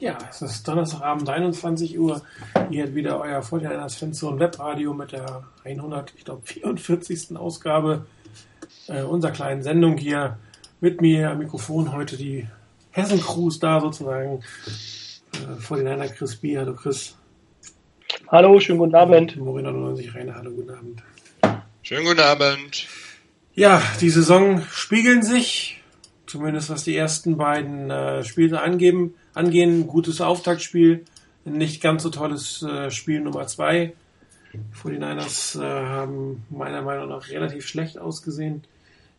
Ja, es ist Donnerstagabend 21 Uhr. Ihr habt wieder euer 49ers Fanzone Webradio mit der 100, ich glaube 44. Ausgabe äh, unserer kleinen Sendung hier. Mit mir am Mikrofon heute die Hessen Crews da sozusagen. Äh, 49er Chris B. Hallo Chris. Hallo, schönen guten Abend. Morena 90 Rainer, hallo, guten Abend. Schönen guten Abend. Ja, die Saison spiegeln sich, zumindest was die ersten beiden äh, Spiele angeben, angehen. Gutes Auftaktspiel, nicht ganz so tolles äh, Spiel Nummer zwei. Die 49ers äh, haben meiner Meinung nach relativ schlecht ausgesehen.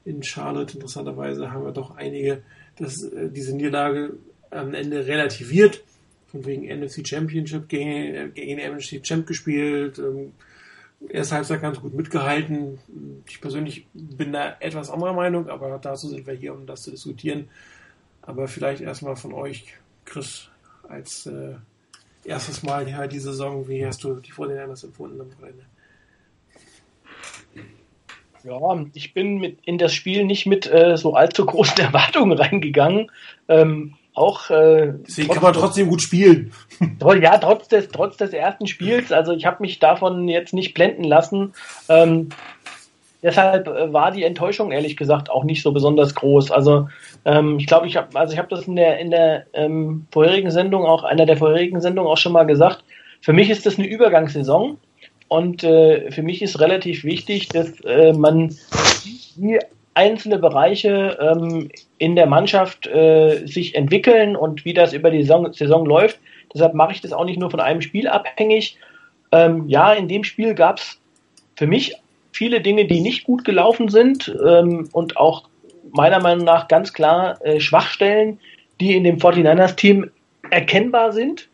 In Charlotte, interessanterweise, haben wir doch einige das, äh, diese Niederlage am Ende relativiert. Von wegen NFC Championship gegen, äh, gegen NFC Champ gespielt. Ähm, erste Halbzeit ganz gut mitgehalten. Ich persönlich bin da etwas anderer Meinung, aber dazu sind wir hier, um das zu diskutieren. Aber vielleicht erstmal von euch, Chris, als äh, erstes Mal ja, die Saison, wie hast du die Vorderlanders empfunden am Wochenende? Ja, ich bin mit in das Spiel nicht mit äh, so allzu großen Erwartungen reingegangen. Ähm, auch äh, Deswegen kann man trotzdem gut spielen. Ja, trotz des, trotz des ersten Spiels. Also ich habe mich davon jetzt nicht blenden lassen. Ähm, deshalb äh, war die Enttäuschung ehrlich gesagt auch nicht so besonders groß. Also ähm, ich glaube, ich habe also ich habe das in der in der ähm, vorherigen Sendung auch einer der vorherigen Sendungen auch schon mal gesagt. Für mich ist das eine Übergangssaison und äh, für mich ist relativ wichtig, dass äh, man die einzelne Bereiche ähm, in der Mannschaft äh, sich entwickeln und wie das über die Saison, Saison läuft. Deshalb mache ich das auch nicht nur von einem Spiel abhängig. Ähm, ja, in dem Spiel gab es für mich viele Dinge, die nicht gut gelaufen sind ähm, und auch meiner Meinung nach ganz klar äh, Schwachstellen, die in dem 49ers-Team erkennbar sind.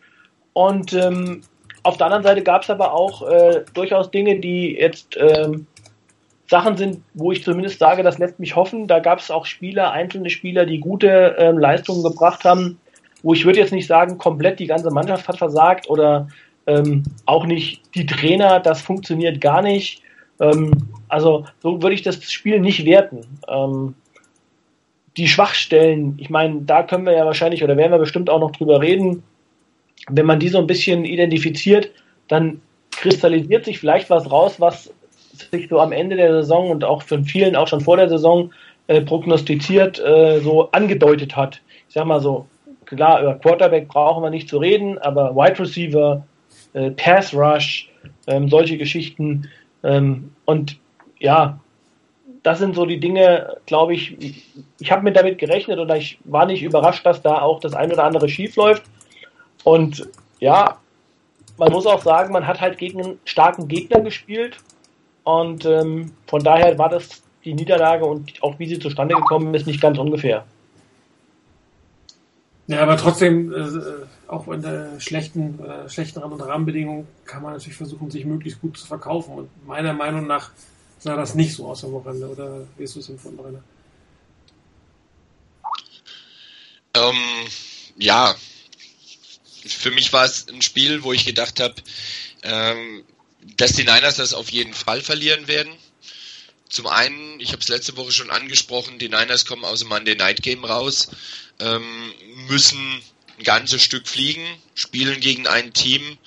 Und ähm, auf der anderen Seite gab es aber auch äh, durchaus Dinge, die jetzt ähm, Sachen sind, wo ich zumindest sage, das lässt mich hoffen. Da gab es auch Spieler, einzelne Spieler, die gute ähm, Leistungen gebracht haben, wo ich würde jetzt nicht sagen, komplett die ganze Mannschaft hat versagt oder ähm, auch nicht die Trainer, das funktioniert gar nicht. Ähm, also so würde ich das Spiel nicht werten. Ähm, die Schwachstellen, ich meine, da können wir ja wahrscheinlich oder werden wir bestimmt auch noch drüber reden. Wenn man die so ein bisschen identifiziert, dann kristallisiert sich vielleicht was raus, was sich so am Ende der Saison und auch von vielen auch schon vor der Saison äh, prognostiziert, äh, so angedeutet hat. Ich sag mal so, klar, über Quarterback brauchen wir nicht zu reden, aber Wide Receiver, äh, Pass Rush, ähm, solche Geschichten. Ähm, und ja, das sind so die Dinge, glaube ich, ich, habe mit damit gerechnet oder ich war nicht überrascht, dass da auch das ein oder andere schief läuft. Und ja, man muss auch sagen, man hat halt gegen einen starken Gegner gespielt und ähm, von daher war das die Niederlage und auch wie sie zustande gekommen ist, nicht ganz ungefähr. Ja, aber trotzdem, äh, auch in der schlechten, äh, und Rahmenbedingungen kann man natürlich versuchen, sich möglichst gut zu verkaufen. Und meiner Meinung nach sah das nicht so aus am Wochenende, oder wie ist du es empfunden, Rainer? Ähm, ja, für mich war es ein Spiel, wo ich gedacht habe, ähm, dass die Niners das auf jeden Fall verlieren werden. Zum einen, ich habe es letzte Woche schon angesprochen, die Niners kommen aus dem Monday Night Game raus, ähm, müssen ein ganzes Stück fliegen, spielen gegen ein Team,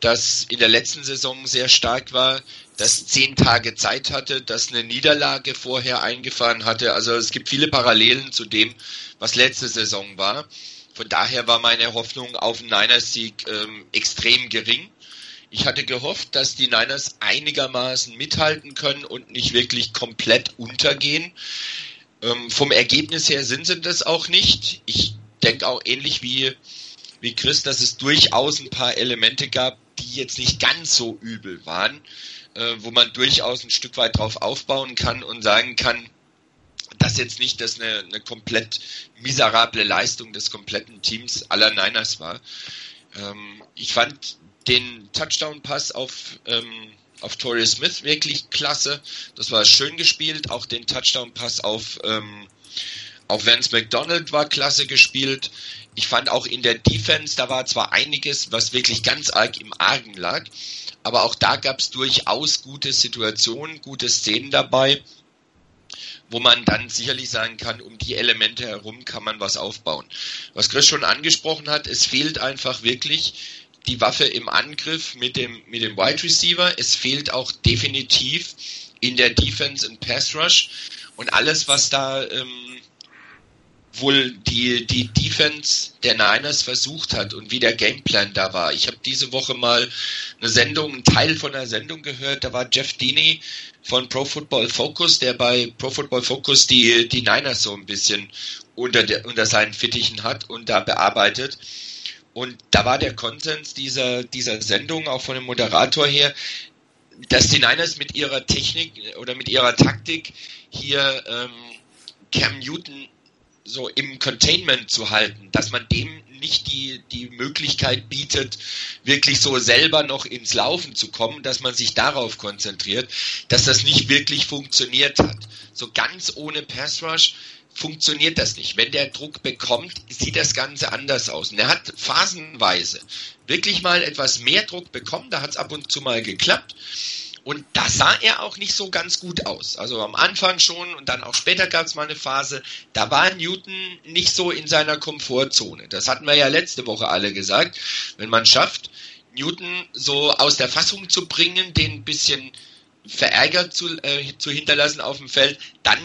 das in der letzten Saison sehr stark war, das zehn Tage Zeit hatte, das eine Niederlage vorher eingefahren hatte. Also es gibt viele Parallelen zu dem, was letzte Saison war. Von daher war meine Hoffnung auf einen Niners-Sieg ähm, extrem gering. Ich hatte gehofft, dass die Niners einigermaßen mithalten können und nicht wirklich komplett untergehen. Ähm, vom Ergebnis her sind sie das auch nicht. Ich denke auch ähnlich wie, wie Chris, dass es durchaus ein paar Elemente gab, die jetzt nicht ganz so übel waren, äh, wo man durchaus ein Stück weit drauf aufbauen kann und sagen kann, dass jetzt nicht das eine, eine komplett miserable Leistung des kompletten Teams aller Niners war. Ähm, ich fand den Touchdown-Pass auf, ähm, auf Torrey Smith wirklich klasse. Das war schön gespielt. Auch den Touchdown-Pass auf, ähm, auf Vance McDonald war klasse gespielt. Ich fand auch in der Defense, da war zwar einiges, was wirklich ganz arg im Argen lag, aber auch da gab es durchaus gute Situationen, gute Szenen dabei, wo man dann sicherlich sagen kann, um die Elemente herum kann man was aufbauen. Was Chris schon angesprochen hat, es fehlt einfach wirklich die Waffe im Angriff mit dem, mit dem Wide Receiver. Es fehlt auch definitiv in der Defense und Pass Rush. Und alles, was da ähm, wohl die, die Defense der Niners versucht hat und wie der Gameplan da war. Ich habe diese Woche mal eine Sendung, einen Teil von einer Sendung gehört, da war Jeff Deeney von Pro Football Focus, der bei Pro Football Focus die, die Niners so ein bisschen unter, der, unter seinen Fittichen hat und da bearbeitet. Und da war der Konsens dieser, dieser Sendung, auch von dem Moderator her, dass die Niners mit ihrer Technik oder mit ihrer Taktik hier ähm, Cam Newton so im Containment zu halten, dass man dem nicht die, die Möglichkeit bietet, wirklich so selber noch ins Laufen zu kommen, dass man sich darauf konzentriert, dass das nicht wirklich funktioniert hat. So ganz ohne Pass Rush funktioniert das nicht. Wenn der Druck bekommt, sieht das Ganze anders aus. Und er hat phasenweise wirklich mal etwas mehr Druck bekommen, da hat es ab und zu mal geklappt. Und da sah er auch nicht so ganz gut aus. Also am Anfang schon und dann auch später gab es mal eine Phase, da war Newton nicht so in seiner Komfortzone. Das hatten wir ja letzte Woche alle gesagt. Wenn man schafft, Newton so aus der Fassung zu bringen, den ein bisschen verärgert zu, äh, zu hinterlassen auf dem Feld, dann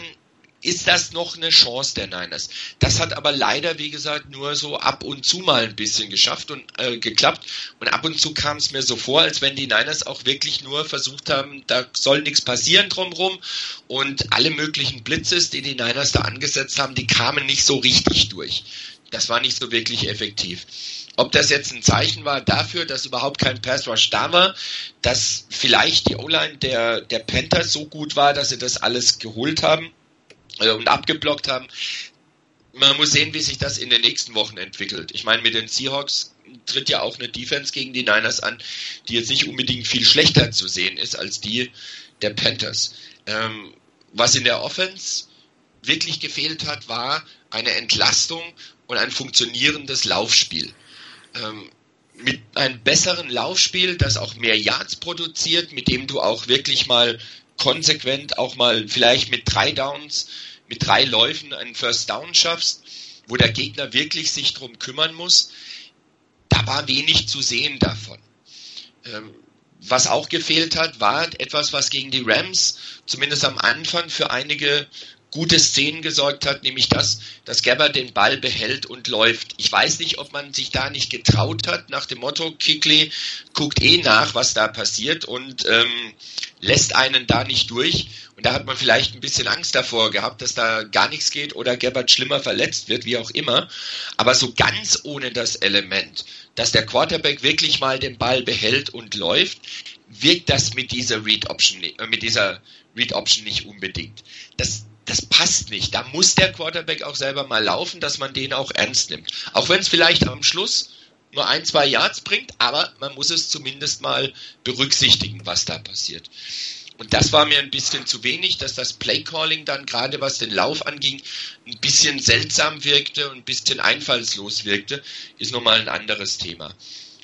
ist das noch eine Chance der Niners. Das hat aber leider, wie gesagt, nur so ab und zu mal ein bisschen geschafft und äh, geklappt. Und ab und zu kam es mir so vor, als wenn die Niners auch wirklich nur versucht haben, da soll nichts passieren drumherum. Und alle möglichen Blitzes, die die Niners da angesetzt haben, die kamen nicht so richtig durch. Das war nicht so wirklich effektiv. Ob das jetzt ein Zeichen war dafür, dass überhaupt kein Pass Rush da war, dass vielleicht die O-Line der, der Panthers so gut war, dass sie das alles geholt haben, und abgeblockt haben. Man muss sehen, wie sich das in den nächsten Wochen entwickelt. Ich meine, mit den Seahawks tritt ja auch eine Defense gegen die Niners an, die jetzt nicht unbedingt viel schlechter zu sehen ist als die der Panthers. Ähm, was in der Offense wirklich gefehlt hat, war eine Entlastung und ein funktionierendes Laufspiel. Ähm, mit einem besseren Laufspiel, das auch mehr Yards produziert, mit dem du auch wirklich mal konsequent auch mal vielleicht mit drei Downs, mit drei Läufen einen First Down schaffst, wo der Gegner wirklich sich drum kümmern muss, da war wenig zu sehen davon. Ähm, was auch gefehlt hat, war etwas, was gegen die Rams zumindest am Anfang für einige gute Szenen gesorgt hat, nämlich das, dass Gabber den Ball behält und läuft. Ich weiß nicht, ob man sich da nicht getraut hat, nach dem Motto, Kickley guckt eh nach, was da passiert und ähm, lässt einen da nicht durch. Und da hat man vielleicht ein bisschen Angst davor gehabt, dass da gar nichts geht oder Gabbard schlimmer verletzt wird, wie auch immer. Aber so ganz ohne das Element, dass der Quarterback wirklich mal den Ball behält und läuft, wirkt das mit dieser Read Option, äh, mit dieser Read Option nicht unbedingt. Das, das passt nicht. Da muss der Quarterback auch selber mal laufen, dass man den auch ernst nimmt. Auch wenn es vielleicht am Schluss nur ein, zwei Yards bringt, aber man muss es zumindest mal berücksichtigen, was da passiert. Und das war mir ein bisschen zu wenig, dass das Playcalling dann gerade was den Lauf anging, ein bisschen seltsam wirkte und ein bisschen einfallslos wirkte, ist nochmal ein anderes Thema.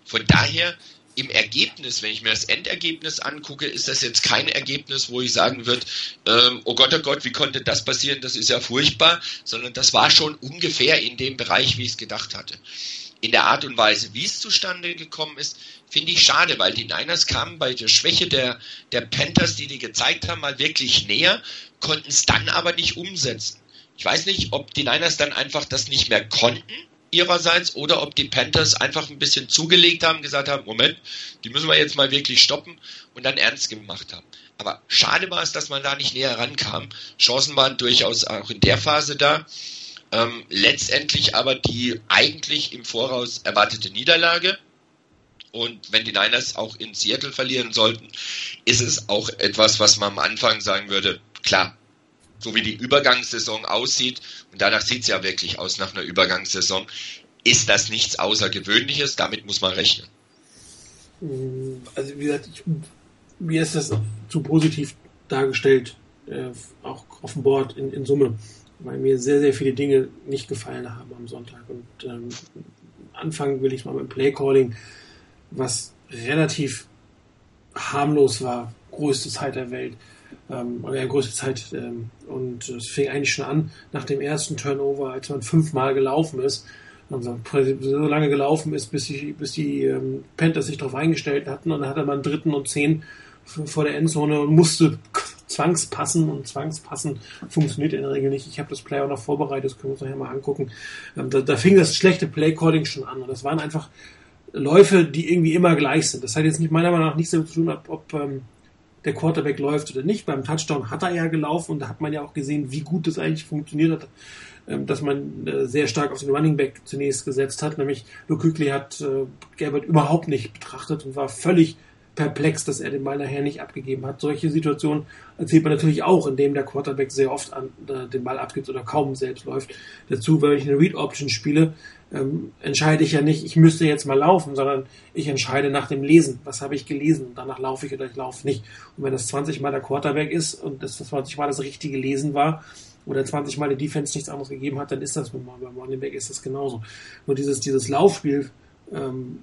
Von daher im Ergebnis, wenn ich mir das Endergebnis angucke, ist das jetzt kein Ergebnis, wo ich sagen würde, ähm, oh Gott, oh Gott, wie konnte das passieren, das ist ja furchtbar, sondern das war schon ungefähr in dem Bereich, wie ich es gedacht hatte. In der Art und Weise, wie es zustande gekommen ist, finde ich schade, weil die Niners kamen bei der Schwäche der, der Panthers, die die gezeigt haben, mal wirklich näher, konnten es dann aber nicht umsetzen. Ich weiß nicht, ob die Niners dann einfach das nicht mehr konnten ihrerseits oder ob die Panthers einfach ein bisschen zugelegt haben, gesagt haben, Moment, die müssen wir jetzt mal wirklich stoppen und dann ernst gemacht haben. Aber schade war es, dass man da nicht näher rankam. Chancen waren durchaus auch in der Phase da. Ähm, letztendlich aber die eigentlich im Voraus erwartete Niederlage. Und wenn die Niners auch in Seattle verlieren sollten, ist es auch etwas, was man am Anfang sagen würde, klar, so wie die Übergangssaison aussieht, und danach sieht es ja wirklich aus nach einer Übergangssaison, ist das nichts Außergewöhnliches, damit muss man rechnen. Also wie gesagt, ich, mir ist das zu positiv dargestellt, äh, auch auf dem Board in, in, Summe, weil mir sehr, sehr viele Dinge nicht gefallen haben am Sonntag. Und ähm, anfangen will ich mal mit Playcalling, was relativ harmlos war, größte Zeit der Welt ähm, ja, größte Zeit. Ähm, und es fing eigentlich schon an nach dem ersten Turnover, als man fünfmal gelaufen ist. Also so lange gelaufen ist, bis die, bis die ähm, Panthers sich darauf eingestellt hatten. Und dann hatte man dritten und zehn vor der Endzone und musste zwangspassen und zwangspassen funktioniert in der Regel nicht. Ich habe das Play auch noch vorbereitet, das können wir uns nachher mal angucken. Ähm, da, da fing das schlechte Playcalling schon an und das waren einfach Läufe, die irgendwie immer gleich sind. Das hat jetzt nicht meiner Meinung nach nichts damit zu tun, ob, ob ähm, der Quarterback läuft oder nicht. Beim Touchdown hat er ja gelaufen und da hat man ja auch gesehen, wie gut das eigentlich funktioniert hat, ähm, dass man äh, sehr stark auf den Running Back zunächst gesetzt hat. Nämlich Luke Kuechly hat äh, Gabbard überhaupt nicht betrachtet und war völlig perplex, dass er den Ball nachher nicht abgegeben hat. Solche Situationen erzählt man natürlich auch, indem der Quarterback sehr oft an, äh, den Ball abgibt oder kaum selbst läuft. Dazu, wenn ich eine Read Option spiele, ähm, entscheide ich ja nicht, ich müsste jetzt mal laufen, sondern ich entscheide nach dem Lesen. Was habe ich gelesen? Danach laufe ich oder ich laufe nicht. Und wenn das 20 Mal der Quarterback ist und das 20 Mal das richtige Lesen war, oder 20 Mal die Defense nichts anderes gegeben hat, dann ist das. Beim Running Back ist das genauso. Nur dieses, dieses Laufspiel ähm,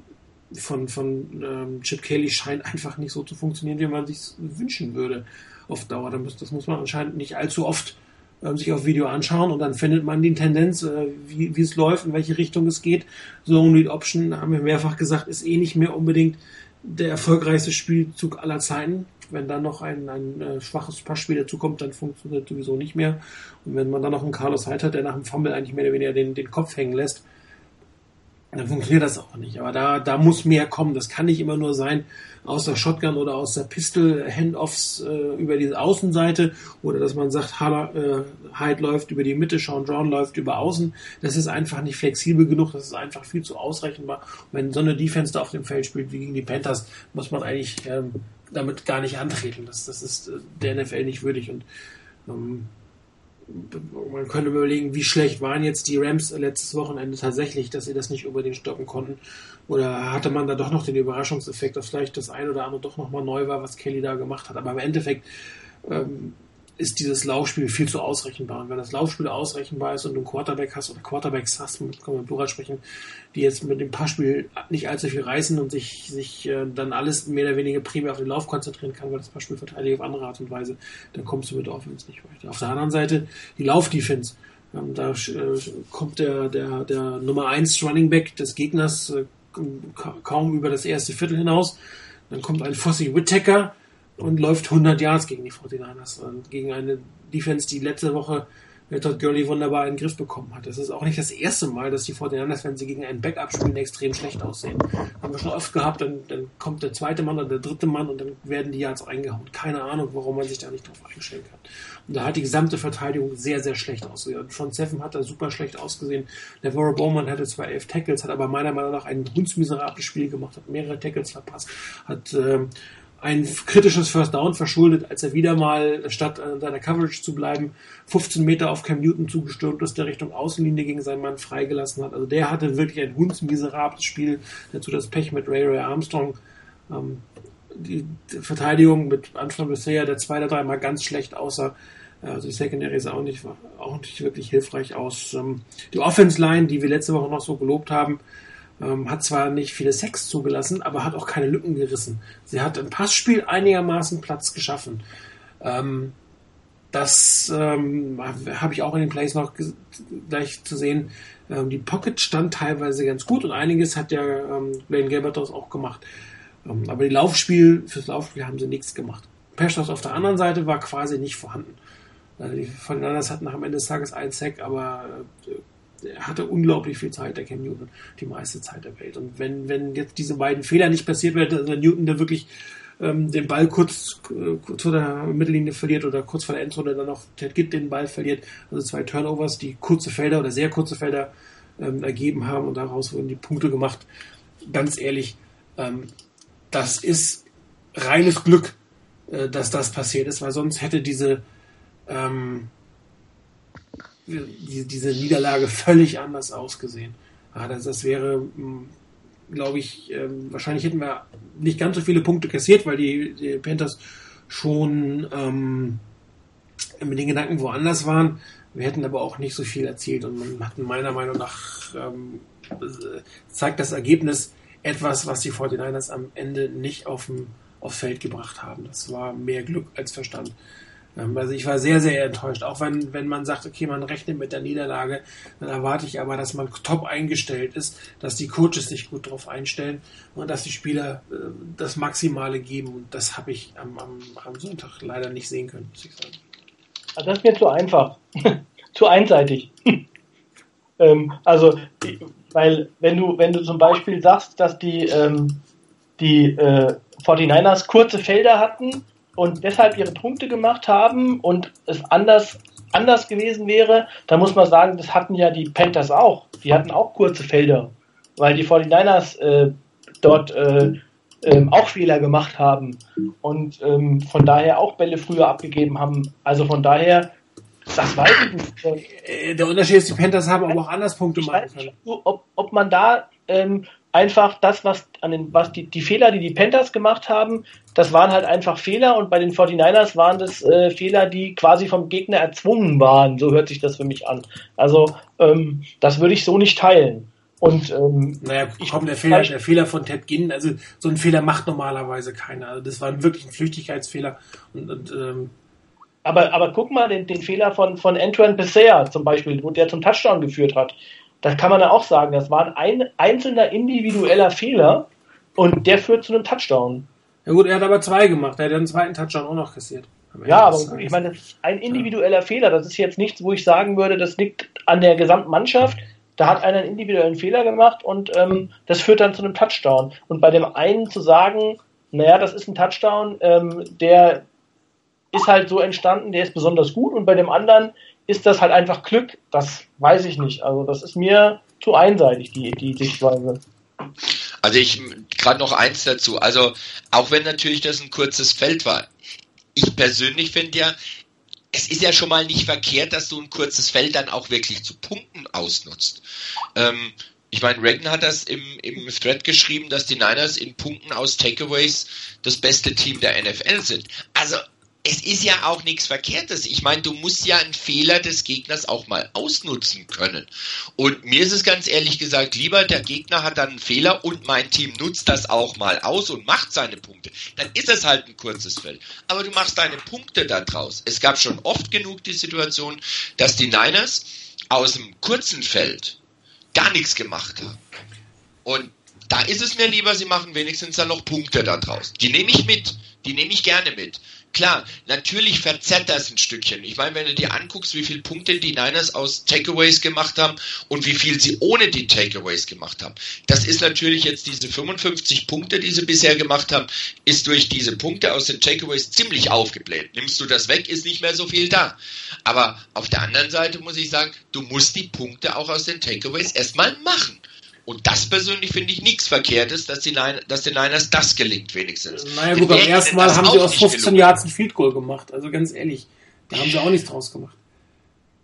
von, von ähm, Chip Kelly scheint einfach nicht so zu funktionieren, wie man sich wünschen würde auf Dauer. Das muss man anscheinend nicht allzu oft ähm, sich auf Video anschauen und dann findet man die Tendenz, äh, wie, wie es läuft, in welche Richtung es geht. So Read Option, haben wir mehrfach gesagt, ist eh nicht mehr unbedingt der erfolgreichste Spielzug aller Zeiten. Wenn dann noch ein, ein äh, schwaches Passspiel dazukommt, dann funktioniert sowieso nicht mehr. Und wenn man dann noch einen Carlos Hyde hat, der nach dem Fumble eigentlich mehr oder weniger den, den Kopf hängen lässt, dann funktioniert das auch nicht. Aber da, da muss mehr kommen. Das kann nicht immer nur sein aus der Shotgun oder aus der Pistol Handoffs äh, über die Außenseite oder dass man sagt, äh, Hyde läuft über die Mitte, Sean Brown läuft über Außen. Das ist einfach nicht flexibel genug. Das ist einfach viel zu ausrechenbar. Und wenn so eine Defense da auf dem Feld spielt wie gegen die Panthers, muss man eigentlich ähm, damit gar nicht antreten. Das, das ist äh, der NFL nicht würdig und ähm, man könnte überlegen, wie schlecht waren jetzt die Rams letztes Wochenende tatsächlich, dass sie das nicht unbedingt stoppen konnten. Oder hatte man da doch noch den Überraschungseffekt, dass vielleicht das ein oder andere doch nochmal neu war, was Kelly da gemacht hat. Aber im Endeffekt ähm, ist dieses Laufspiel viel zu ausrechenbar. Und wenn das Laufspiel ausrechenbar ist und du einen Quarterback hast oder Quarterbacks hast, kann man Plural sprechen, die jetzt mit dem Passspiel nicht allzu viel reißen und sich, sich äh, dann alles mehr oder weniger primär auf den Lauf konzentrieren kann, weil das Passspiel verteidigt auf andere Art und Weise, dann kommst du mit der Offense nicht weiter. Auf der anderen Seite die Laufdefense. Ähm, da äh, kommt der, der, der Nummer 1 Running Back des Gegners äh, kaum über das erste Viertel hinaus. Dann kommt ein Fossi Whittaker, und läuft 100 Yards gegen die 49ers. Und gegen eine Defense, die letzte Woche Todd Gurley wunderbar in den Griff bekommen hat. Das ist auch nicht das erste Mal, dass die 49ers, wenn sie gegen einen Backup spielen, extrem schlecht aussehen. Haben wir schon oft gehabt, dann, dann kommt der zweite Mann oder der dritte Mann und dann werden die Yards eingehauen. Keine Ahnung, warum man sich da nicht drauf einstellen kann. Und da hat die gesamte Verteidigung sehr, sehr schlecht ausgesehen. Von Seven hat er super schlecht ausgesehen. Der Navarro Bowman hatte zwar elf Tackles, hat aber meiner Meinung nach ein hundsmiserables Spiel gemacht, hat mehrere Tackles verpasst, hat ähm, ein kritisches First Down verschuldet, als er wieder mal, statt an seiner Coverage zu bleiben, 15 Meter auf Cam Newton zugestürmt ist, der Richtung Außenlinie gegen seinen Mann freigelassen hat. Also der hatte wirklich ein hundsmiserables Spiel. Dazu das Pech mit Ray Ray Armstrong. Ähm, die Verteidigung mit Antoine Bessea, der zwei oder dreimal ganz schlecht aussah. Also die Secondary sah auch nicht, auch nicht wirklich hilfreich aus. Ähm, die Offense Line, die wir letzte Woche noch so gelobt haben, ähm, hat zwar nicht viele Sex zugelassen, aber hat auch keine Lücken gerissen. Sie hat im Passspiel einigermaßen Platz geschaffen. Ähm, das ähm, habe ich auch in den Plays noch gleich zu sehen. Ähm, die Pocket stand teilweise ganz gut und einiges hat ja ähm, Blaine Gilbert auch gemacht. Ähm, aber die Laufspiel, fürs Laufspiel haben sie nichts gemacht. Peshtos auf der anderen Seite war quasi nicht vorhanden. Also die anderen hatten am Ende des Tages einen Sack, aber äh, er hatte unglaublich viel Zeit, der Cam Newton, die meiste Zeit der Welt. Und wenn, wenn jetzt diese beiden Fehler nicht passiert wären, also Newton, der wirklich ähm, den Ball kurz, äh, kurz vor der Mittellinie verliert oder kurz vor der Endzone dann noch Ted Gitt den Ball verliert, also zwei Turnovers, die kurze Felder oder sehr kurze Felder ähm, ergeben haben und daraus wurden die Punkte gemacht. Ganz ehrlich, ähm, das ist reines Glück, äh, dass das passiert ist, weil sonst hätte diese ähm, diese Niederlage völlig anders ausgesehen. Ja, das, das wäre, hm, glaube ich, ähm, wahrscheinlich hätten wir nicht ganz so viele Punkte kassiert, weil die, die Panthers schon ähm, mit den Gedanken woanders waren. Wir hätten aber auch nicht so viel erzielt und man hat meiner Meinung nach ähm, zeigt das Ergebnis etwas, was die 49ers am Ende nicht auf aufs Feld gebracht haben. Das war mehr Glück als Verstand. Ähm, also ich war sehr, sehr enttäuscht. Auch wenn, wenn man sagt, okay, man rechnet mit der Niederlage, dann erwarte ich aber, dass man top eingestellt ist, dass die Coaches sich gut darauf einstellen und dass die Spieler äh, das Maximale geben. Und das habe ich am, am, am Sonntag leider nicht sehen können, muss ich sagen. Also das ist mir zu einfach. zu einseitig. ähm, also, weil wenn du, wenn du zum Beispiel sagst, dass die, ähm, die äh, 49ers kurze Felder hatten und deshalb ihre Punkte gemacht haben und es anders, anders gewesen wäre, dann muss man sagen, das hatten ja die Panthers auch. Die hatten auch kurze Felder, weil die 49ers äh, dort äh, ähm, auch Fehler gemacht haben und ähm, von daher auch Bälle früher abgegeben haben. Also von daher, das weiß ich nicht. Äh, der Unterschied ist, die Panthers haben aber auch anders Punkte machen können. Ob, ob man da ähm, einfach das, was an den, was die, die Fehler, die die Panthers gemacht haben, das waren halt einfach Fehler und bei den 49ers waren das äh, Fehler, die quasi vom Gegner erzwungen waren. So hört sich das für mich an. Also ähm, das würde ich so nicht teilen. Und ähm, naja, komm, der Fehler, der Fehler von Ted Ginn, also so einen Fehler macht normalerweise keiner. Also das war wirklich ein Flüchtigkeitsfehler. Und, und ähm, aber, aber guck mal den, den Fehler von, von Antoine Besser zum Beispiel, wo der zum Touchdown geführt hat. Das kann man ja auch sagen. Das war ein einzelner individueller Fehler und der führt zu einem Touchdown. Ja gut, er hat aber zwei gemacht. Er hat den zweiten Touchdown auch noch kassiert. Ja, aber gut, ich meine, das ist ein individueller ja. Fehler. Das ist jetzt nichts, wo ich sagen würde, das liegt an der gesamten Mannschaft. Da hat einer einen individuellen Fehler gemacht und ähm, das führt dann zu einem Touchdown. Und bei dem einen zu sagen, naja, das ist ein Touchdown, ähm, der ist halt so entstanden, der ist besonders gut und bei dem anderen ist das halt einfach Glück. Das weiß ich nicht. Also das ist mir zu einseitig, die, die Sichtweise. Also ich gerade noch eins dazu. Also auch wenn natürlich das ein kurzes Feld war, ich persönlich finde ja, es ist ja schon mal nicht verkehrt, dass du ein kurzes Feld dann auch wirklich zu Punkten ausnutzt. Ähm, ich meine, Reagan hat das im, im Thread geschrieben, dass die Niners in Punkten aus Takeaways das beste Team der NFL sind. Also es ist ja auch nichts Verkehrtes. Ich meine, du musst ja einen Fehler des Gegners auch mal ausnutzen können. Und mir ist es ganz ehrlich gesagt lieber, der Gegner hat dann einen Fehler und mein Team nutzt das auch mal aus und macht seine Punkte. Dann ist es halt ein kurzes Feld. Aber du machst deine Punkte da draus. Es gab schon oft genug die Situation, dass die Niners aus dem kurzen Feld gar nichts gemacht haben. Und da ist es mir lieber, sie machen wenigstens dann noch Punkte da draus. Die nehme ich mit. Die nehme ich gerne mit. Klar, natürlich verzerrt das ein Stückchen. Ich meine, wenn du dir anguckst, wie viele Punkte die Niners aus Takeaways gemacht haben und wie viel sie ohne die Takeaways gemacht haben. Das ist natürlich jetzt diese 55 Punkte, die sie bisher gemacht haben, ist durch diese Punkte aus den Takeaways ziemlich aufgebläht. Nimmst du das weg, ist nicht mehr so viel da. Aber auf der anderen Seite muss ich sagen, du musst die Punkte auch aus den Takeaways erstmal machen. Und das persönlich finde ich nichts Verkehrtes, dass, die Niners, dass den Niners das gelingt wenigstens. Naja gut, beim ersten Mal haben sie aus 15 Yards ein Field Goal gemacht. Also ganz ehrlich, da haben sie auch nichts draus gemacht.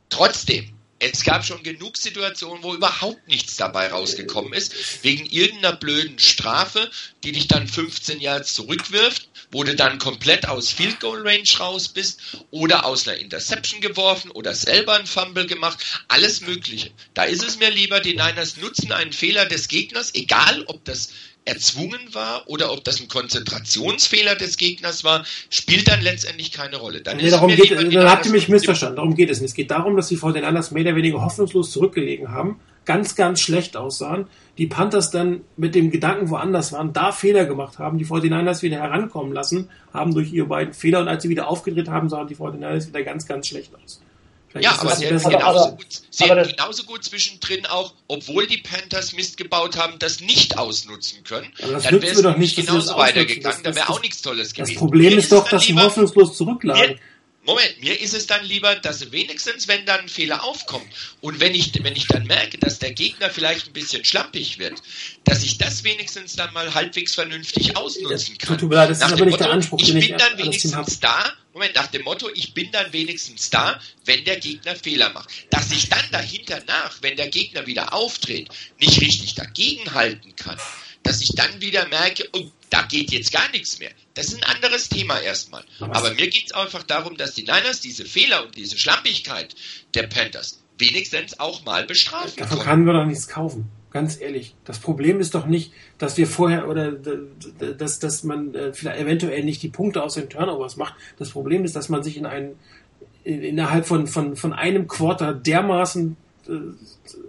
Trotzdem, es gab schon genug Situationen, wo überhaupt nichts dabei rausgekommen ist, wegen irgendeiner blöden Strafe, die dich dann 15 Yards zurückwirft wo du dann komplett aus Field Goal Range raus bist oder aus einer Interception geworfen oder selber einen Fumble gemacht, alles Mögliche. Da ist es mir lieber, die Niners nutzen einen Fehler des Gegners, egal ob das erzwungen war oder ob das ein Konzentrationsfehler des Gegners war, spielt dann letztendlich keine Rolle. Dann, nee, darum geht, dann habt ihr mich missverstanden. Darum geht es nicht. Es geht darum, dass den Niners mehr oder weniger hoffnungslos zurückgelegen haben, ganz, ganz schlecht aussahen, die Panthers dann mit dem Gedanken woanders waren, da Fehler gemacht haben, die 49ers wieder herankommen lassen, haben durch ihre beiden Fehler und als sie wieder aufgedreht haben, sahen die 49ers wieder ganz, ganz schlecht aus. Vielleicht ja, aber sie hätten genauso, gut, sie hätten genauso gut zwischendrin auch, obwohl die Panthers Mist gebaut haben, das nicht ausnutzen können. dann wäre es doch nicht genauso weitergegangen, da wäre auch nichts Tolles gewesen. Das Problem ist doch, dass sie hoffnungslos zurücklagen. Moment, mir ist es dann lieber, dass wenigstens, wenn dann ein Fehler aufkommt und wenn ich, wenn ich dann merke, dass der Gegner vielleicht ein bisschen schlampig wird, dass ich das wenigstens dann mal halbwegs vernünftig ausnutzen kann. Tut mir leid, das nach ist aber nicht Motto, der Anspruch, ich bin dann wenigstens da, Moment, nach dem Motto, ich bin dann wenigstens da, wenn der Gegner Fehler macht. Dass ich dann dahinter nach, wenn der Gegner wieder auftritt, nicht richtig dagegenhalten kann, dass ich dann wieder merke, oh, da geht jetzt gar nichts mehr. Das ist ein anderes Thema erstmal. Aber mir geht es einfach darum, dass die Niners diese Fehler und diese Schlampigkeit der Panthers wenigstens auch mal bestrafen. Davon können wir doch nichts kaufen. Ganz ehrlich, das Problem ist doch nicht, dass wir vorher oder dass, dass man äh, vielleicht eventuell nicht die Punkte aus den Turnovers macht. Das Problem ist, dass man sich in einen innerhalb von, von, von einem Quarter dermaßen äh,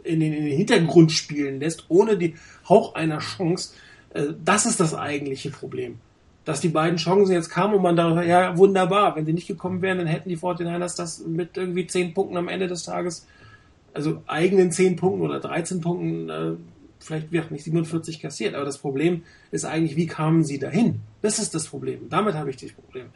in den, in den Hintergrund spielen lässt, ohne die Hauch einer Chance. Äh, das ist das eigentliche Problem. Dass die beiden Chancen jetzt kamen und man da, ja, wunderbar, wenn sie nicht gekommen wären, dann hätten die 49ers das mit irgendwie 10 Punkten am Ende des Tages, also eigenen 10 Punkten oder 13 Punkten, äh, vielleicht wird nicht 47 kassiert, aber das Problem ist eigentlich, wie kamen sie dahin? Das ist das Problem. Damit habe ich das Problem.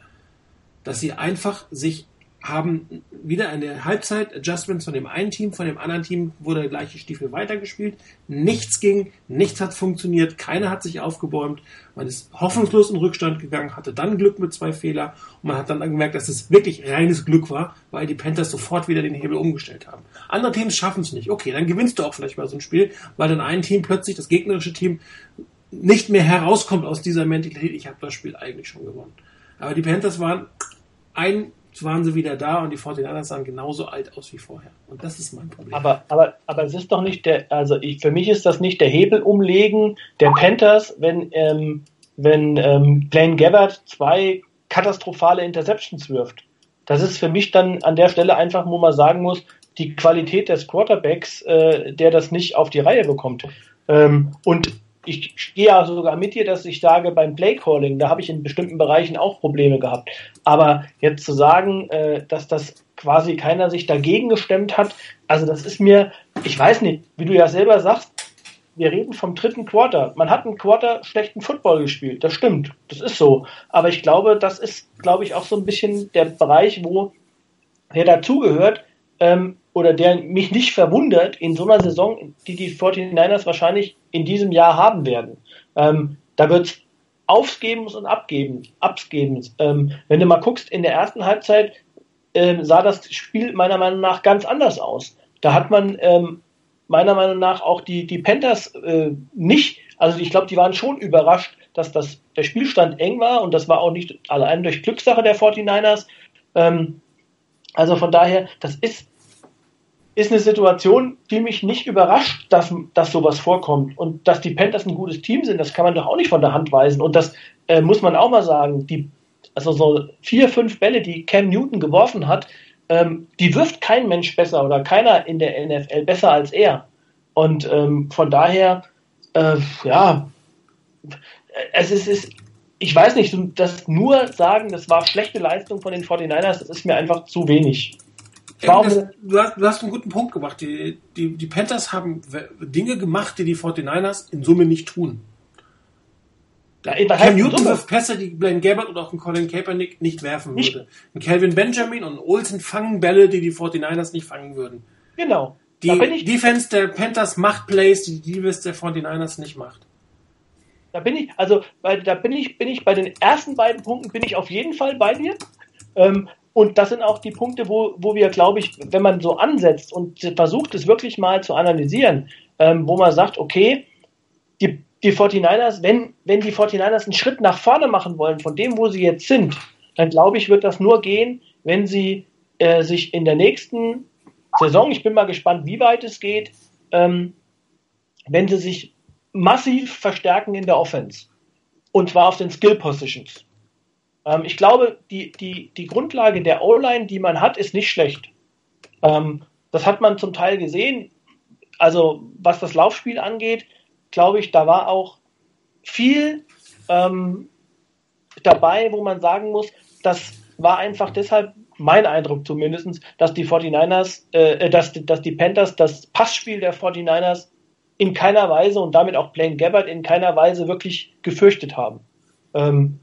Dass sie einfach sich haben wieder eine Halbzeit-Adjustments von dem einen Team, von dem anderen Team wurde der gleiche Stiefel weitergespielt. Nichts ging, nichts hat funktioniert, keiner hat sich aufgebäumt. Man ist hoffnungslos in Rückstand gegangen, hatte dann Glück mit zwei Fehler und man hat dann gemerkt, dass es wirklich reines Glück war, weil die Panthers sofort wieder den Hebel umgestellt haben. Andere Teams schaffen es nicht. Okay, dann gewinnst du auch vielleicht mal so ein Spiel, weil dann ein Team plötzlich, das gegnerische Team, nicht mehr herauskommt aus dieser Mentalität, ich habe das Spiel eigentlich schon gewonnen. Aber die Panthers waren ein waren sie wieder da und die 49ers sahen genauso alt aus wie vorher. Und das ist mein Problem. Aber, aber, aber es ist doch nicht der, also ich, für mich ist das nicht der Hebel umlegen der Panthers, wenn, ähm, wenn ähm, Blaine Gabbard zwei katastrophale Interceptions wirft. Das ist für mich dann an der Stelle einfach, wo man sagen muss, die Qualität des Quarterbacks, äh, der das nicht auf die Reihe bekommt. Ähm, und ich gehe ja sogar mit dir, dass ich sage, beim Playcalling, da habe ich in bestimmten Bereichen auch Probleme gehabt. Aber jetzt zu sagen, äh, dass das quasi keiner sich dagegen gestemmt hat, also das ist mir, ich weiß nicht, wie du ja selber sagst, wir reden vom dritten Quarter. Man hat einen Quarter schlechten Football gespielt, das stimmt, das ist so. Aber ich glaube, das ist, glaube ich, auch so ein bisschen der Bereich, wo der dazugehört, ähm, oder der mich nicht verwundert in so einer Saison, die die 49ers wahrscheinlich in diesem Jahr haben werden. Ähm, da wird es Aufgebens und Abgeben, Abgebens. Ähm, wenn du mal guckst, in der ersten Halbzeit ähm, sah das Spiel meiner Meinung nach ganz anders aus. Da hat man ähm, meiner Meinung nach auch die, die Panthers äh, nicht, also ich glaube, die waren schon überrascht, dass das, der Spielstand eng war und das war auch nicht allein durch Glückssache der 49ers. Ähm, also von daher, das ist ist eine Situation, die mich nicht überrascht, dass, dass sowas vorkommt. Und dass die Panthers ein gutes Team sind, das kann man doch auch nicht von der Hand weisen. Und das äh, muss man auch mal sagen. Die, also so vier, fünf Bälle, die Cam Newton geworfen hat, ähm, die wirft kein Mensch besser oder keiner in der NFL besser als er. Und ähm, von daher, äh, ja, es ist, ist, ich weiß nicht, das nur sagen, das war schlechte Leistung von den 49ers, das ist mir einfach zu wenig. Warum? Das, du, hast, du hast einen guten Punkt gemacht. Die, die, die Panthers haben Dinge gemacht, die die 49ers in Summe nicht tun. Ja, Cam Newton wirft Pässe, die Blaine Gabbard oder auch ein Colin Kaepernick nicht werfen nicht. würde. Ein Calvin Benjamin und ein Olsen fangen Bälle, die die 49ers nicht fangen würden. Genau. Die Defense der Panthers macht Plays, die die Defense der 49ers nicht macht. Da bin ich, also bei, da bin ich, bin ich bei den ersten beiden Punkten bin ich auf jeden Fall bei dir. Ähm, und das sind auch die Punkte, wo, wo wir, glaube ich, wenn man so ansetzt und versucht, es wirklich mal zu analysieren, ähm, wo man sagt, okay, die, die 49ers, wenn, wenn die 49ers einen Schritt nach vorne machen wollen von dem, wo sie jetzt sind, dann glaube ich, wird das nur gehen, wenn sie äh, sich in der nächsten Saison, ich bin mal gespannt, wie weit es geht, ähm, wenn sie sich massiv verstärken in der Offense. Und zwar auf den Skill Positions. Ähm, ich glaube, die, die, die Grundlage der O-Line, die man hat, ist nicht schlecht. Ähm, das hat man zum Teil gesehen. Also was das Laufspiel angeht, glaube ich, da war auch viel ähm, dabei, wo man sagen muss, das war einfach deshalb mein Eindruck zumindest, dass die 49ers, äh, dass, dass die Panthers das Passspiel der 49ers in keiner Weise und damit auch Blaine Gabbard in keiner Weise wirklich gefürchtet haben. Ähm,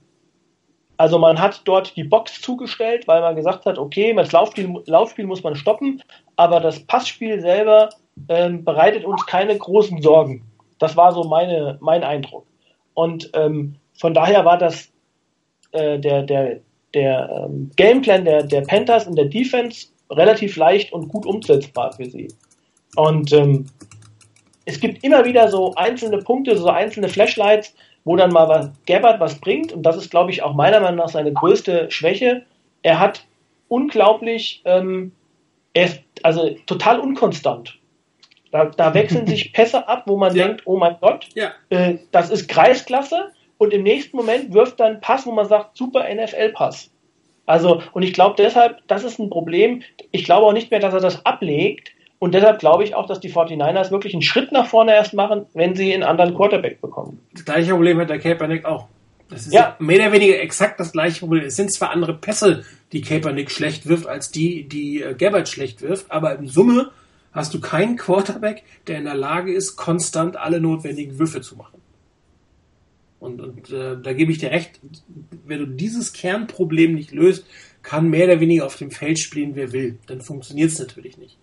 also man hat dort die Box zugestellt, weil man gesagt hat, okay, das Laufspiel, Laufspiel muss man stoppen, aber das Passspiel selber ähm, bereitet uns keine großen Sorgen. Das war so meine, mein Eindruck. Und ähm, von daher war das äh, der, der, der ähm, Gameplan der, der Panthers in der Defense relativ leicht und gut umsetzbar für sie. Und ähm, es gibt immer wieder so einzelne Punkte, so einzelne Flashlights, wo dann mal was, Gabbard was bringt, und das ist, glaube ich, auch meiner Meinung nach seine größte Schwäche. Er hat unglaublich, ähm, er ist also total unkonstant. Da, da wechseln sich Pässe ab, wo man Ja. denkt, oh mein Gott, Ja. äh, das ist Kreisklasse und im nächsten Moment wirft dann Pass, wo man sagt, super NFL-Pass. Also, und ich glaube deshalb, das ist ein Problem. Ich glaube auch nicht mehr, dass er das ablegt. Und deshalb glaube ich auch, dass die 49ers wirklich einen Schritt nach vorne erst machen, wenn sie einen anderen Quarterback bekommen. Das gleiche Problem hat der Kaepernick auch. Das ist Ja. mehr oder weniger exakt das gleiche Problem. Es sind zwar andere Pässe, die Kaepernick schlecht wirft, als die, die äh, Gabbard schlecht wirft, aber in Summe hast du keinen Quarterback, der in der Lage ist, konstant alle notwendigen Würfe zu machen. Und, und äh, da gebe ich dir recht, wenn du dieses Kernproblem nicht löst, kann mehr oder weniger auf dem Feld spielen, wer will. Dann funktioniert es natürlich nicht.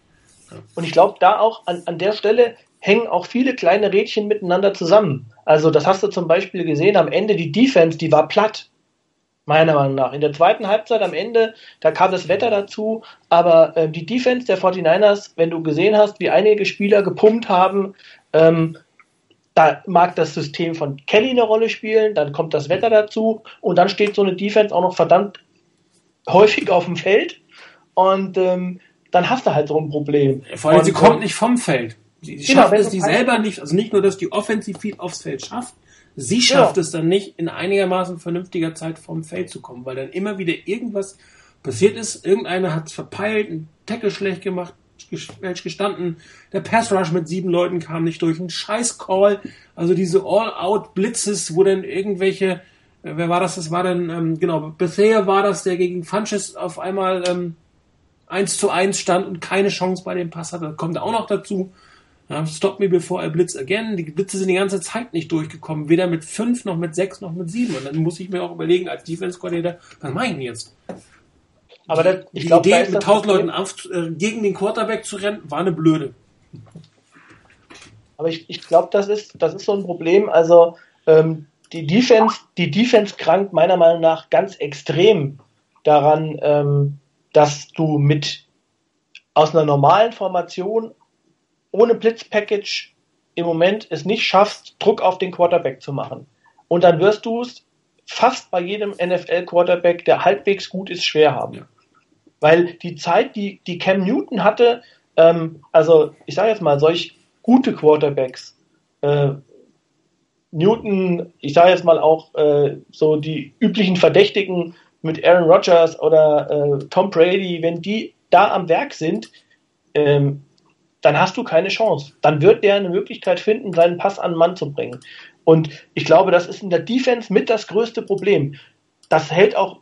Und ich glaube, da auch an, an der Stelle hängen auch viele kleine Rädchen miteinander zusammen. Also das hast du zum Beispiel gesehen am Ende, die Defense, die war platt. Meiner Meinung nach. In der zweiten Halbzeit am Ende, da kam das Wetter dazu, aber äh, die Defense der 49ers, wenn du gesehen hast, wie einige Spieler gepumpt haben, ähm, da mag das System von Kelly eine Rolle spielen, dann kommt das Wetter dazu und dann steht so eine Defense auch noch verdammt häufig auf dem Feld und ähm, dann hast du halt so ein Problem. Vor allem, und, sie kommt nicht vom Feld. Sie, sie Genau, schafft es die selber nicht, also nicht nur, dass die offensiv viel aufs Feld schafft, sie schafft Genau. es dann nicht, in einigermaßen vernünftiger Zeit vom Feld zu kommen, weil dann immer wieder irgendwas passiert ist. Irgendeiner hat es verpeilt, einen Tackle schlecht gemacht, falsch gestanden. Der Pass Rush mit sieben Leuten kam nicht durch. Ein scheiß Call. Also diese All-Out-Blitzes, wo dann irgendwelche, äh, wer war das? Das war dann, ähm, genau, Bethea war das, der gegen Funches auf einmal ähm, 1 zu 1 stand und keine Chance bei dem Pass hatte. Kommt auch noch dazu. Ja, stop me before I blitz again. Die Blitze sind die ganze Zeit nicht durchgekommen. Weder mit 5, noch mit 6, noch mit 7. Und dann muss ich mir auch überlegen, als Defense-Coordinator, was mache ich denn jetzt? aber das, ich die glaube, Idee, mit das 1000 Problem- Leuten auf, äh, gegen den Quarterback zu rennen, war eine blöde. Aber ich, ich glaube, das ist, das ist so ein Problem. Also ähm, die Defense, die Defense krankt meiner Meinung nach ganz extrem daran, ähm, dass du mit aus einer normalen Formation ohne Blitzpackage im Moment es nicht schaffst, Druck auf den Quarterback zu machen. Und dann wirst du es fast bei jedem NFL-Quarterback, der halbwegs gut ist, schwer haben. Weil die Zeit, die, die Cam Newton hatte, ähm, also ich sage jetzt mal, solch gute Quarterbacks, äh, Newton, ich sage jetzt mal auch äh, so die üblichen Verdächtigen mit Aaron Rodgers oder äh, Tom Brady, wenn die da am Werk sind, ähm, dann hast du keine Chance. Dann wird der eine Möglichkeit finden, seinen Pass an den Mann zu bringen. Und ich glaube, das ist in der Defense mit das größte Problem. Das hält auch,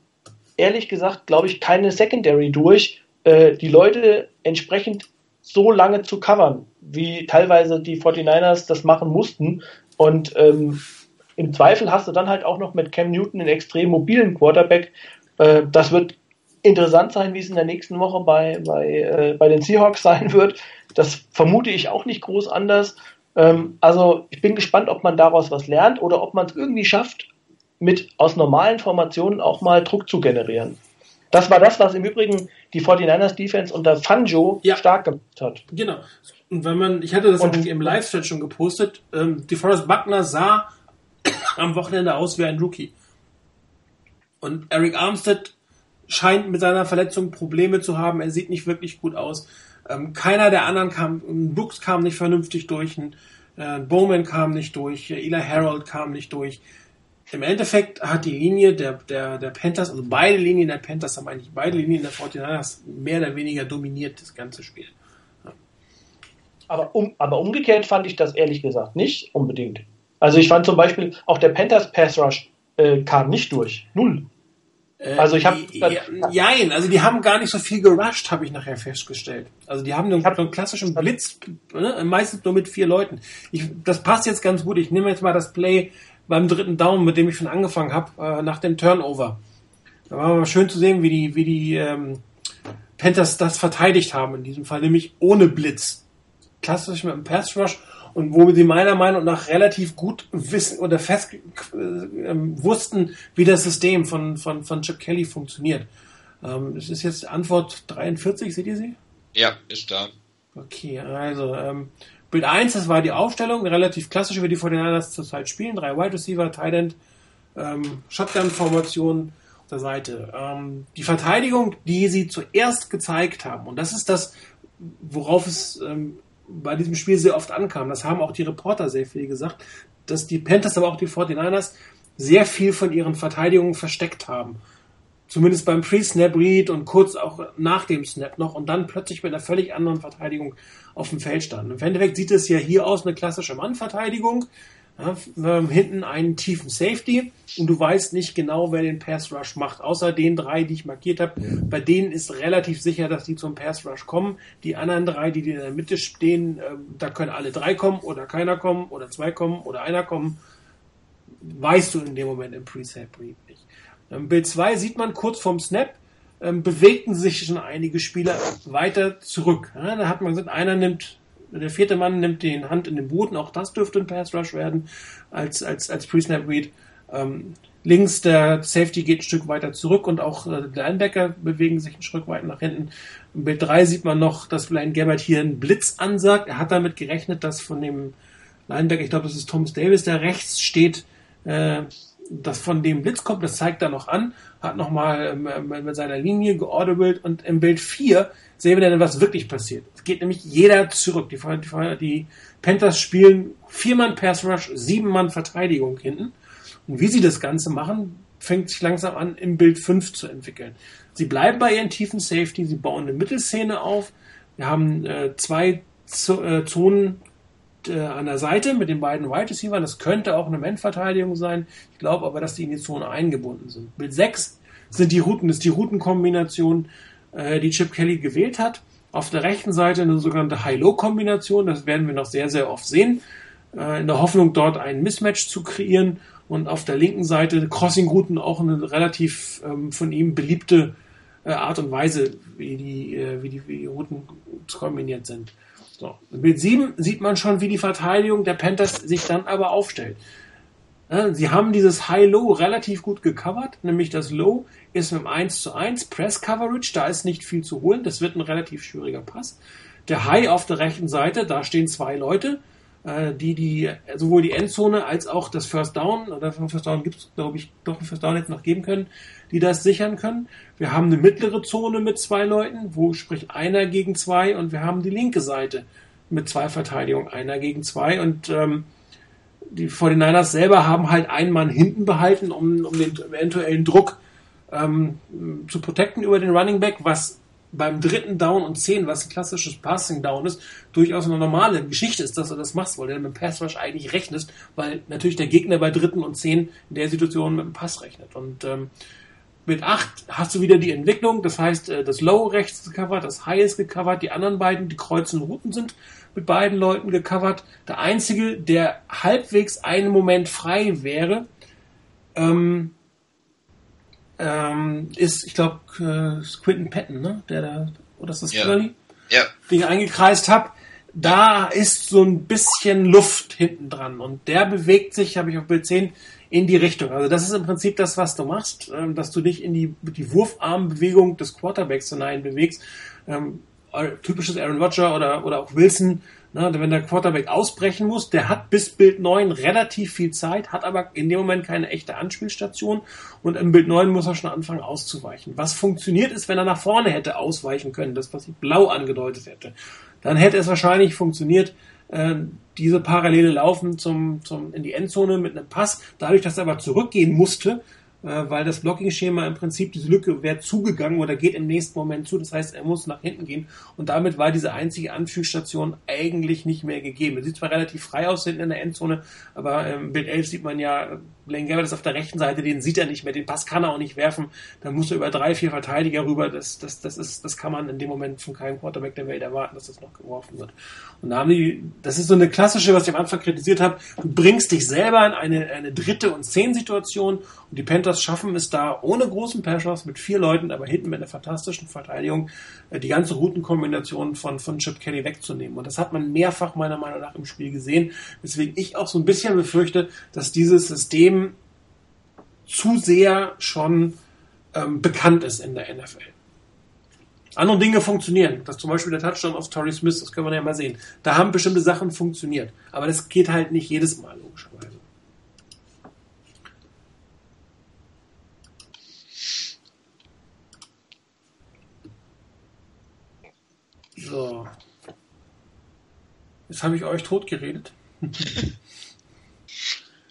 ehrlich gesagt, glaube ich, keine Secondary durch, äh, die Leute entsprechend so lange zu covern, wie teilweise die 49ers das machen mussten. Und ähm, im Zweifel hast du dann halt auch noch mit Cam Newton einen extrem mobilen Quarterback. Äh, das wird interessant sein, wie es in der nächsten Woche bei, bei, äh, bei den Seahawks sein wird. Das vermute ich auch nicht groß anders. Ähm, also ich bin gespannt, ob man daraus was lernt oder ob man es irgendwie schafft, mit aus normalen Formationen auch mal Druck zu generieren. Das war das, was im Übrigen die 49ers Defense unter Fanjo Ja. stark gemacht hat. Genau. Und wenn man, ich hatte das Und- im, Live-Chat schon gepostet, ähm, DeForest Buckner sah am Wochenende aus wie ein Rookie. Und Eric Armstead scheint mit seiner Verletzung Probleme zu haben. Er sieht nicht wirklich gut aus. Ähm, keiner der anderen kam, Brooks kam nicht vernünftig durch, ein äh, Bowman kam nicht durch, äh, Eli Harold kam nicht durch. Im Endeffekt hat die Linie der, der, der Panthers, also beide Linien der Panthers haben eigentlich beide Linien der 49ers mehr oder weniger dominiert das ganze Spiel. Aber, um, aber umgekehrt fand ich das ehrlich gesagt nicht unbedingt. Also ich fand zum Beispiel auch der Panthers Pass Rush äh, kam nicht durch. Null. Also ich hab- ja, Jein, also die haben gar nicht so viel gerusht, habe ich nachher festgestellt. Also die haben einen, hab- einen klassischen Blitz, ne, meistens nur mit vier Leuten. Ich, das passt jetzt ganz gut. Ich nehme jetzt mal das Play beim dritten Down, mit dem ich schon angefangen habe, äh, nach dem Turnover. Da war mal schön zu sehen, wie die, wie die ähm, Panthers das verteidigt haben in diesem Fall, nämlich ohne Blitz. Klassisch mit einem Pass Rush und wo sie meiner Meinung nach relativ gut wissen oder fest äh, ähm, wussten, wie das System von, von, von Chip Kelly funktioniert. Ähm, das ist jetzt Antwort 43, seht ihr sie? Ja, ist da. Okay, also ähm, Bild 1, das war die Aufstellung, relativ klassisch, wie die 49ers zurzeit spielen. Drei Wide Receiver, Tight End, ähm, Shotgun-Formation auf der Seite. Ähm, die Verteidigung, die sie zuerst gezeigt haben, und das ist das, worauf es ähm, bei diesem Spiel sehr oft ankam. Das haben auch die Reporter sehr viel gesagt, dass die Panthers, aber auch die 49ers sehr viel von ihren Verteidigungen versteckt haben. Zumindest beim Pre-Snap-Read und kurz auch nach dem Snap noch und dann plötzlich mit einer völlig anderen Verteidigung auf dem Feld standen. Im Endeffekt sieht es ja hier aus, eine klassische Mannverteidigung. Ja, ähm, hinten einen tiefen Safety und du weißt nicht genau, wer den Pass Rush macht. Außer den drei, die ich markiert habe. Bei denen ist relativ sicher, dass die zum Pass Rush kommen. Die anderen drei, die in der Mitte stehen, äh, da können alle drei kommen oder keiner kommen oder zwei kommen oder einer kommen. Weißt du in dem Moment im Pre-Snap Read nicht. Ähm, Bild 2 sieht man kurz vorm Snap, ähm, bewegten sich schon einige Spieler weiter zurück. Ja, da hat man gesagt, einer nimmt der vierte Mann nimmt die Hand in den Boden, auch das dürfte ein Pass Rush werden, als, als, als Pre-Snap Read. Ähm, links der Safety geht ein Stück weiter zurück und auch äh, die Linebacker bewegen sich ein Stück weiter nach hinten. Im Bild 3 sieht man noch, dass Blaine Gabbard hier einen Blitz ansagt. Er hat damit gerechnet, dass von dem Linebacker, ich glaube, das ist Thomas Davis, der rechts steht, äh, dass von dem Blitz kommt, das zeigt er noch an, hat nochmal ähm, mit seiner Linie geordert und im Bild 4 sehen wir dann, was wirklich passiert. Es geht nämlich jeder zurück. Die, die, Panthers spielen vier Mann Pass Rush, sieben Mann Verteidigung hinten. Und wie sie das Ganze machen, fängt sich langsam an, im Bild 5 zu entwickeln. Sie bleiben bei ihren tiefen Safety, sie bauen eine Mittelszene auf. Wir haben äh, zwei Z äh, Zonen äh, an der Seite mit den beiden Wide Receivers. Das könnte auch eine Man-Verteidigung sein. Ich glaube aber, dass die in die Zone eingebunden sind. Bild 6 sind die Routen, ist die Routenkombination äh, die Chip Kelly gewählt hat. Auf der rechten Seite eine sogenannte High-Low-Kombination, das werden wir noch sehr, sehr oft sehen, äh, in der Hoffnung, dort ein Mismatch zu kreieren. Und auf der linken Seite Crossing-Routen auch eine relativ ähm, von ihm beliebte äh, Art und Weise, wie die, äh, wie, die, wie die Routen kombiniert sind. So. Bild 7 sieht man schon, wie die Verteidigung der Panthers sich dann aber aufstellt. Sie haben dieses High-Low relativ gut gecovert, nämlich das Low ist mit dem 1 zu 1 Press Coverage, da ist nicht viel zu holen, das wird ein relativ schwieriger Pass. Der High auf der rechten Seite, da stehen zwei Leute, äh, die die sowohl die Endzone als auch das First Down, oder First Down gibt es, glaube ich, doch ein First Down jetzt noch geben können, die das sichern können. Wir haben eine mittlere Zone mit zwei Leuten, wo sprich einer gegen zwei und wir haben die linke Seite mit zwei Verteidigungen, einer gegen zwei und ähm, die 49ers selber haben halt einen Mann hinten behalten, um, um den eventuellen Druck ähm, zu protecten über den Running Back, was beim dritten Down und zehn, was ein klassisches Passing Down ist, durchaus eine normale Geschichte ist, dass du das machst, weil du mit dem Pass Rush eigentlich rechnest, weil natürlich der Gegner bei dritten und zehn in der Situation mit dem Pass rechnet. Und ähm, mit acht hast du wieder die Entwicklung, das heißt, äh, das Low rechts gecovert, das High ist gecovert, die anderen beiden, die kreuzenden Routen sind mit beiden Leuten gecovert. Der einzige, der halbwegs einen Moment frei wäre, ähm, ähm, ist, ich glaube, äh, Quinton Patton, ne? Der da, oder ist das ja. Curly? Ja. Den ich eingekreist habe. Da ist so ein bisschen Luft hinten dran und der bewegt sich, habe ich auf Bild 10, in die Richtung. Also das ist im Prinzip das, was du machst, ähm, dass du dich in die, die Wurfarmbewegung des Quarterbacks hinein bewegst. Ähm, typisches Aaron Rodger oder, oder auch Wilson, ne, wenn der Quarterback ausbrechen muss, der hat bis Bild 9 relativ viel Zeit, hat aber in dem Moment keine echte Anspielstation und im Bild 9 muss er schon anfangen auszuweichen. Was funktioniert ist, wenn er nach vorne hätte ausweichen können, das was ich blau angedeutet hätte, dann hätte es wahrscheinlich funktioniert, äh, diese Parallele laufen zum, zum, in die Endzone mit einem Pass. Dadurch, dass er aber zurückgehen musste, äh, weil das Blocking-Schema im Prinzip diese Lücke wäre zugegangen oder geht im nächsten Moment zu. Das heißt, er muss nach hinten gehen und damit war diese einzige Anfühlstation eigentlich nicht mehr gegeben. Er sieht zwar relativ frei aus hinten in der Endzone, aber im ähm, Bild 11 sieht man ja, Blaine Gabbert ist auf der rechten Seite, den sieht er nicht mehr, den Pass kann er auch nicht werfen. Da muss er über drei, vier Verteidiger rüber. Das, das, das, ist, das kann man in dem Moment von keinem Quarterback der Welt erwarten, dass das noch geworfen wird. Und da haben die, das ist so eine klassische, was ich am Anfang kritisiert habe. Du bringst dich selber in eine, eine dritte und zehn Situation und die Panthers schaffen es da ohne großen Passhoffs mit vier Leuten, aber hinten mit einer fantastischen Verteidigung, äh, die ganze Routenkombination von, von Chip Kelly wegzunehmen. Und das hat man mehrfach meiner Meinung nach im Spiel gesehen, weswegen ich auch so ein bisschen befürchte, dass dieses System zu sehr schon ähm, bekannt ist in der NFL. Andere Dinge funktionieren. Das zum Beispiel der Touchdown auf Torrey Smith, das können wir ja mal sehen. Da haben bestimmte Sachen funktioniert. Aber das geht halt nicht jedes Mal, logischerweise. So. Jetzt habe ich euch totgeredet.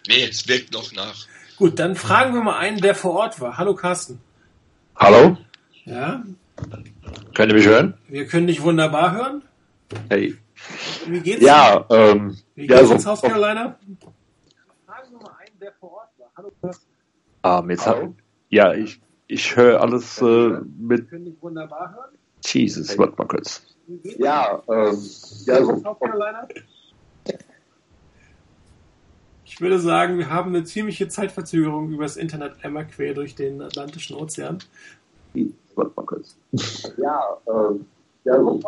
nee, es wirkt noch nach. Gut, dann fragen wir mal einen, der vor Ort war. Hallo Carsten. Hallo? Ja? Könnt ihr mich hören? Wir können dich wunderbar hören. Hey. Wie geht's? Ja, ähm, Wie geht's ja, so, in South Carolina? Fragen wir mal einen, der vor Ort war. Hallo Carsten. ähm, jetzt hab, ja, ich, ich höre alles äh, mit. Wir können dich wunderbar hören. Jesus, warte mal kurz. Ja, ähm, ja, so? Ich würde sagen, wir haben eine ziemliche Zeitverzögerung übers Internet einmal quer durch den Atlantischen Ozean. warte mal kurz. Ja, ähm, ja, so,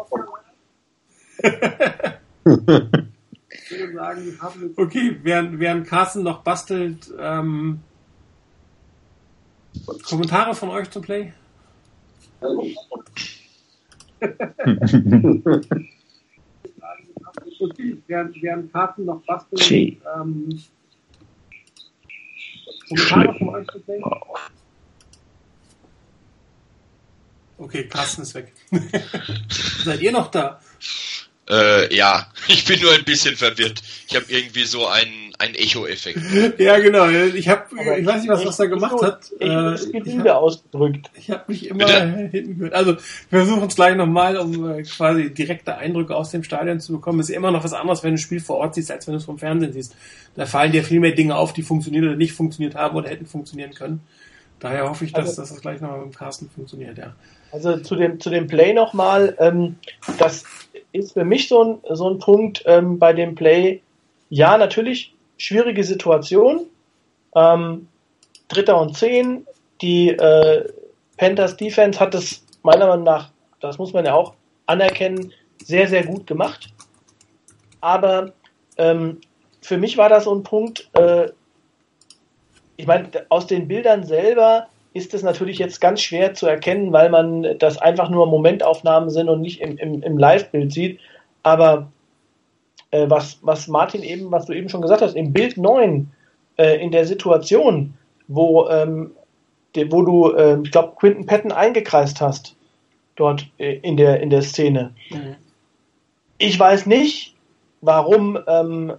Ich würde sagen, wir haben Okay, während, während Carsten noch bastelt, ähm, Kommentare von euch zum Play? Okay, während, während Carsten noch bastelt, Gee. ähm, Kommentare von euch Play? Okay, Carsten ist weg. Seid ihr noch da? Äh, ja, ich bin nur ein bisschen verwirrt. Ich habe irgendwie so einen, einen Echo-Effekt. Ja, genau. Ich hab, Aber ich weiß nicht, was was er gemacht so- hat. Ich Äh, habe das ich Gefühl ausgedrückt. Ich habe mich immer Bitte? hinten gehört. Also wir versuchen es gleich nochmal, um äh, quasi direkte Eindrücke aus dem Stadion zu bekommen. Es ist immer noch was anderes, wenn du ein Spiel vor Ort siehst, als wenn du es vom Fernsehen siehst. Da fallen dir viel mehr Dinge auf, die funktioniert oder nicht funktioniert haben oder hätten funktionieren können. Daher hoffe ich, dass, Also- dass das gleich nochmal mit dem Carsten funktioniert, ja. Also zu dem, zu dem Play nochmal, ähm, das ist für mich so ein, so ein Punkt ähm, bei dem Play. Ja, natürlich, schwierige Situation. Ähm, Dritter und Zehn. Die äh, Panthers Defense hat es meiner Meinung nach, das muss man ja auch anerkennen, sehr, sehr gut gemacht. Aber ähm, für mich war das so ein Punkt, äh, ich meine, aus den Bildern selber ist es natürlich jetzt ganz schwer zu erkennen, weil man das einfach nur Momentaufnahmen sind und nicht im, im, im Live-Bild sieht. Aber äh, was, was Martin eben, was du eben schon gesagt hast, im Bild 9, äh, in der Situation, wo, ähm, de, wo du, äh, ich glaube, Quinton Patton eingekreist hast, dort äh, in, der, in der Szene. Ich weiß nicht, warum ähm,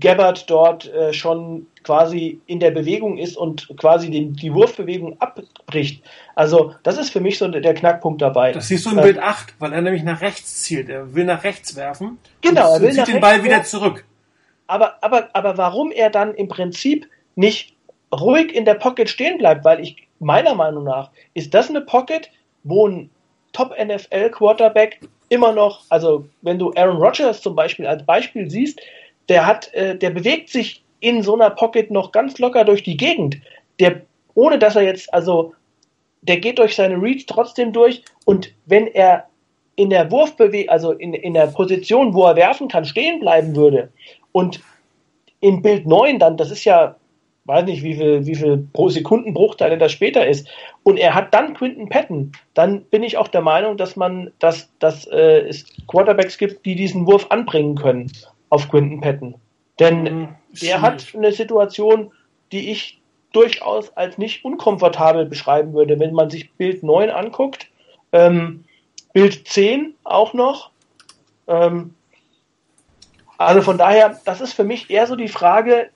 Gabbard dort äh, schon quasi in der Bewegung ist und quasi den, die Wurfbewegung abbricht. Also das ist für mich so der Knackpunkt dabei. Das siehst du in Äh, Bild 8, weil er nämlich nach rechts zielt. Er will nach rechts werfen. Genau, und er will zieht nach den Ball wieder zurück. aber, aber, aber warum er dann im Prinzip nicht ruhig in der Pocket stehen bleibt, weil ich meiner Meinung nach ist das eine Pocket, wo ein Top-NFL-Quarterback immer noch, also wenn du Aaron Rodgers zum Beispiel als Beispiel siehst, der hat, äh, der bewegt sich in so einer Pocket noch ganz locker durch die Gegend. Der, ohne dass er jetzt, also der geht durch seine Reads trotzdem durch und wenn er in der Wurfbewegung, also in, in der Position, wo er werfen kann, stehen bleiben würde und in Bild 9 dann, das ist ja, weiß nicht, wie viel, wie viel pro Sekundenbruchteile das später ist, und er hat dann Quinton Patton, dann bin ich auch der Meinung, dass man, dass, dass äh, es Quarterbacks gibt, die diesen Wurf anbringen können auf Quinton Patton. Denn Mhm, der hat eine Situation, die ich durchaus als nicht unkomfortabel beschreiben würde, wenn man sich Bild 9 anguckt. Ähm, Bild 10 auch noch. Ähm, also von daher, das ist für mich eher so die Frage,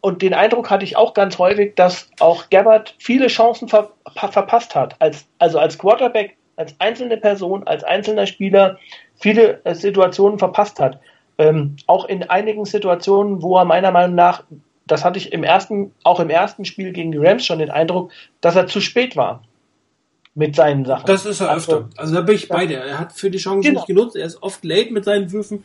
und den Eindruck hatte ich auch ganz häufig, dass auch Gabbard viele Chancen ver ver verpasst hat. Als, also als Quarterback, als einzelne Person, als einzelner Spieler viele äh, Situationen verpasst hat. Ähm, auch in einigen Situationen, wo er meiner Meinung nach, das hatte ich im ersten, auch im ersten Spiel gegen die Rams schon den Eindruck, dass er zu spät war mit seinen Sachen. Das ist er Also, öfter. Also da bin ich bei dir. Er hat für die Chance Genau. nicht genutzt. Er ist oft late mit seinen Würfen.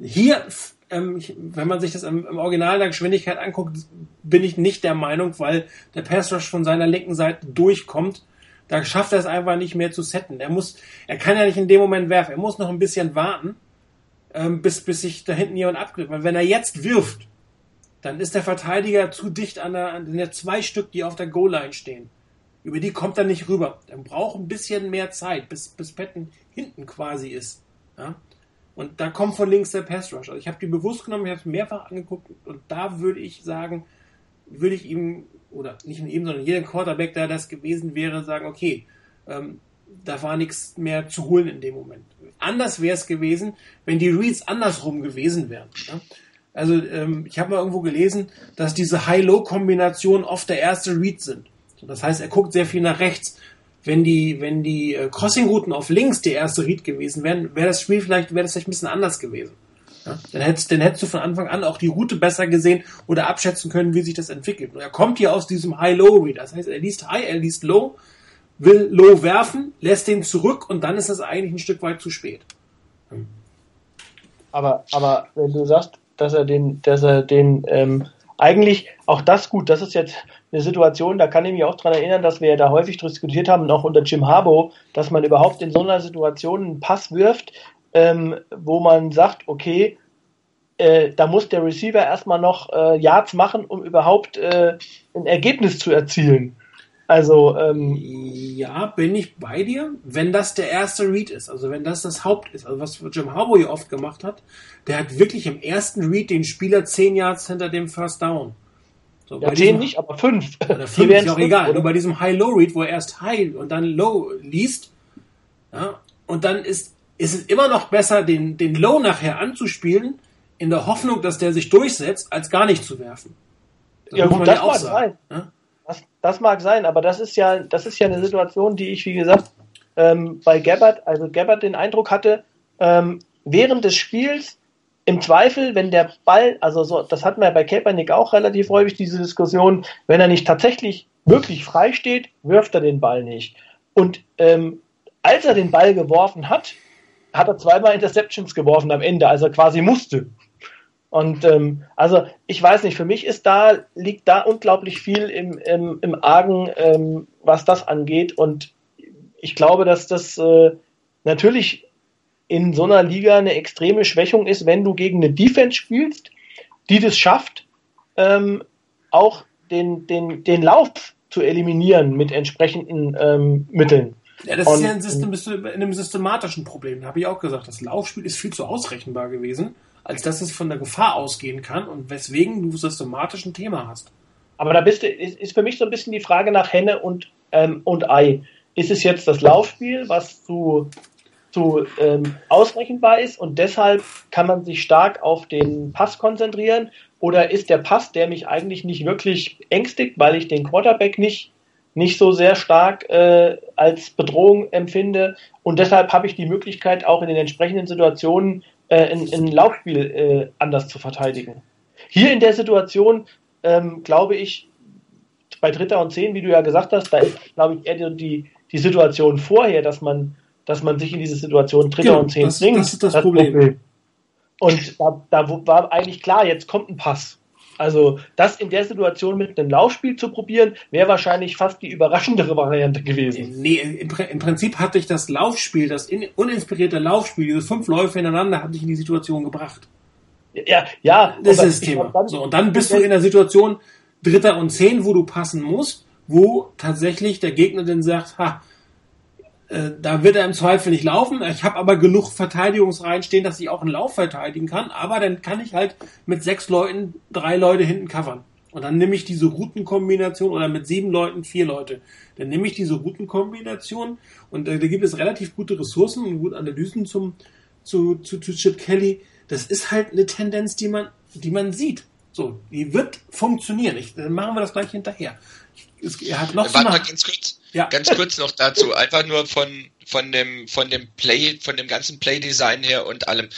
Hier, ähm, wenn man sich das im, im Original der Geschwindigkeit anguckt, bin ich nicht der Meinung, weil der Pass Rush von seiner linken Seite durchkommt. Da schafft er es einfach nicht mehr zu setten. Er muss, er kann ja nicht in dem Moment werfen. Er muss noch ein bisschen warten, ähm, bis, bis sich da hinten jemand abgrifft. Weil wenn er jetzt wirft, dann ist der Verteidiger zu dicht an der, an der zwei Stück, die auf der Goal-Line stehen. Über die kommt er nicht rüber. Dann braucht ein bisschen mehr Zeit, bis, bis Patton hinten quasi ist. Ja? Und da kommt von links der Pass Rush. Also ich habe die bewusst genommen, ich habe es mehrfach angeguckt und da würde ich sagen, würde ich ihm, oder nicht nur ihm, sondern jedem Quarterback, der das gewesen wäre, sagen, okay, ähm, da war nichts mehr zu holen in dem Moment. Anders wäre es gewesen, wenn die Reads andersrum gewesen wären. Ja? Also ähm, ich habe mal irgendwo gelesen, dass diese High-Low-Kombinationen oft der erste Read sind. Das heißt, er guckt sehr viel nach rechts. Wenn die, wenn die äh, Crossing-Routen auf links der erste Read gewesen wären, wäre das Spiel vielleicht, wäre das vielleicht ein bisschen anders gewesen. Ja? Dann, hättest, dann hättest du von Anfang an auch die Route besser gesehen oder abschätzen können, wie sich das entwickelt. Und er kommt hier aus diesem High-Low-Read. Das heißt, er liest High, er liest Low, will Low werfen, lässt den zurück und dann ist das eigentlich ein Stück weit zu spät. Aber, aber wenn du sagst, dass er den, dass er den ähm, eigentlich auch das gut, das ist jetzt eine Situation, da kann ich mich auch daran erinnern, dass wir ja da häufig diskutiert haben, auch unter Jim Harbaugh, dass man überhaupt in so einer Situation einen Pass wirft, ähm, wo man sagt, okay, äh, da muss der Receiver erstmal noch äh, Yards machen, um überhaupt äh, ein Ergebnis zu erzielen. Also ähm, ja, bin ich bei dir, wenn das der erste Read ist, also wenn das das Haupt ist, also was Jim Harbaugh hier oft gemacht hat, der hat wirklich im ersten Read den Spieler zehn Yards hinter dem First Down. So, ja, zehn nicht, aber fünf. Oder fünf ist auch egal. Oder? Nur bei diesem High-Low-Read, wo er erst High und dann Low liest, ja, und dann ist, ist es immer noch besser, den, den Low nachher anzuspielen, in der Hoffnung, dass der sich durchsetzt, als gar nicht zu werfen. Das ja, gut, das ja auch sagen. Ja? Das, das mag sein, aber das ist ja, das ist ja eine Situation, die ich, wie gesagt, ähm, bei Gabbard, also Gabbard den Eindruck hatte, ähm, während des Spiels im Zweifel, wenn der Ball, also so, das hatten wir bei Kaepernick auch relativ häufig, diese Diskussion, wenn er nicht tatsächlich wirklich frei steht, wirft er den Ball nicht. Und ähm, als er den Ball geworfen hat, hat er zweimal Interceptions geworfen am Ende, als er quasi musste. Und ähm, also ich weiß nicht, für mich ist da, liegt da unglaublich viel im, im, im Argen, ähm, was das angeht. Und ich glaube, dass das äh, natürlich in so einer Liga eine extreme Schwächung ist, wenn du gegen eine Defense spielst, die das schafft, ähm, auch den, den, den Lauf zu eliminieren mit entsprechenden ähm, Mitteln. Ja, das Und, ist ja ein System, in einem systematischen Problem. Da habe ich auch gesagt, das Laufspiel ist viel zu ausrechenbar gewesen als dass es von der Gefahr ausgehen kann und weswegen du systematisch ein Thema hast. Aber da bist du, ist, für mich so ein bisschen die Frage nach Henne und, ähm, und Ei. Ist es jetzt das Laufspiel, was zu, zu ähm, ausrechenbar ist und deshalb kann man sich stark auf den Pass konzentrieren? Oder ist der Pass, der mich eigentlich nicht wirklich ängstigt, weil ich den Quarterback nicht, nicht so sehr stark äh, als Bedrohung empfinde und deshalb habe ich die Möglichkeit, auch in den entsprechenden Situationen äh, ein, ein Laufspiel äh, anders zu verteidigen. Hier in der Situation, ähm, glaube ich, bei Dritter und Zehn, wie du ja gesagt hast, da ist, glaube ich, eher die, die Situation vorher, dass man, dass man sich in diese Situation Dritter genau, und Zehn bringt. Das ist das, das Problem. Problem. Und da, da war eigentlich klar, jetzt kommt ein Pass. Also das in der Situation mit einem Laufspiel zu probieren, wäre wahrscheinlich fast die überraschendere Variante gewesen. Nee, im, im Prinzip hatte ich das Laufspiel, das in, uninspirierte Laufspiel, diese fünf Läufe ineinander, hatte ich in die Situation gebracht. Ja, ja. Das ist das Thema. Dann, so, und dann bist du in der Situation Dritter und Zehn, wo du passen musst, wo tatsächlich der Gegner dann sagt, ha, äh, da wird er im Zweifel nicht laufen. Ich habe aber genug Verteidigungsreihen stehen, dass ich auch einen Lauf verteidigen kann. Aber dann kann ich halt mit sechs Leuten drei Leute hinten covern. Und dann nehme ich diese Routenkombination oder mit sieben Leuten vier Leute. Dann nehme ich diese Routenkombination und äh, da gibt es relativ gute Ressourcen und gute Analysen zum, zu, zu, zu Chip Kelly. Das ist halt eine Tendenz, die man, die man sieht. So, die wird funktionieren. Ich, dann machen wir das gleich hinterher. Es, er hat noch Warte mal ganz kurz. Ja. Ganz kurz noch dazu, einfach nur von, von dem, von dem Play, von dem ganzen Play-Design her und allem.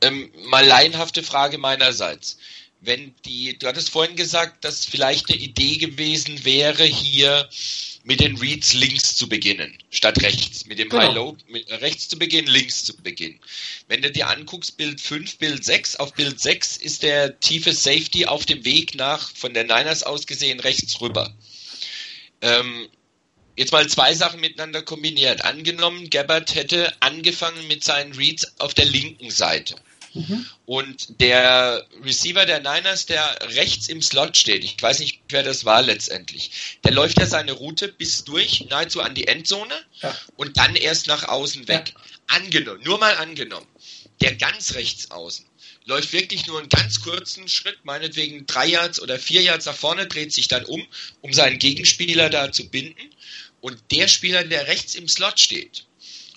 Ähm, mal laienhafte Frage meinerseits. Wenn die, du hattest vorhin gesagt, dass vielleicht eine Idee gewesen wäre, hier mit den Reads links zu beginnen, statt rechts. Mit dem genau. High-Low rechts zu beginnen, links zu beginnen. Wenn du dir anguckst, Bild 5, Bild 6, auf Bild 6 ist der tiefe Safety auf dem Weg nach, von der Niners aus gesehen, rechts rüber. Ähm, jetzt mal zwei Sachen miteinander kombiniert. Angenommen, Gabbard hätte angefangen mit seinen Reads auf der linken Seite. Mhm. Und der Receiver der Niners, der rechts im Slot steht, ich weiß nicht, wer das war letztendlich, der läuft ja seine Route bis durch, nahezu an die Endzone ja. und dann erst nach außen weg. Ja. Angenommen, nur mal angenommen, der ganz rechts außen läuft wirklich nur einen ganz kurzen Schritt, meinetwegen drei Yards oder vier Yards nach vorne, dreht sich dann um, um seinen Gegenspieler da zu binden Und der Spieler, der rechts im Slot steht,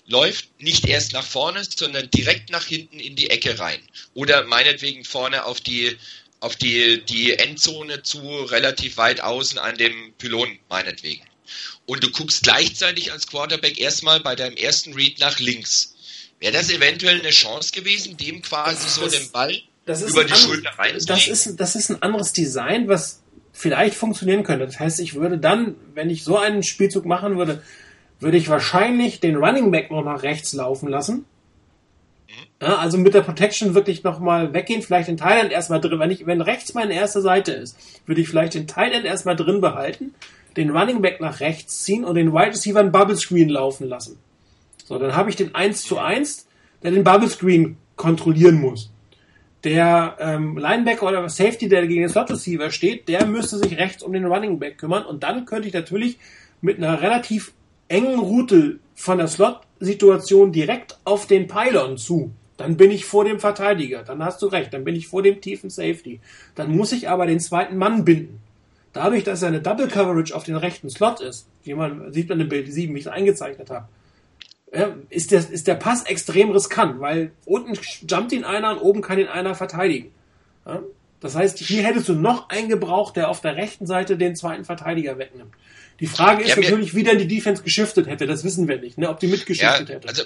läuft nicht erst nach vorne, sondern direkt nach hinten in die Ecke rein. Oder meinetwegen vorne auf die, auf die, die Endzone zu, relativ weit außen an dem Pylon, meinetwegen. Und du guckst gleichzeitig als Quarterback erstmal bei deinem ersten Read nach links. Wäre das eventuell eine Chance gewesen, dem quasi so Das- den Ball Das über die Schulter das reinzulegen? ist, das ist ein anderes Design, was vielleicht funktionieren könnte. Das heißt, ich würde dann, wenn ich so einen Spielzug machen würde, würde ich wahrscheinlich den Running Back noch nach rechts laufen lassen. Ja, also mit der Protection wirklich nochmal weggehen, vielleicht den Thailand erstmal drin. Wenn, ich, wenn rechts meine erste Seite ist, würde ich vielleicht den Thailand erstmal drin behalten, den Running Back nach rechts ziehen und den Wide Receiver einen Bubble Screen laufen lassen. So, dann habe ich den 1 zu 1, der den Bubble Screen kontrollieren muss der ähm, Linebacker oder Safety, der gegen den Slot Receiver steht, der müsste sich rechts um den Running Back kümmern und dann könnte ich natürlich mit einer relativ engen Route von der Slot-Situation direkt auf den Pylon zu. Dann bin ich vor dem Verteidiger. Dann hast du recht. Dann bin ich vor dem tiefen Safety. Dann muss ich aber den zweiten Mann binden. Dadurch, dass er eine Double Coverage auf den rechten Slot ist, wie man sieht man im Bild 7, wie ich es eingezeichnet habe, ist, der, ist der Pass extrem riskant, weil unten jumpt ihn einer und oben kann ihn einer verteidigen. Ja? Das heißt, hier hättest du noch einen gebraucht, der auf der rechten Seite den zweiten Verteidiger wegnimmt. Die Frage ist Ja, natürlich, wie denn die Defense geschiftet hätte. Das wissen wir nicht, ne? ob die Ja, mitgeschiftet hätte. also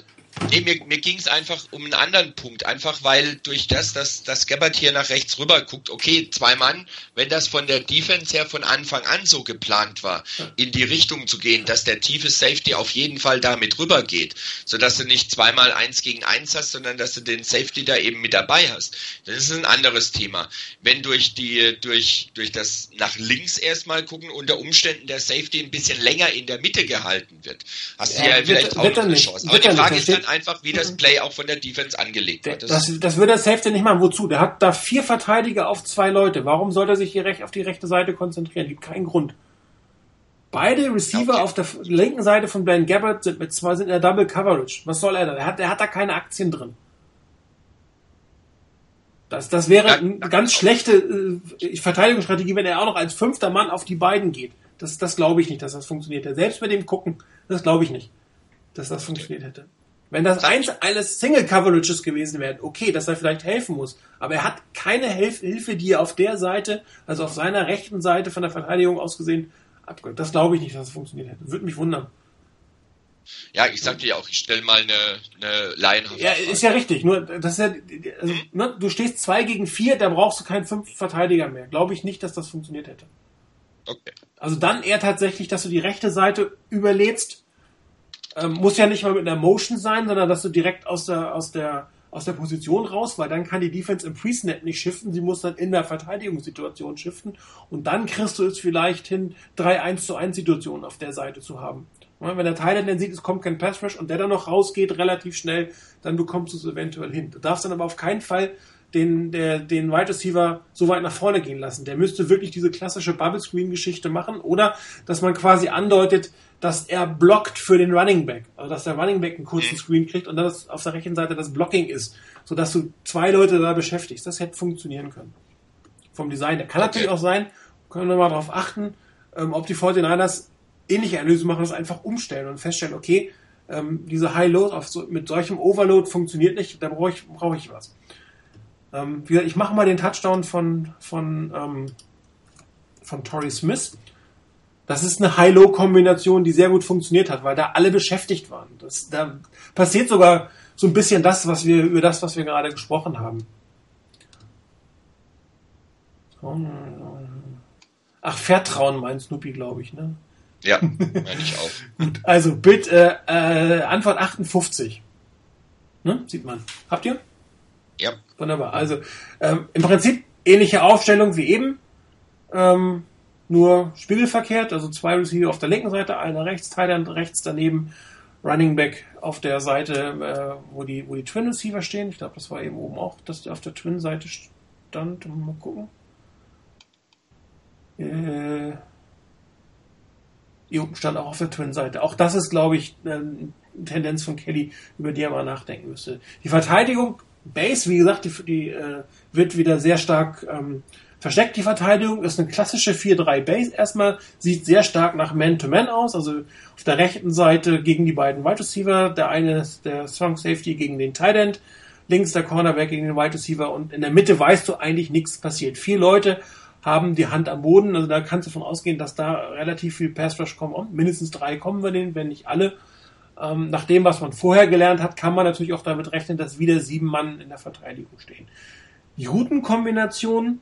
nee, mir, mir ging es einfach um einen anderen Punkt. Einfach weil durch das, dass das Gabbard hier nach rechts rüber guckt, okay, zwei Mann, wenn das von der Defense her von Anfang an so geplant war, in die Richtung zu gehen, dass der tiefe Safety auf jeden Fall damit rüber geht, sodass du nicht zweimal eins gegen eins hast, sondern dass du den Safety da eben mit dabei hast. Das ist ein anderes Thema. Wenn durch die, durch, durch das nach links erstmal gucken, unter Umständen der Safety ein bisschen länger in der Mitte gehalten wird, hast du Ja, ja, wird- vielleicht auch wird eine nicht. Chance. Aber die nicht. Frage Da ist dann einfach, wie das Play auch von der Defense angelegt wird. Der, das, das würde der Safety nicht machen. Wozu? Der hat da vier Verteidiger auf zwei Leute. Warum sollte er sich hier recht auf die rechte Seite konzentrieren? Gibt keinen Grund. Beide Receiver Okay. auf der linken Seite von Blaine Gabbard sind mit zwei sind in der Double Coverage. Was soll er da? Er hat, er hat da keine Aktien drin. Das, das wäre Ja, eine ganz schlechte äh, Verteidigungsstrategie, wenn er auch noch als fünfter Mann auf die beiden geht. Das, das glaube ich nicht, dass das funktioniert. Selbst mit dem Gucken, das glaube ich nicht, dass das funktioniert hätte. Wenn das eins eines Single Coverages gewesen wäre, okay, dass er vielleicht helfen muss. Aber er hat keine Hilf Hilfe, die er auf der Seite, also auf seiner rechten Seite von der Verteidigung aus gesehen, abgibt. Das glaube ich nicht, dass es funktioniert hätte. Würde mich wundern. Ja, ich sagte ja auch, ich stelle mal eine, eine laienhafte Ja, ist ja richtig. Nur, das ist ja, also, ne, du stehst zwei gegen vier, da brauchst du keinen fünf Verteidiger mehr. Glaube ich nicht, dass das funktioniert hätte. Okay. Also dann eher tatsächlich, dass du die rechte Seite überlädst. Ähm, muss ja nicht mal mit einer Motion sein, sondern dass du direkt aus der, aus der, aus der Position raus, weil dann kann die Defense im Pre-Snap nicht shiften, sie muss dann in der Verteidigungssituation shiften und dann kriegst du es vielleicht hin, drei 1 zu 1 Situationen auf der Seite zu haben. Wenn der Teil dann sieht, es kommt kein Pass Rush und der dann noch rausgeht relativ schnell, dann bekommst du es eventuell hin. Du darfst dann aber auf keinen Fall den, der, den Wide Receiver so weit nach vorne gehen lassen. Der müsste wirklich diese klassische Bubble Screen Geschichte machen oder dass man quasi andeutet, dass er blockt für den Running Back. Also dass der Running Back einen kurzen Screen kriegt und dann das auf der rechten Seite das Blocking ist, sodass du zwei Leute da beschäftigst. Das hätte funktionieren können. Vom Design. Der kann natürlich auch sein, können wir mal darauf achten, ähm, ob die 49ers ähnliche Analyse machen, das einfach umstellen und feststellen, okay, ähm, diese High-Load auf so, mit solchem Overload funktioniert nicht, da brauche ich, brauche ich was. Ähm, wie gesagt, ich mache mal den Touchdown von, von, ähm, von Torrey Smith. Das ist eine High-Low-Kombination, die sehr gut funktioniert hat, weil da alle beschäftigt waren. Das, da passiert sogar so ein bisschen das, was wir, über das, was wir gerade gesprochen haben. Ach, Vertrauen meint Snoopy, glaube ich, ne? Ja, meine ich auch. Gut, also Bild, äh, äh, Antwort 58. Ne? Sieht man. Habt ihr? Ja, Wunderbar. Also ähm, im Prinzip ähnliche Aufstellung wie eben, ähm, nur spiegelverkehrt, also zwei Receiver auf der linken Seite, einer rechts, Thailand rechts daneben, Running Back auf der Seite, äh, wo die wo die Twin Receiver stehen. Ich glaube, das war eben oben auch, dass der auf der Twin Seite stand. Mal gucken. Äh, oben stand auch auf der Twin-Seite. Auch das ist, glaube ich, eine Tendenz von Kelly, über die er mal nachdenken müsste. Die Verteidigung Base, wie gesagt, die, die äh, wird wieder sehr stark ähm, versteckt, die Verteidigung. Ist eine klassische 4-3 Base. Erstmal sieht sehr stark nach Man-to-Man aus. Also auf der rechten Seite gegen die beiden Wide Receiver. Der eine ist der Strong Safety gegen den Tight End. Links der Cornerback gegen den Wide Receiver. Und in der Mitte weißt du eigentlich nichts passiert. Vier Leute haben die Hand am Boden. Also da kannst du davon ausgehen, dass da relativ viel Pass Rush kommen. Mindestens drei kommen wir denen, wenn nicht alle. Ähm, nach dem, was man vorher gelernt hat, kann man natürlich auch damit rechnen, dass wieder sieben Mann in der Verteidigung stehen. Die Routenkombination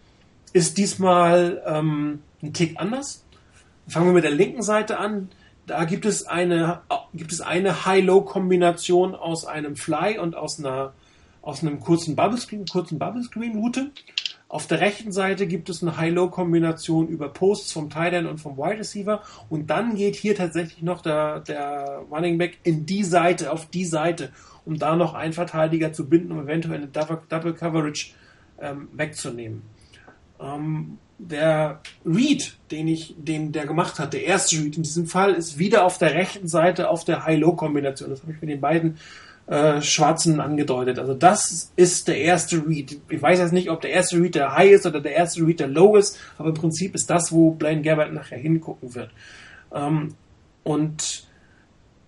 ist diesmal ähm, ein Tick anders. Fangen wir mit der linken Seite an. Da gibt es eine, gibt es eine High-Low-Kombination aus einem Fly und aus einer, aus einem kurzen Bubble Screen, kurzen Bubble Screen Route. Auf der rechten Seite gibt es eine High-Low-Kombination über Posts vom Tight End und vom Wide Receiver. Und dann geht hier tatsächlich noch der, der Running Back in die Seite, auf die Seite, um da noch einen Verteidiger zu binden, um eventuell eine Double, Coverage ähm, wegzunehmen. Ähm, der Read, den ich, den der gemacht hat, der erste Read in diesem Fall, ist wieder auf der rechten Seite auf der High-Low-Kombination. Das habe ich mit den beiden äh, Schwarzen angedeutet. Also das ist der erste Read. Ich weiß jetzt nicht, ob der erste Read der High ist oder der erste Read der Low ist, aber im Prinzip ist das, wo Blaine Gabbard nachher hingucken wird. Ähm, und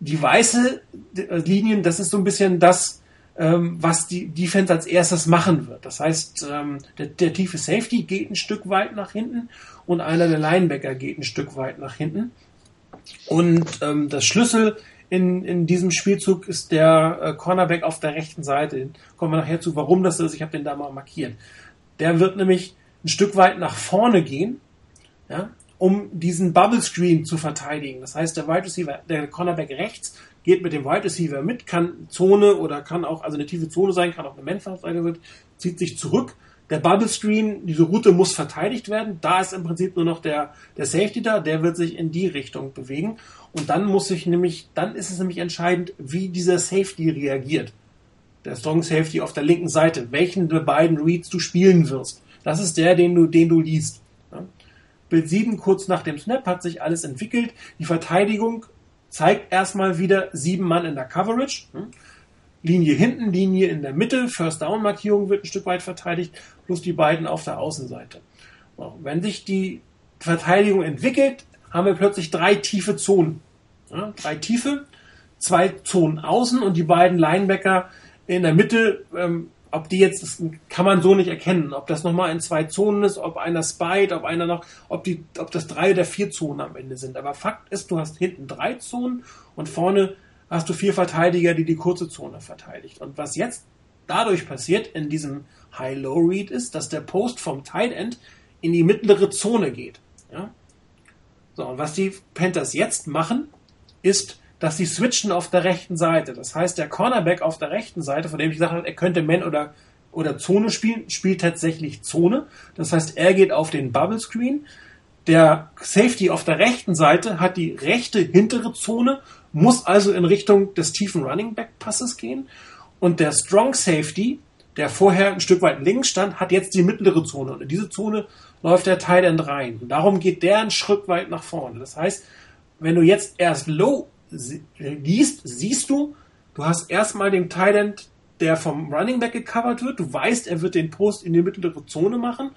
die weiße äh, Linien, das ist so ein bisschen das, ähm, was die Defense als erstes machen wird. Das heißt, ähm, der, der tiefe Safety geht ein Stück weit nach hinten und einer der Linebacker geht ein Stück weit nach hinten. Und ähm, das Schlüssel in, in diesem Spielzug ist der äh, Cornerback auf der rechten Seite. Kommen wir nachher zu, warum das ist. Ich habe den da mal markiert. Der wird nämlich ein Stück weit nach vorne gehen, ja, um diesen Bubble Screen zu verteidigen. Das heißt, der Wide Receiver, der Cornerback rechts geht mit dem Wide Receiver mit, kann Zone oder kann auch, also eine tiefe Zone sein, kann auch eine Man sein, zieht sich zurück. Der Bubble Screen, diese Route muss verteidigt werden. Da ist im Prinzip nur noch der, der Safety da, der wird sich in die Richtung bewegen. Und dann muss ich nämlich, dann ist es nämlich entscheidend, wie dieser Safety reagiert. Der Strong Safety auf der linken Seite, welchen der beiden Reads du spielen wirst. Das ist der, den du, den du liest. Bild 7, kurz nach dem Snap, hat sich alles entwickelt. Die Verteidigung zeigt erstmal wieder sieben Mann in der Coverage. Linie hinten, Linie in der Mitte, First Down Markierung wird ein Stück weit verteidigt, plus die beiden auf der Außenseite. Wenn sich die Verteidigung entwickelt, haben wir plötzlich drei tiefe Zonen. Ja, drei tiefe, zwei Zonen außen und die beiden Linebacker in der Mitte, ähm, ob die jetzt, das kann man so nicht erkennen, ob das nochmal in zwei Zonen ist, ob einer spite, ob einer noch, ob die, ob das drei oder vier Zonen am Ende sind. Aber Fakt ist, du hast hinten drei Zonen und vorne hast du vier Verteidiger, die die kurze Zone verteidigt. Und was jetzt dadurch passiert in diesem High-Low-Read ist, dass der Post vom Tight End in die mittlere Zone geht. Ja? So, und was die Panthers jetzt machen, ist, dass sie switchen auf der rechten Seite. Das heißt, der Cornerback auf der rechten Seite, von dem ich gesagt habe, er könnte Man oder, oder Zone spielen, spielt tatsächlich Zone. Das heißt, er geht auf den Bubble Screen. Der Safety auf der rechten Seite hat die rechte hintere Zone, muss also in Richtung des tiefen Running Back Passes gehen. Und der Strong Safety, der vorher ein Stück weit links stand, hat jetzt die mittlere Zone. Und in diese Zone läuft der Tight End rein. Und darum geht der einen Schritt weit nach vorne. Das heißt, wenn du jetzt erst low liest, siehst du, du hast erstmal den Tight der vom Running Back gecovert wird. Du weißt, er wird den Post in die mittlere Zone machen.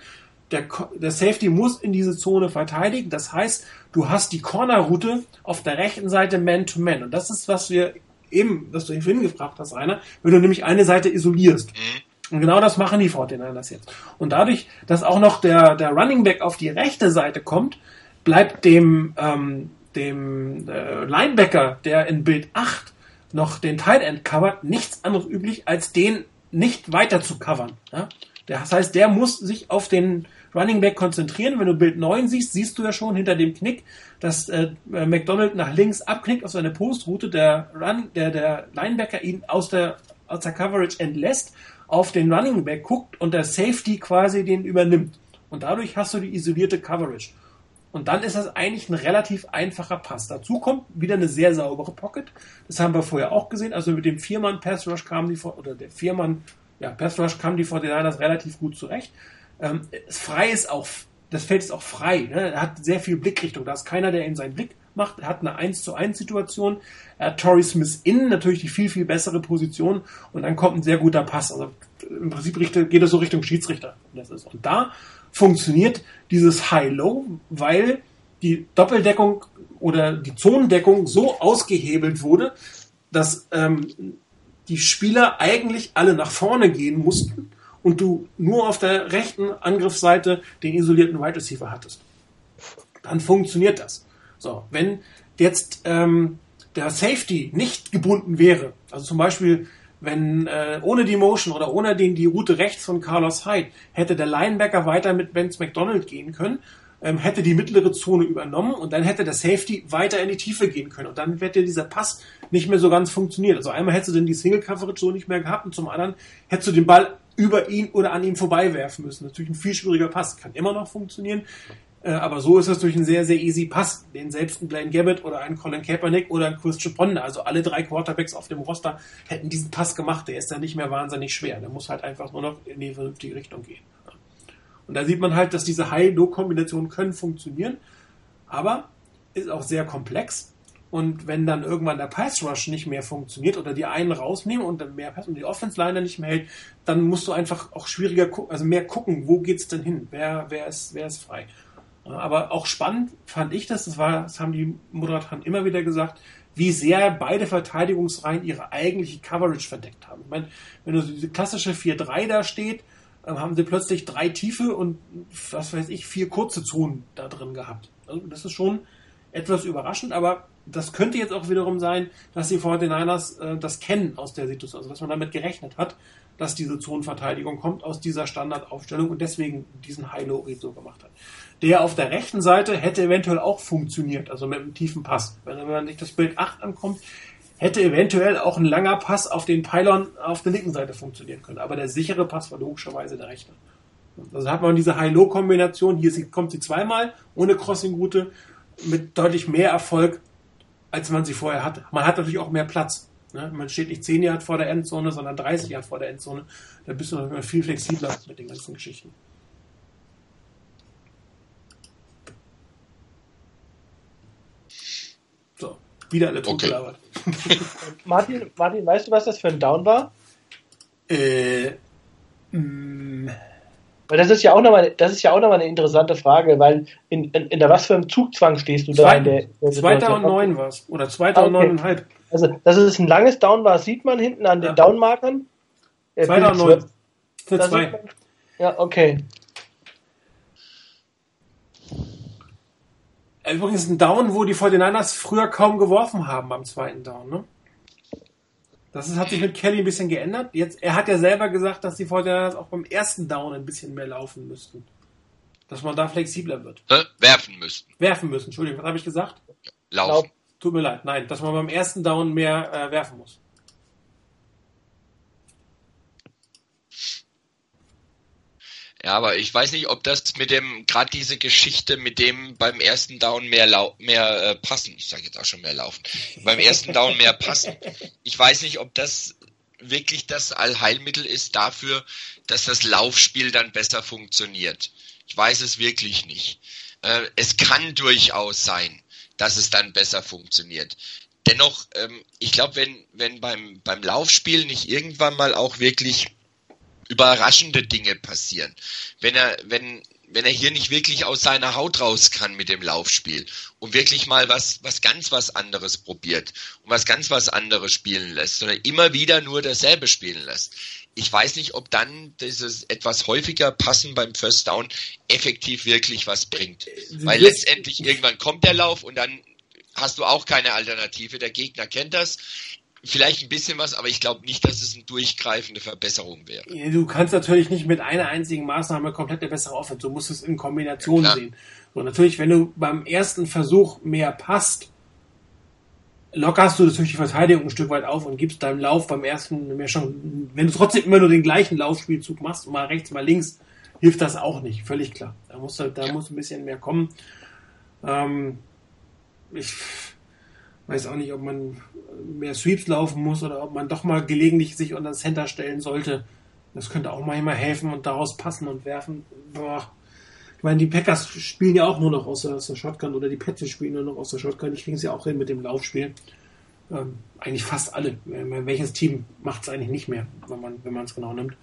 Der, der Safety muss in diese Zone verteidigen. Das heißt, du hast die Corner-Route auf der rechten Seite Man-to-Man. -Man. Und das ist, was wir eben, was du vorhin gefragt hast, Rainer, wenn du nämlich eine Seite isolierst. Mhm. Und genau das machen die 49ers jetzt. Und dadurch, dass auch noch der, der Running Back auf die rechte Seite kommt, bleibt dem, ähm, dem äh, Linebacker, der in Bild 8 noch den Tight End covert, nichts anderes üblich, als den nicht weiter zu covern. Ja? Das heißt, der muss sich auf den Running Back konzentrieren. Wenn du Bild 9 siehst, siehst du ja schon hinter dem Knick, dass äh, McDonald nach links abknickt auf seine Postroute, der, Run, der, der Linebacker ihn aus der, aus der Coverage entlässt, auf den Running Back guckt und der Safety quasi den übernimmt. Und dadurch hast du die isolierte Coverage. Und dann ist das eigentlich ein relativ einfacher Pass. Dazu kommt wieder eine sehr saubere Pocket. Das haben wir vorher auch gesehen. Also mit dem Viermann Pass Rush kamen die, oder der Viermann, ja, Pass Rush kamen die 49ers relativ gut zurecht. Ähm, frei ist auch, das Feld ist auch frei. Ne? Er hat sehr viel Blickrichtung. Da ist keiner, der ihm seinen Blick macht. Er hat eine 1 zu 1 Situation. Er hat Torrey Smith innen, natürlich die viel, viel bessere Position. Und dann kommt ein sehr guter Pass. Also im Prinzip geht es so Richtung Schiedsrichter. Und da funktioniert dieses High-Low, weil die Doppeldeckung oder die Zonendeckung so ausgehebelt wurde, dass ähm, die Spieler eigentlich alle nach vorne gehen mussten und du nur auf der rechten Angriffsseite den isolierten Wide Receiver hattest. Dann funktioniert das. So, wenn jetzt ähm, der Safety nicht gebunden wäre, also zum Beispiel wenn äh, ohne die Motion oder ohne den die Route rechts von Carlos Hyde hätte der Linebacker weiter mit Vince McDonald gehen können, ähm, hätte die mittlere Zone übernommen und dann hätte der Safety weiter in die Tiefe gehen können und dann hätte dieser Pass nicht mehr so ganz funktioniert. Also einmal hättest du denn die Single Coverage so nicht mehr gehabt und zum anderen hättest du den Ball über ihn oder an ihm vorbei werfen müssen. Natürlich ein viel schwieriger Pass, kann immer noch funktionieren. Äh, aber so ist es durch einen sehr, sehr easy Pass, den selbst ein Blaine Gabbett oder ein Colin Kaepernick oder ein Chris Ponder, also alle drei Quarterbacks auf dem Roster, hätten diesen Pass gemacht. Der ist dann nicht mehr wahnsinnig schwer. Der muss halt einfach nur noch in die vernünftige Richtung gehen. Und da sieht man halt, dass diese High-Low-Kombinationen können funktionieren, aber ist auch sehr komplex. Und wenn dann irgendwann der Pass Rush nicht mehr funktioniert oder die einen rausnehmen und dann mehr Pass und die Offense Line nicht mehr hält, dann musst du einfach auch schwieriger gucken, also mehr gucken, wo geht's denn hin? Wer, wer ist, wer ist frei? Aber auch spannend fand ich das, das war, das haben die Moderatoren immer wieder gesagt, wie sehr beide Verteidigungsreihen ihre eigentliche Coverage verdeckt haben. Ich meine, wenn du diese klassische 4-3 da steht, haben sie plötzlich drei tiefe und was weiß ich, vier kurze Zonen da drin gehabt. Also das ist schon etwas überraschend, aber das könnte jetzt auch wiederum sein, dass die 49ers äh, das kennen aus der Situation, also dass man damit gerechnet hat, dass diese Zonenverteidigung kommt aus dieser Standardaufstellung und deswegen diesen High-Low-Read so gemacht hat. Der auf der rechten Seite hätte eventuell auch funktioniert, also mit einem tiefen Pass. Wenn man sich das Bild 8 ankommt, hätte eventuell auch ein langer Pass auf den Pylon auf der linken Seite funktionieren können. Aber der sichere Pass war logischerweise der rechte. Also hat man diese High-Low-Kombination, hier kommt sie zweimal ohne Crossing-Route mit deutlich mehr Erfolg, als man sie vorher hatte. Man hat natürlich auch mehr Platz. Ne? Man steht nicht 10 Jahre vor der Endzone, sondern 30 Jahre vor der Endzone. Da bist du noch viel flexibler mit den ganzen Geschichten. So, wieder alle. Okay. Martin, Martin, weißt du, was das für ein Down war? Äh, mh, mm. Weil das ist ja auch nochmal, das ist ja auch nochmal eine interessante Frage, weil in, in, in der was für einem Zugzwang stehst du da in der, der Zweiter und neun war es. Oder zweiter ah, okay. und neuneinhalb. Also, dass es ein langes Down war, sieht man hinten an den ja. Downmarkern. Zweiter und neun. Für zwei. Ja, okay. Übrigens ein Down, wo die 49ers früher kaum geworfen haben beim zweiten Down, ne? Das ist, hat sich mit Kelly ein bisschen geändert. Jetzt, er hat ja selber gesagt, dass die Fortinanders auch beim ersten Down ein bisschen mehr laufen müssten. Dass man da flexibler wird. Äh, werfen müssten. Werfen müssen, Entschuldigung, was habe ich gesagt? Laufen. Tut mir leid, nein, dass man beim ersten Down mehr äh, werfen muss. Ja, aber ich weiß nicht, ob das mit dem, gerade diese Geschichte mit dem beim ersten Down mehr, lau mehr äh, passen, ich sage jetzt auch schon mehr laufen, beim ersten Down mehr passen. Ich weiß nicht, ob das wirklich das Allheilmittel ist dafür, dass das Laufspiel dann besser funktioniert. Ich weiß es wirklich nicht. Äh, es kann durchaus sein, dass es dann besser funktioniert. Dennoch, ähm, ich glaube, wenn, wenn beim, beim Laufspiel nicht irgendwann mal auch wirklich überraschende Dinge passieren. Wenn er, wenn, wenn er hier nicht wirklich aus seiner Haut raus kann mit dem Laufspiel und wirklich mal was, was ganz was anderes probiert und was ganz was anderes spielen lässt, sondern immer wieder nur dasselbe spielen lässt. Ich weiß nicht, ob dann dieses etwas häufiger Passen beim First Down effektiv wirklich was bringt. Weil letztendlich irgendwann kommt der Lauf und dann hast du auch keine Alternative. Der Gegner kennt das vielleicht ein bisschen was, aber ich glaube nicht, dass es eine durchgreifende Verbesserung wäre. Du kannst natürlich nicht mit einer einzigen Maßnahme komplett eine bessere Offense. Du musst es in Kombination ja. sehen. So, natürlich, wenn du beim ersten Versuch mehr passt, lockerst du natürlich die Verteidigung ein Stück weit auf und gibst deinem Lauf beim ersten mehr schon, wenn du trotzdem immer nur den gleichen Laufspielzug machst, mal rechts, mal links, hilft das auch nicht, völlig klar. Da muss, da ja. muss ein bisschen mehr kommen. Ähm, ich weiß auch nicht, ob man mehr Sweeps laufen muss oder ob man doch mal gelegentlich sich unter das Center stellen sollte. Das könnte auch manchmal helfen und daraus passen und werfen. Boah, Ich meine, die Packers spielen ja auch nur noch aus der, aus der Shotgun oder die Patriots spielen nur noch aus der Shotgun. Die kriegen es ja auch hin mit dem Laufspiel. Ähm, eigentlich fast alle. Welches Team macht es eigentlich nicht mehr, wenn man wenn es genau nimmt?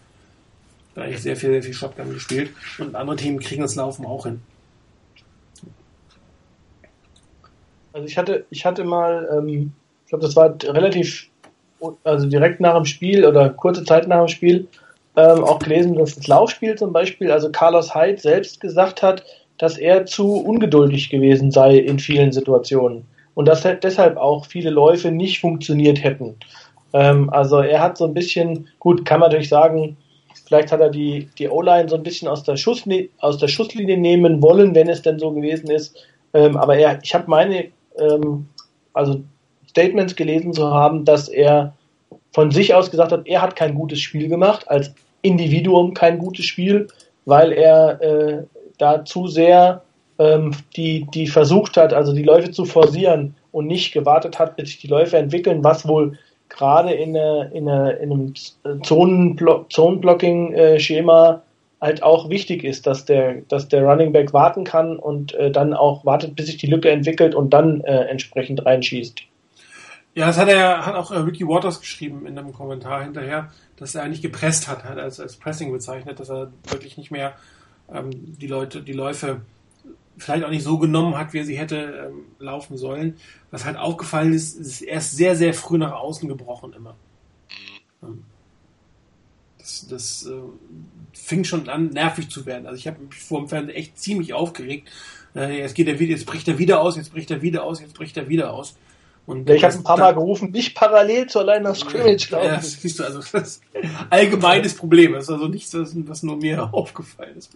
Da eigentlich sehr viel, sehr viel Shotgun gespielt. Und andere Teams kriegen das Laufen auch hin. Also ich hatte, ich hatte mal, ähm, ich glaube, das war relativ, also direkt nach dem Spiel oder kurze Zeit nach dem Spiel, ähm, auch gelesen, dass das Laufspiel zum Beispiel, also Carlos Hyde selbst gesagt hat, dass er zu ungeduldig gewesen sei in vielen Situationen und dass deshalb auch viele Läufe nicht funktioniert hätten. Ähm, also er hat so ein bisschen, gut, kann man natürlich sagen, vielleicht hat er die, die O-Line so ein bisschen aus der, Schuss, aus der Schusslinie nehmen wollen, wenn es denn so gewesen ist. Ähm, aber er, ich habe meine ähm, also Statements gelesen zu haben, dass er von sich aus gesagt hat, er hat kein gutes Spiel gemacht, als Individuum kein gutes Spiel, weil er äh, da zu sehr ähm, die, die versucht hat, also die Läufe zu forcieren und nicht gewartet hat, bis sich die Läufe entwickeln, was wohl gerade in, in, in einem Zonenblocking-Schema halt auch wichtig ist, dass der, dass der Running Back warten kann und äh, dann auch wartet, bis sich die Lücke entwickelt und dann äh, entsprechend reinschießt. Ja, das hat er, hat auch äh, Ricky Waters geschrieben in einem Kommentar hinterher, dass er nicht gepresst hat, hat als, als Pressing bezeichnet, dass er wirklich nicht mehr ähm, die Leute, die Läufe vielleicht auch nicht so genommen hat, wie er sie hätte ähm, laufen sollen. Was halt aufgefallen ist, ist er ist sehr, sehr früh nach außen gebrochen immer. Mhm. Das, das äh, fing schon an, nervig zu werden. Also ich habe mich vor dem Fernsehen echt ziemlich aufgeregt. Äh, jetzt geht er wieder, jetzt bricht er wieder aus, jetzt bricht er wieder aus, jetzt bricht er wieder aus. Und ich habe ein paar Mal gerufen, nicht parallel zur Line of Scrimmage laufen. Ja, das siehst du, also das ist ein allgemeines Problem. Das ist also nichts, was nur mir aufgefallen ist.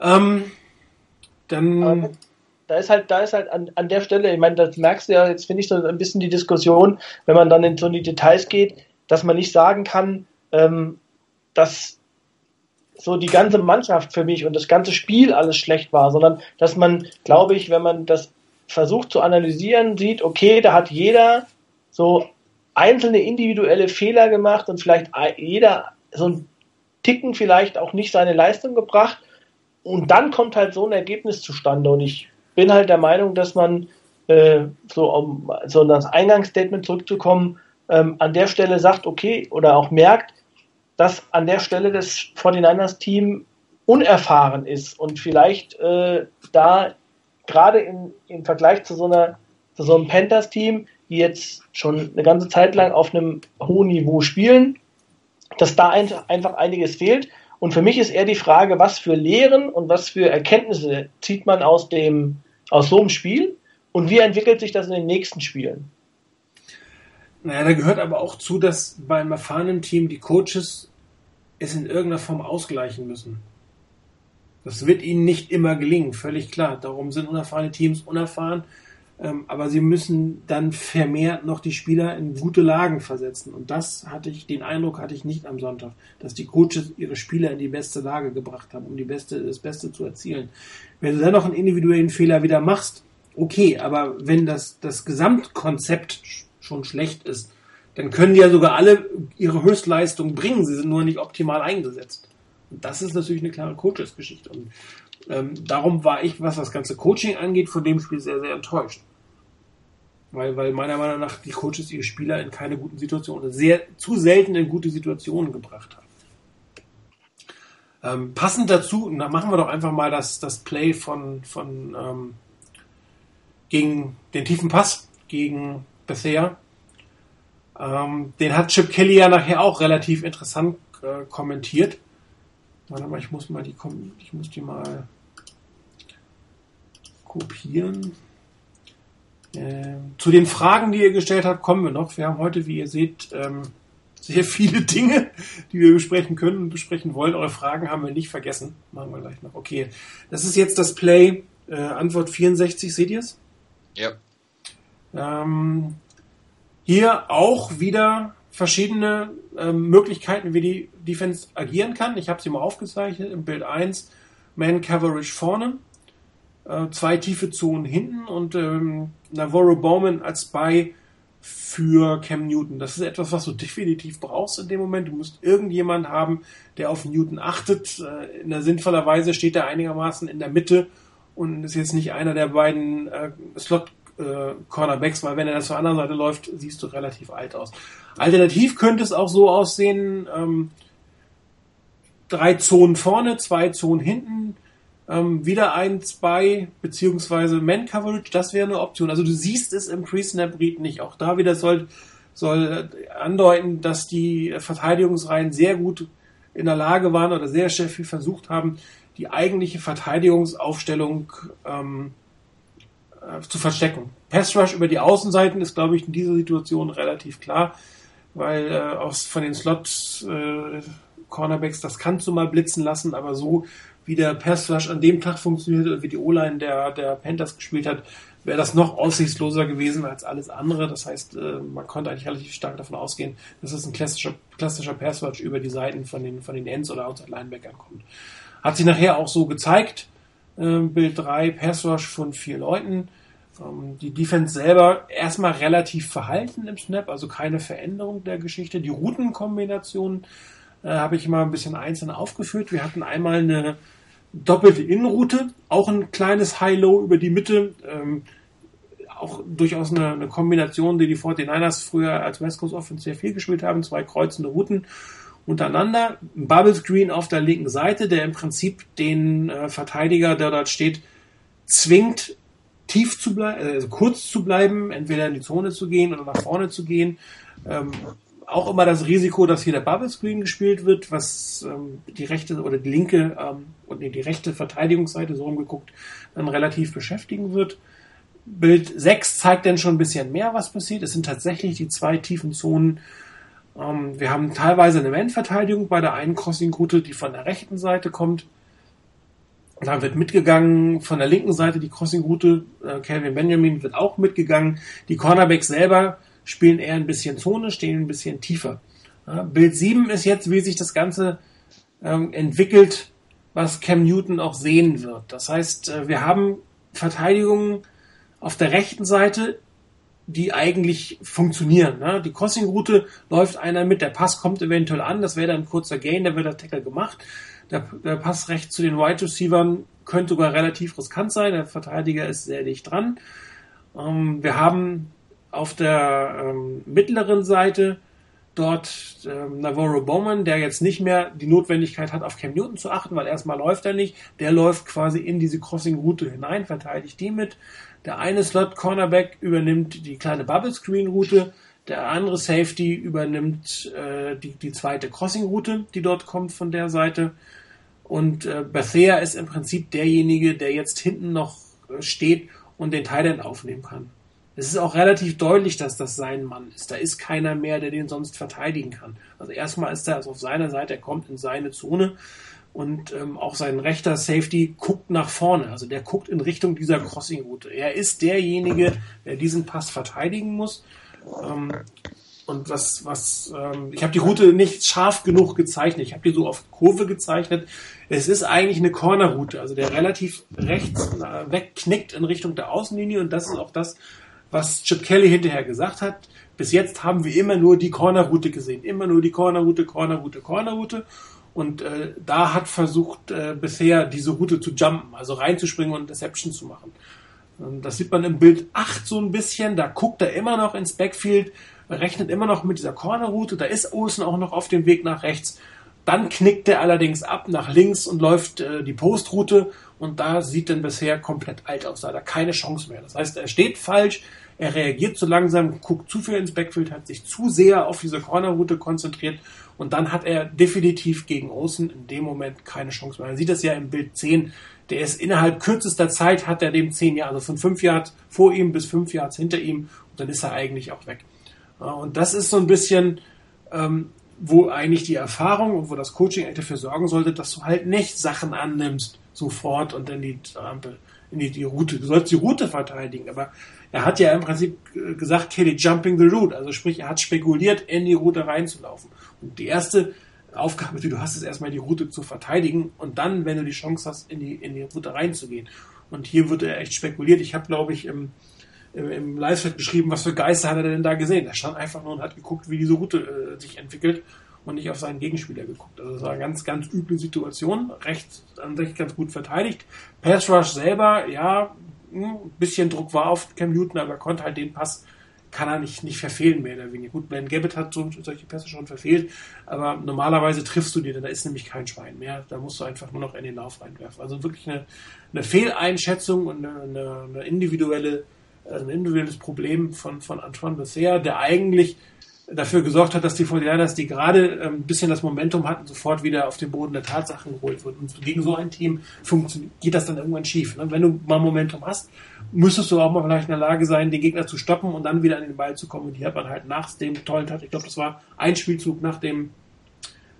Ähm, dann. da ist halt, da ist halt an, an der Stelle, ich meine, das merkst du ja, jetzt finde ich so ein bisschen die Diskussion, wenn man dann in so die Details geht, dass man nicht sagen kann, ähm, dass so die ganze Mannschaft für mich und das ganze Spiel alles schlecht war, sondern dass man, glaube ich, wenn man das versucht zu analysieren, sieht, okay, da hat jeder so einzelne individuelle Fehler gemacht und vielleicht jeder so ein Ticken vielleicht auch nicht seine Leistung gebracht. Und dann kommt halt so ein Ergebnis zustande. Und ich bin halt der Meinung, dass man äh, so um so das Eingangsstatement zurückzukommen, ähm, an der Stelle sagt, okay, oder auch merkt, dass an der Stelle das 49ers-Team unerfahren ist und vielleicht äh, da gerade im Vergleich zu so, einer, zu so einem Panthers-Team, die jetzt schon eine ganze Zeit lang auf einem hohen Niveau spielen, dass da einfach, einfach einiges fehlt. Und für mich ist eher die Frage, was für Lehren und was für Erkenntnisse zieht man aus, dem, aus so einem Spiel und wie entwickelt sich das in den nächsten Spielen? Naja, da gehört aber auch zu, dass beim erfahrenen Team die Coaches es in irgendeiner Form ausgleichen müssen. Das wird ihnen nicht immer gelingen, völlig klar. Darum sind unerfahrene Teams unerfahren. Ähm, aber sie müssen dann vermehrt noch die Spieler in gute Lagen versetzen. Und das hatte ich, den Eindruck hatte ich nicht am Sonntag, dass die Coaches ihre Spieler in die beste Lage gebracht haben, um die beste, das Beste zu erzielen. Wenn du dann noch einen individuellen Fehler wieder machst, okay, aber wenn das, das Gesamtkonzept schon schlecht ist, dann können die ja sogar alle ihre Höchstleistung bringen. Sie sind nur nicht optimal eingesetzt. Und das ist natürlich eine klare Coaches-Geschichte. Und ähm, darum war ich, was das ganze Coaching angeht, von dem Spiel sehr, sehr enttäuscht. Weil, weil meiner Meinung nach die Coaches ihre Spieler in keine guten Situationen, sehr zu selten in gute Situationen gebracht haben. Ähm, passend dazu, da machen wir doch einfach mal das, das Play von, von ähm, gegen den tiefen Pass gegen Bethea. Ähm, den hat Chip Kelly ja nachher auch relativ interessant äh, kommentiert. Warte mal, ich muss mal die, ich muss die mal kopieren. Äh, zu den Fragen, die ihr gestellt habt, kommen wir noch. Wir haben heute, wie ihr seht, ähm, sehr viele Dinge, die wir besprechen können und besprechen wollen. Eure Fragen haben wir nicht vergessen. Machen wir gleich noch. Okay, das ist jetzt das Play. Äh, Antwort 64, seht ihr es? Ja. Ähm, hier auch wieder verschiedene ähm, Möglichkeiten, wie die Defense agieren kann. Ich habe sie mal aufgezeichnet im Bild 1. Man Coverage vorne, äh, zwei tiefe Zonen hinten und ähm, Navarro Bowman als bei für Cam Newton. Das ist etwas, was du definitiv brauchst in dem Moment. Du musst irgendjemand haben, der auf Newton achtet. Äh, in der sinnvoller Weise steht er einigermaßen in der Mitte und ist jetzt nicht einer der beiden äh, Slot äh, Cornerbacks, weil wenn er zur anderen Seite läuft, siehst du relativ alt aus. Alternativ könnte es auch so aussehen, ähm, drei Zonen vorne, zwei Zonen hinten, ähm, wieder ein, zwei, beziehungsweise Man-Coverage, das wäre eine Option. Also du siehst es im Pre-Snap-Read nicht. Auch da wieder soll, soll andeuten, dass die Verteidigungsreihen sehr gut in der Lage waren oder sehr, sehr viel versucht haben, die eigentliche Verteidigungsaufstellung ähm, äh, zu verstecken. Pass Rush über die Außenseiten ist, glaube ich, in dieser Situation relativ klar, weil äh, aus, von den Slot äh, Cornerbacks, das kannst du mal blitzen lassen, aber so wie der Pass Rush an dem Tag funktioniert und wie die O-Line der, der Panthers gespielt hat, wäre das noch aussichtsloser gewesen als alles andere. Das heißt, äh, man konnte eigentlich relativ stark davon ausgehen, dass es ein klassischer, klassischer Pass Rush über die Seiten von den, von den Ends oder Outside Linebackern kommt. Hat sich nachher auch so gezeigt. Ähm, Bild 3, Pass Rush von vier Leuten. Ähm, die Defense selber erstmal relativ verhalten im Snap, also keine Veränderung der Geschichte. Die Routenkombinationen äh, habe ich mal ein bisschen einzeln aufgeführt. Wir hatten einmal eine doppelte Innenroute, auch ein kleines High-Low über die Mitte. Ähm, auch durchaus eine, eine, Kombination, die die 49ers früher als West Coast Offense sehr viel gespielt haben. Zwei kreuzende Routen untereinander. Ein Bubble Screen auf der linken Seite, der im Prinzip den äh, Verteidiger, der dort steht, zwingt, tief zu bleiben, also kurz zu bleiben, entweder in die Zone zu gehen oder nach vorne zu gehen. Ähm, auch immer das Risiko, dass hier der Bubble Screen gespielt wird, was ähm, die rechte oder die linke ähm, und nee, die rechte Verteidigungsseite so rumgeguckt dann relativ beschäftigen wird. Bild 6 zeigt dann schon ein bisschen mehr, was passiert. Es sind tatsächlich die zwei tiefen Zonen. Ähm, wir haben teilweise eine Man-Verteidigung bei der einen Crossing-Route, die von der rechten Seite kommt. Da wird mitgegangen von der linken Seite die Crossing-Route. Äh, Calvin Benjamin wird auch mitgegangen. Die Cornerbacks selber spielen eher ein bisschen Zone, stehen ein bisschen tiefer. Bild 7 ist jetzt, wie sich das Ganze ähm, entwickelt, was Cam Newton auch sehen wird. Das heißt, äh, wir haben Verteidigungen auf der rechten Seite, die eigentlich funktionieren. Ne? Die Crossing-Route läuft einer mit, der Pass kommt eventuell an, das wäre dann ein kurzer Gain, da wird der Tackle gemacht. Der, der Pass rechts zu den Wide Receivers könnte sogar relativ riskant sein, der Verteidiger ist sehr dicht dran. Ähm, wir haben auf der ähm, mittleren Seite dort ähm, Navarro Bowman, der jetzt nicht mehr die Notwendigkeit hat, auf Cam Newton zu achten, weil erstmal läuft er nicht. Der läuft quasi in diese Crossing-Route hinein, verteidigt die mit. Der eine Slot-Cornerback übernimmt die kleine Bubble-Screen-Route. Der andere Safety übernimmt äh, die, die zweite Crossing-Route, die dort kommt von der Seite. Und äh, Bethea ist im Prinzip derjenige, der jetzt hinten noch äh, steht und den Thailand aufnehmen kann. Es ist auch relativ deutlich, dass das sein Mann ist. Da ist keiner mehr, der den sonst verteidigen kann. Also erstmal ist er also auf seiner Seite, er kommt in seine Zone und ähm, auch sein rechter Safety guckt nach vorne. Also der guckt in Richtung dieser Crossing-Route. Er ist derjenige, der diesen Pass verteidigen muss. Ähm, und was, was, ähm, ich habe die Route nicht scharf genug gezeichnet. Ich habe die so auf Kurve gezeichnet. Es ist eigentlich eine Corner-Route, also der relativ rechts wegknickt in Richtung der Außenlinie und das ist auch das, was Chip Kelly hinterher gesagt hat. Bis jetzt haben wir immer nur die Corner-Route gesehen. Immer nur die Corner-Route, Corner-Route, Corner-Route. Und äh, da hat versucht äh, bisher diese Route zu jumpen, also reinzuspringen und Deception zu machen. Und das sieht man im Bild 8 so ein bisschen. Da guckt er immer noch ins Backfield, rechnet immer noch mit dieser Corner-Route. Da ist Olsen auch noch auf dem Weg nach rechts. Dann knickt er allerdings ab nach links und läuft äh, die Postroute und da sieht dann bisher komplett alt aus. Da hat er keine Chance mehr. Das heißt, er steht falsch, er reagiert zu langsam, guckt zu viel ins Backfield, hat sich zu sehr auf diese Cornerroute konzentriert und dann hat er definitiv gegen Olsen in dem Moment keine Chance mehr. Man sieht das ja im Bild 10. Der ist innerhalb kürzester Zeit hat er dem 10 Jahre, also von 5 Yards vor ihm bis 5 Yards hinter ihm und dann ist er eigentlich auch weg. Und das ist so ein bisschen, ähm, wo eigentlich die Erfahrung und wo das Coaching dafür sorgen sollte, dass du halt nicht Sachen annimmst sofort und in die Ampel, in die, die Route. Du sollst die Route verteidigen, aber er hat ja im Prinzip gesagt, Kelly jumping the route, also sprich, er hat spekuliert, in die Route reinzulaufen. Die erste Aufgabe, die du hast, ist erstmal die Route zu verteidigen und dann, wenn du die Chance hast, in die, in die Route reinzugehen. Und hier wird er echt spekuliert. Ich habe, glaube ich, im im, im Live-Chat geschrieben, was für Geister hat er denn da gesehen. Er stand einfach nur und hat geguckt, wie diese Route äh, sich entwickelt und nicht auf seinen Gegenspieler geguckt. Also das war eine ganz, ganz üble Situation. Recht an sich ganz gut verteidigt. Pass Rush selber, ja, ein bisschen Druck war auf Cam Newton, aber er konnte halt den Pass kann er nicht, nicht verfehlen, mehr oder weniger. Gut, Ben Gabbett hat so, solche Pässe schon verfehlt, aber normalerweise triffst du dir, denn da ist nämlich kein Schwein mehr. Da musst du einfach nur noch in den Lauf reinwerfen. Also wirklich eine, eine Fehleinschätzung und eine, eine, individuelle, ein individuelles Problem von, von Antoine Besser, der eigentlich dafür gesorgt hat, dass die 49ers, die gerade ähm, ein bisschen das Momentum hatten, sofort wieder auf den Boden der Tatsachen geholt wurden. Und gegen so ein Team geht das dann irgendwann schief. Ne? Wenn du mal Momentum hast, müsstest du auch mal vielleicht in der Lage sein, den Gegner zu stoppen und dann wieder an den Ball zu kommen. Und die hat man halt nach dem tollen Touch, ich glaube, das war ein Spielzug nach dem,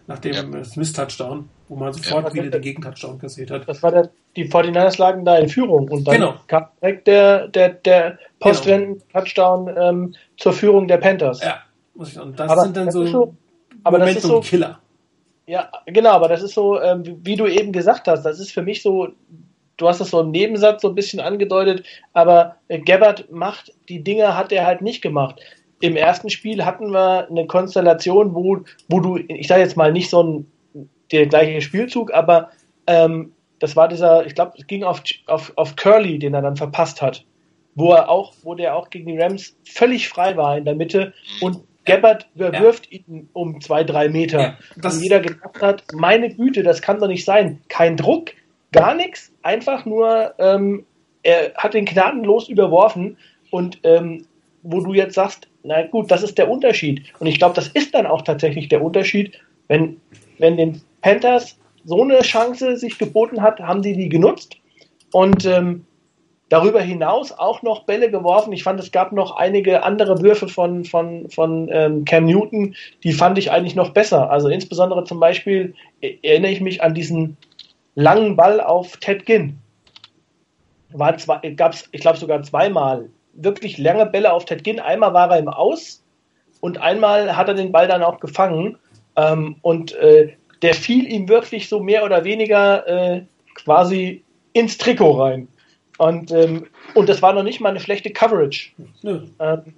nach dem ja. Smith-Touchdown, wo man sofort ja, wieder den Gegentouchdown kassiert hat. Das war der, die 49ers lagen da in Führung und dann genau. kam direkt der, der, der Postwenden-Touchdown ähm, zur Führung der Panthers. Ja, muss ich, und das aber sind dann so, so aber das ist so, Killer. Ja, genau, aber das ist so, ähm, wie du eben gesagt hast, das ist für mich so, du hast das so im Nebensatz so ein bisschen angedeutet, aber äh, Gabbard macht die Dinge, hat er halt nicht gemacht. Im ersten Spiel hatten wir eine Konstellation, wo, wo du, ich sage jetzt mal nicht so ein der gleiche Spielzug, aber ähm, das war dieser, ich glaube, es ging auf, auf, auf Curly, den er dann verpasst hat, wo er auch, wo der auch gegen die Rams völlig frei war in der Mitte und Gabbard wirft ja. ihn um zwei, drei Meter. Ja, und jeder gedacht hat, meine Güte, das kann doch nicht sein. Kein Druck, gar nichts, einfach nur, ähm, er hat den gnadenlos überworfen und ähm, wo du jetzt sagst, na gut, das ist der Unterschied. Und ich glaube, das ist dann auch tatsächlich der Unterschied, wenn, wenn den Panthers so eine Chance sich geboten hat, haben sie die genutzt. Und ähm, Darüber hinaus auch noch Bälle geworfen. Ich fand, es gab noch einige andere Würfe von, von, von ähm, Cam Newton, die fand ich eigentlich noch besser. Also insbesondere zum Beispiel e, erinnere ich mich an diesen langen Ball auf Ted Ginn. War zwei, gab's, ich glaube sogar zweimal wirklich lange Bälle auf Ted Ginn. Einmal war er im Aus und einmal hat er den Ball dann auch gefangen. Ähm, und äh, der fiel ihm wirklich so mehr oder weniger äh, quasi ins Trikot rein. Und, ähm, und das war noch nicht mal eine schlechte Coverage. Ähm,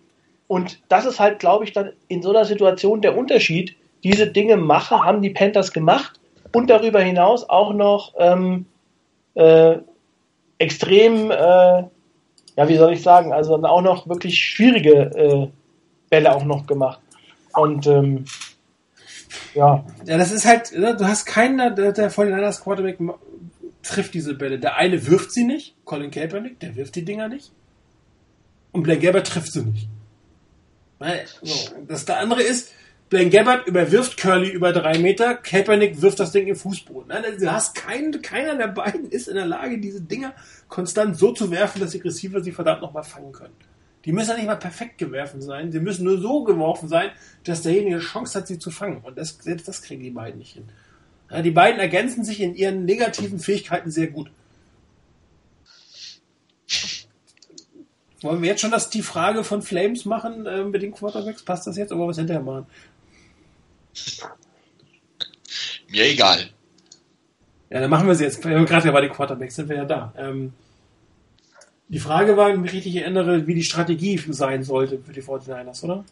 und das ist halt, glaube ich, dann in so einer Situation der Unterschied. Diese Dinge mache, haben die Panthers gemacht und darüber hinaus auch noch ähm, äh, extrem, äh, ja, wie soll ich sagen, also auch noch wirklich schwierige äh, Bälle auch noch gemacht. Und ähm, ja. Ja, das ist halt, ne, du hast keinen der, der 49ers Quarterback trifft diese Bälle. Der eine wirft sie nicht, Colin Kaepernick, der wirft die Dinger nicht. Und Blaine Gabbard trifft sie nicht. So, das der andere ist, Blaine Gabbard überwirft Curly über drei Meter, Kaepernick wirft das Ding im Fußboden. Du hast keinen, keiner der beiden ist in der Lage, diese Dinger konstant so zu werfen, dass die Receiver sie verdammt nochmal fangen können. Die müssen ja nicht mal perfekt geworfen sein, sie müssen nur so geworfen sein, dass derjenige Chance hat, sie zu fangen. Und das, selbst das kriegen die beiden nicht hin. Die beiden ergänzen sich in ihren negativen Fähigkeiten sehr gut. Wollen wir jetzt schon das, die Frage von Flames machen äh, mit den Quarterbacks? Passt das jetzt oder was hinterher machen? Mir egal. Ja, dann machen wir sie jetzt. Gerade bei den Quarterbacks sind wir ja da. Ähm, die Frage war, wenn ich mich richtig erinnere, wie die Strategie sein sollte für die 49ers, oder?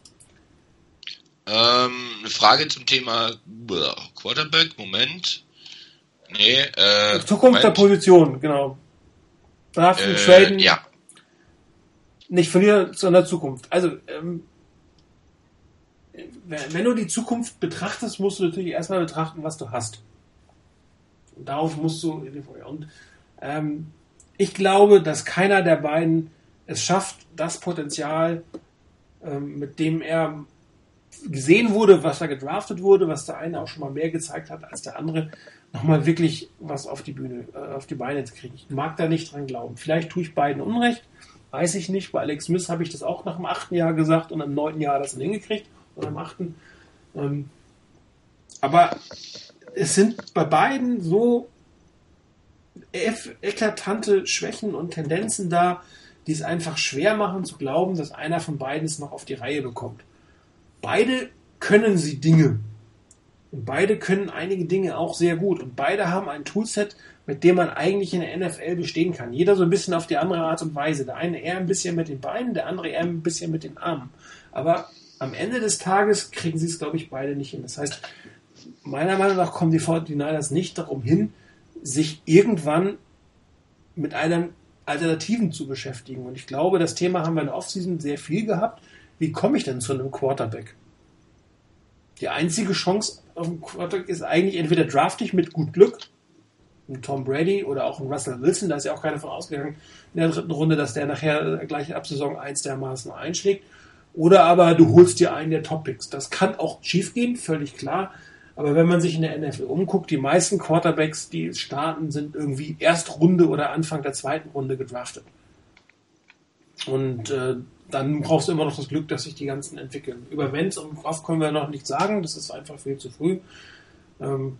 Ähm, eine Frage zum Thema Quarterback, Moment. Nee, äh, Zukunft Moment. der Position, genau. Draften, äh, traden. Ja. Nicht von dir, sondern Zukunft. Also, ähm, wenn du die Zukunft betrachtest, musst du natürlich erstmal betrachten, was du hast. Und darauf musst du. Und ähm, ich glaube, dass keiner der beiden es schafft, das Potenzial, ähm, mit dem er gesehen wurde, was da gedraftet wurde, was der eine auch schon mal mehr gezeigt hat als der andere, nochmal wirklich was auf die Bühne, äh, auf die Beine zu kriegen. Ich mag da nicht dran glauben. Vielleicht tue ich beiden Unrecht, weiß ich nicht. Bei Alex Smith habe ich das auch nach dem achten Jahr gesagt und im neunten Jahr das hingekriegt oder im achten. Ähm, aber es sind bei beiden so eklatante Schwächen und Tendenzen da, die es einfach schwer machen zu glauben, dass einer von beiden es noch auf die Reihe bekommt. Beide können sie Dinge. Und beide können einige Dinge auch sehr gut. Und beide haben ein Toolset, mit dem man eigentlich in der NFL bestehen kann. Jeder so ein bisschen auf die andere Art und Weise. Der eine eher ein bisschen mit den Beinen, der andere eher ein bisschen mit den Armen. Aber am Ende des Tages kriegen sie es, glaube ich, beide nicht hin. Das heißt, meiner Meinung nach kommen die 49ers nicht darum hin, sich irgendwann mit einem Alternativen zu beschäftigen. Und ich glaube, das Thema haben wir in der Offseason sehr viel gehabt. Wie komme ich denn zu einem Quarterback? Die einzige Chance auf dem Quarterback ist eigentlich entweder draft ich mit gut Glück, ein Tom Brady oder auch ein Russell Wilson, da ist ja auch keiner von ausgegangen in der dritten Runde, dass der nachher gleich ab Saison 1 dermaßen einschlägt. Oder aber du holst dir einen der Top-Picks. Das kann auch schiefgehen, völlig klar. Aber wenn man sich in der NFL umguckt, die meisten Quarterbacks, die starten, sind irgendwie Erstrunde oder Anfang der zweiten Runde gedraftet. Und äh, dann brauchst du immer noch das Glück, dass sich die ganzen entwickeln. Über Wenz und Kraft können wir noch nicht sagen, das ist einfach viel zu früh. Ähm,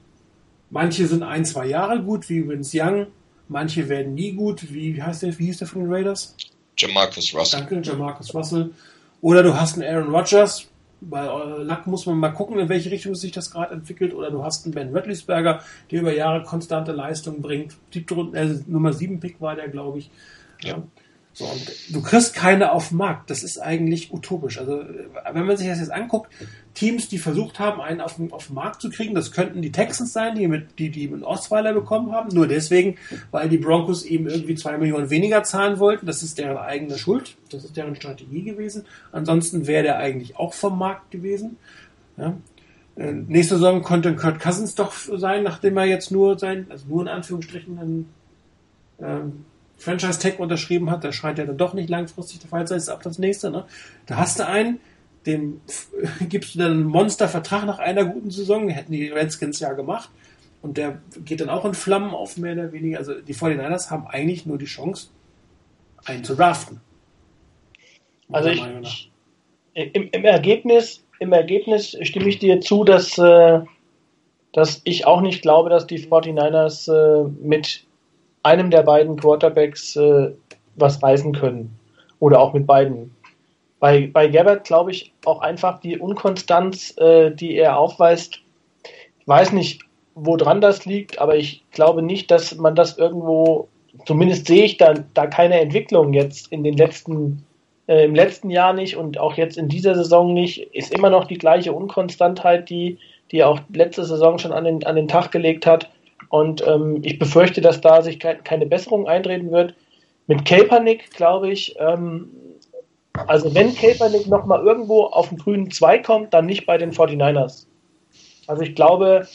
manche sind ein, zwei Jahre gut, wie Vince Young. Manche werden nie gut, wie, wie heißt der, wie hieß der von den Raiders? Jamarcus Russell. Danke, Jamarcus Russell. Oder du hast einen Aaron Rodgers, bei Lack muss man mal gucken, in welche Richtung sich das gerade entwickelt. Oder du hast einen Ben Redlisberger, der über Jahre konstante Leistung bringt. Siebte Runde, äh, Nummer 7 Pick war der, glaube ich. Ja. So, und du kriegst keine auf dem Markt. Das ist eigentlich utopisch. Also, wenn man sich das jetzt anguckt, Teams, die versucht haben, einen auf den, auf den Markt zu kriegen, das könnten die Texans sein, die mit, die, die mit Ostweiler bekommen haben. Nur deswegen, weil die Broncos eben irgendwie zwei Millionen weniger zahlen wollten. Das ist deren eigene Schuld. Das ist deren Strategie gewesen. Ansonsten wäre der eigentlich auch vom Markt gewesen. Ja. Äh, nächste Saison konnte Kurt Cousins doch sein, nachdem er jetzt nur sein, also nur in Anführungsstrichen ein, ähm, Franchise Tag unterschrieben hat, der scheint ja dann doch nicht langfristig der Fall zu sein, ist auch das nächste. Ne? Da hast du einen, dem gibst du dann einen Monstervertrag nach einer guten Saison, hätten die Redskins ja gemacht. Und der geht dann auch in Flammen auf, mehr oder weniger. Also die 49ers haben eigentlich nur die Chance, einen zu draften. Also ich, im, im, Ergebnis, im Ergebnis stimme ich dir zu, dass, äh, dass ich auch nicht glaube, dass die 49ers äh, mit einem der beiden Quarterbacks äh, was reißen können. Oder auch mit beiden. Bei, bei Gabbard glaube ich auch einfach die Unkonstanz, äh, die er aufweist. Ich weiß nicht, woran das liegt, aber ich glaube nicht, dass man das irgendwo, zumindest sehe ich da, da keine Entwicklung jetzt in den letzten, äh, im letzten Jahr nicht und auch jetzt in dieser Saison nicht. Ist immer noch die gleiche Unkonstantheit, die, die er auch letzte Saison schon an den, an den Tag gelegt hat. Und ähm, ich befürchte, dass da sich ke keine Besserung eintreten wird. Mit Kaepernick glaube ich, ähm, also wenn Kaepernick nochmal irgendwo auf den grünen 2 kommt, dann nicht bei den 49ers. Also ich glaube,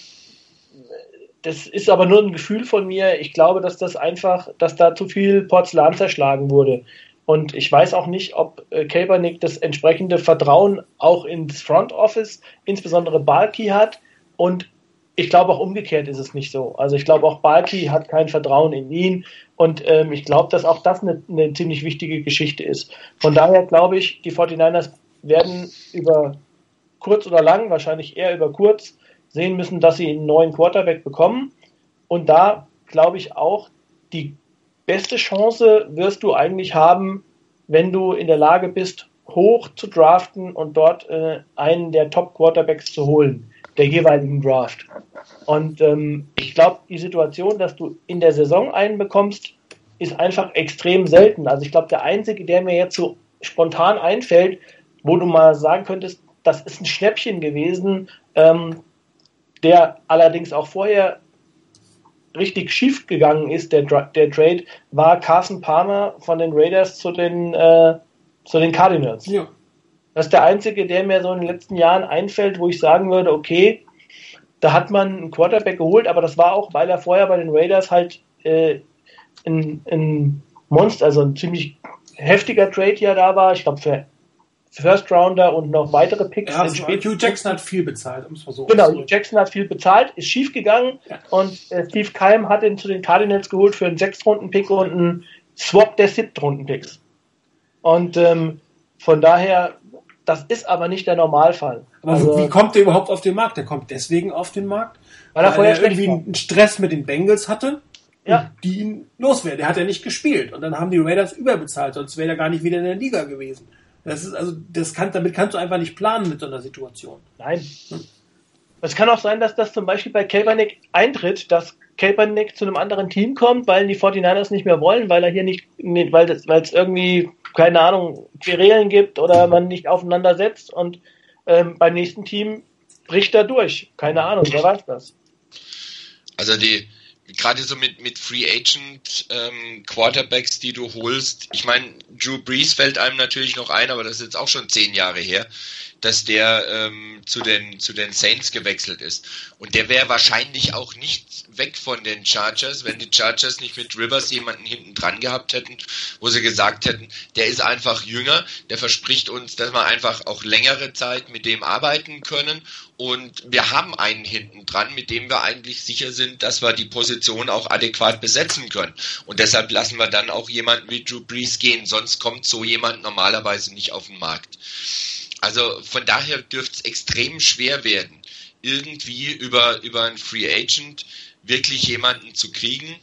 das ist aber nur ein Gefühl von mir. Ich glaube, dass das einfach, dass da zu viel Porzellan zerschlagen wurde. Und ich weiß auch nicht, ob äh, Kaepernick das entsprechende Vertrauen auch ins Front Office, insbesondere Balki hat. Und ich glaube auch umgekehrt ist es nicht so. Also ich glaube auch Balki hat kein Vertrauen in ihn und ähm, ich glaube, dass auch das eine, eine, ziemlich wichtige Geschichte ist. Von daher glaube ich, die 49ers werden über kurz oder lang, wahrscheinlich eher über kurz, sehen müssen, dass sie einen neuen Quarterback bekommen. Und da glaube ich auch, die beste Chance wirst du eigentlich haben, wenn du in der Lage bist, hoch zu draften und dort äh, einen der Top Quarterbacks zu holen der jeweiligen Draft. Und ähm, ich glaube, die Situation, dass du in der Saison einen bekommst, ist einfach extrem selten. Also ich glaube, der einzige, der mir jetzt so spontan einfällt, wo du mal sagen könntest, das ist ein Schnäppchen gewesen, ähm, der allerdings auch vorher richtig schief gegangen ist, der, der Trade, war Carson Palmer von den Raiders zu den, äh, zu den Cardinals. Ja. Das ist der einzige, der mir so in den letzten Jahren einfällt, wo ich sagen würde, okay, da hat man einen Quarterback geholt, aber das war auch, weil er vorher bei den Raiders halt äh, ein, ein Monster, also ein ziemlich heftiger Trade ja da war. Ich glaube, für First Rounder und noch weitere Picks. Ja, also Hugh Jackson hat viel bezahlt, um es mal so Genau, Hugh Jackson hat viel bezahlt, ist schief gegangen ja. und äh, Steve Keim hat ihn zu den Cardinals geholt für einen Sechs-Runden-Pick und einen Swap der Siebten-Runden-Picks. Und ähm, von daher das ist aber nicht der Normalfall. Aber also, wie kommt der überhaupt auf den Markt? Der kommt deswegen auf den Markt, weil er vorher irgendwie einen Stress mit den Bengals hatte, ja. die ihn loswerden. Der hat ja nicht gespielt und dann haben die Raiders überbezahlt, sonst wäre er gar nicht wieder in der Liga gewesen. Das ist also, das kann, damit kannst du einfach nicht planen mit so einer Situation. Nein. Hm? Es kann auch sein, dass das zum Beispiel bei Kaepernick eintritt, dass Kaepernick zu einem anderen Team kommt, weil die 49ers nicht mehr wollen, weil er hier nicht, weil es irgendwie, keine Ahnung, Querelen gibt oder man nicht aufeinander setzt und ähm, beim nächsten Team bricht er durch. Keine Ahnung, wer weiß das. Also die, gerade so mit, mit Free Agent ähm, Quarterbacks, die du holst. Ich meine, Drew Brees fällt einem natürlich noch ein, aber das ist jetzt auch schon zehn Jahre her, dass der ähm, zu, den, zu den Saints gewechselt ist. Und der wäre wahrscheinlich auch nicht weg von den Chargers, wenn die Chargers nicht mit Rivers jemanden hinten dran gehabt hätten, wo sie gesagt hätten, der ist einfach jünger, der verspricht uns, dass wir einfach auch längere Zeit mit dem arbeiten können und wir haben einen hinten dran, mit dem wir eigentlich sicher sind, dass wir die Position auch adäquat besetzen können. Und deshalb lassen wir dann auch jemanden wie Drew Brees gehen, sonst kommt so jemand normalerweise nicht auf den Markt. Also von daher dürfte es extrem schwer werden, irgendwie über, über einen Free Agent wirklich jemanden zu kriegen,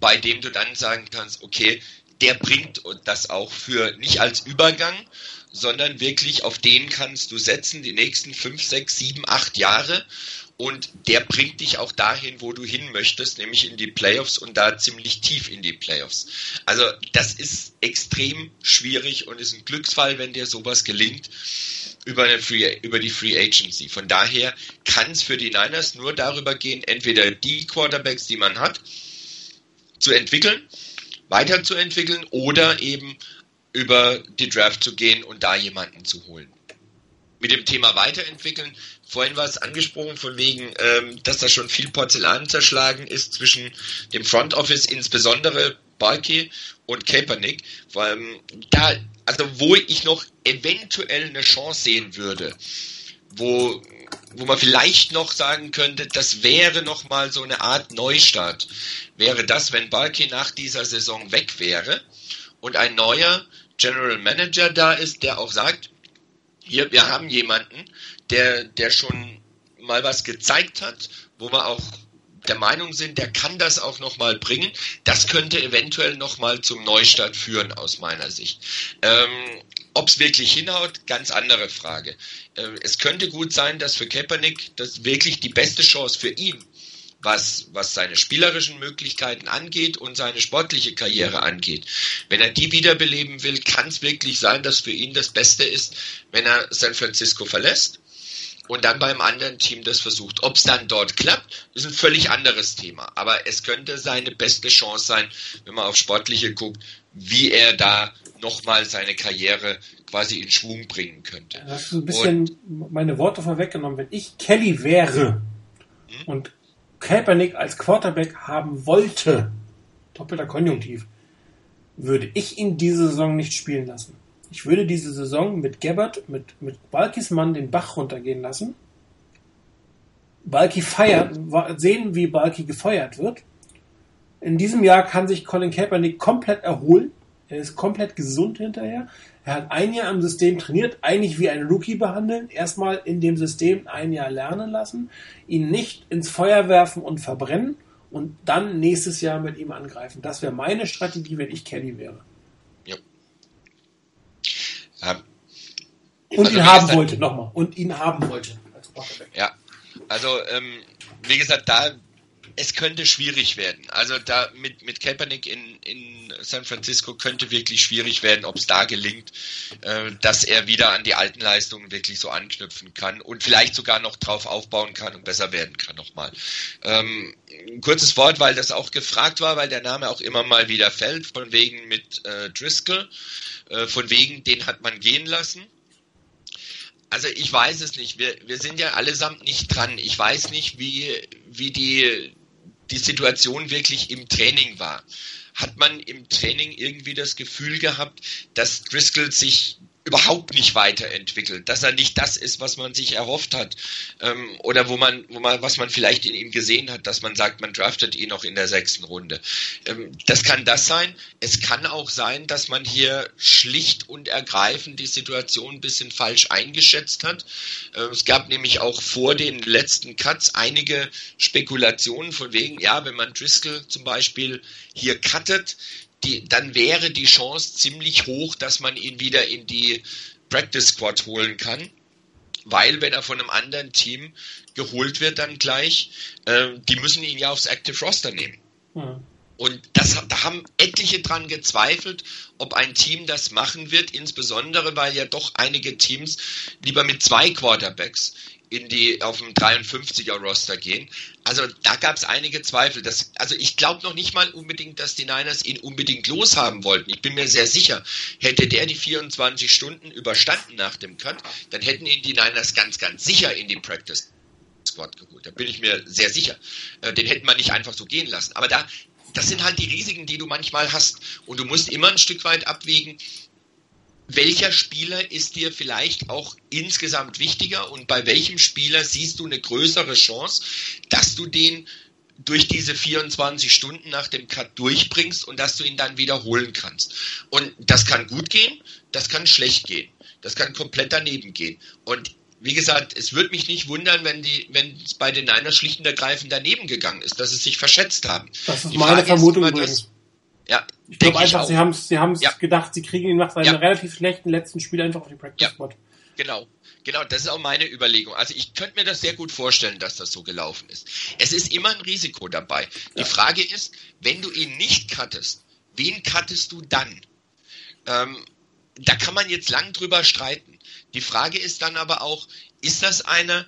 bei dem du dann sagen kannst, okay, der bringt das auch für nicht als Übergang, sondern wirklich auf den kannst du setzen die nächsten fünf, sechs, sieben, acht Jahre und der bringt dich auch dahin, wo du hin möchtest, nämlich in die Playoffs und da ziemlich tief in die Playoffs. Also das ist extrem schwierig und ist ein Glücksfall, wenn dir sowas gelingt über, Free, über die Free Agency. Von daher kann es für die Niners nur darüber gehen, entweder die Quarterbacks, die man hat, zu entwickeln, weiterzuentwickeln oder eben über die Draft zu gehen und da jemanden zu holen. Mit dem Thema weiterentwickeln, vorhin war es angesprochen, von wegen, ähm, dass da schon viel Porzellan zerschlagen ist zwischen dem Front Office, insbesondere Balky und Kaepernick, weil da, also wo ich noch eventuell eine Chance sehen würde, wo, wo man vielleicht noch sagen könnte, das wäre noch mal so eine Art Neustart, wäre das, wenn Balky nach dieser Saison weg wäre und ein neuer General Manager da ist, der auch sagt, hier, wir haben jemanden, der, der schon mal was gezeigt hat, wo wir auch der Meinung sind, der kann das auch nochmal bringen. Das könnte eventuell nochmal zum Neustart führen, aus meiner Sicht. Ähm, Ob es wirklich hinhaut, ganz andere Frage. Äh, es könnte gut sein, dass für Kaepernick das wirklich die beste Chance für ihn was, was seine spielerischen Möglichkeiten angeht und seine sportliche Karriere angeht. Wenn er die wiederbeleben will, kann es wirklich sein, dass für ihn das Beste ist, wenn er San Francisco verlässt und dann beim anderen Team das versucht. Ob es dann dort klappt, ist ein völlig anderes Thema. Aber es könnte seine beste Chance sein, wenn man auf Sportliche guckt, wie er da nochmal seine Karriere quasi in Schwung bringen könnte. Das ist ein bisschen und, meine Worte vorweggenommen. Wenn ich Kelly wäre hm? und Kaepernick als Quarterback haben wollte, doppelter Konjunktiv, würde ich ihn diese Saison nicht spielen lassen. Ich würde diese Saison mit Gabbard, mit, mit Balkis Mann den Bach runtergehen lassen. Balki feiert, sehen, wie Balki gefeuert wird. In diesem Jahr kann sich Colin Kaepernick komplett erholen. Er ist komplett gesund hinterher. Er hat ein Jahr am System trainiert, eigentlich wie ein Rookie behandeln, erstmal in dem System ein Jahr lernen lassen, ihn nicht ins Feuer werfen und verbrennen und dann nächstes Jahr mit ihm angreifen. Das wäre meine Strategie, wenn ich Kelly wäre. Ja. ja. Und also ihn haben gesagt, wollte, nochmal. Und ihn haben wollte. ja, also ähm, wie gesagt, da es könnte schwierig werden. Also da mit, mit Kaepernick in, in San Francisco könnte wirklich schwierig werden, ob es da gelingt, äh, dass er wieder an die alten Leistungen wirklich so anknüpfen kann und vielleicht sogar noch drauf aufbauen kann und besser werden kann nochmal. Ähm, ein kurzes Wort, weil das auch gefragt war, weil der Name auch immer mal wieder fällt, von wegen mit äh, Driscoll, äh, von wegen, den hat man gehen lassen also ich weiß es nicht. Wir, wir sind ja allesamt nicht dran. Ich weiß nicht, wie, wie die die Situation wirklich im Training war. Hat man im Training irgendwie das Gefühl gehabt, dass Driscoll sich überhaupt nicht weiterentwickelt, dass er nicht das ist, was man sich erhofft hat ähm, oder wo man, wo man, was man vielleicht in ihm gesehen hat, dass man sagt, man draftet ihn noch in der sechsten Runde. Ähm, das kann das sein. Es kann auch sein, dass man hier schlicht und ergreifend die Situation ein bisschen falsch eingeschätzt hat. Ähm, es gab nämlich auch vor den letzten Cuts einige Spekulationen von wegen, ja, wenn man Driscoll zum Beispiel hier cuttet, die, dann wäre die Chance ziemlich hoch, dass man ihn wieder in die Practice Squad holen kann. weil wenn er von einem anderen Team geholt wird dann gleich, äh, die müssen ihn ja aufs Active Roster nehmen. Mhm. Und das, da haben etliche dran gezweifelt, ob ein Team das machen wird, insbesondere weil ja doch einige Teams lieber mit zwei Quarterbacks in die auf dem 53er Roster gehen. Also da gab es einige Zweifel. Das, also ich glaube noch nicht mal unbedingt, dass die Niners ihn unbedingt loshaben wollten. Ich bin mir sehr sicher, hätte der die 24 Stunden überstanden nach dem Cut, dann hätten ihn die Niners ganz, ganz sicher in die Practice Squad geholt. Da bin ich mir sehr sicher. Äh, den hätten wir nicht einfach so gehen lassen. Aber da, das sind halt die Risiken, die du manchmal hast. Und du musst immer ein Stück weit abwägen, welcher Spieler ist dir vielleicht auch insgesamt wichtiger und bei welchem Spieler siehst du eine größere Chance, dass du den durch diese 24 Stunden nach dem Cut durchbringst und dass du ihn dann wiederholen kannst. Und das kann gut gehen, das kann schlecht gehen, das kann komplett daneben gehen. Und wie gesagt, es würde mich nicht wundern, wenn die, wenn es bei den Niners schlicht und ergreifend daneben gegangen ist, dass sie sich verschätzt haben. Das ist die meine Frage Vermutung ist immer, dass, ja, ich glaube einfach, sie haben es sie haben's ja. gedacht, sie kriegen ihn nach seinem ja. relativ schlechten letzten Spiel einfach auf die Practice Squad. Ja. Genau. Genau, das ist auch meine Überlegung. Also ich könnte mir das sehr gut vorstellen, dass das so gelaufen ist. Es ist immer ein Risiko dabei. Die Frage ist, wenn du ihn nicht cuttest, wen cuttest du dann? Ähm, da kann man jetzt lang drüber streiten. Die Frage ist dann aber auch, ist das einer,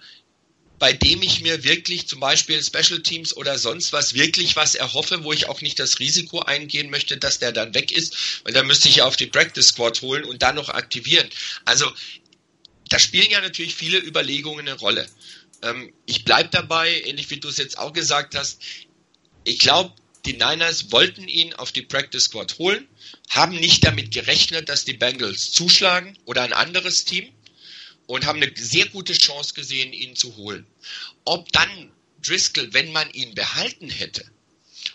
bei dem ich mir wirklich zum Beispiel Special Teams oder sonst was wirklich was erhoffe, wo ich auch nicht das Risiko eingehen möchte, dass der dann weg ist, weil da müsste ich ja auf die Practice Squad holen und dann noch aktivieren. Also da spielen ja natürlich viele Überlegungen eine Rolle. Ähm, ich bleibe dabei, ähnlich wie du es jetzt auch gesagt hast. Ich glaube, die Niners wollten ihn auf die Practice Squad holen, haben nicht damit gerechnet, dass die Bengals zuschlagen oder ein anderes Team und haben eine sehr gute Chance gesehen, ihn zu holen. Ob dann Driscoll, wenn man ihn behalten hätte,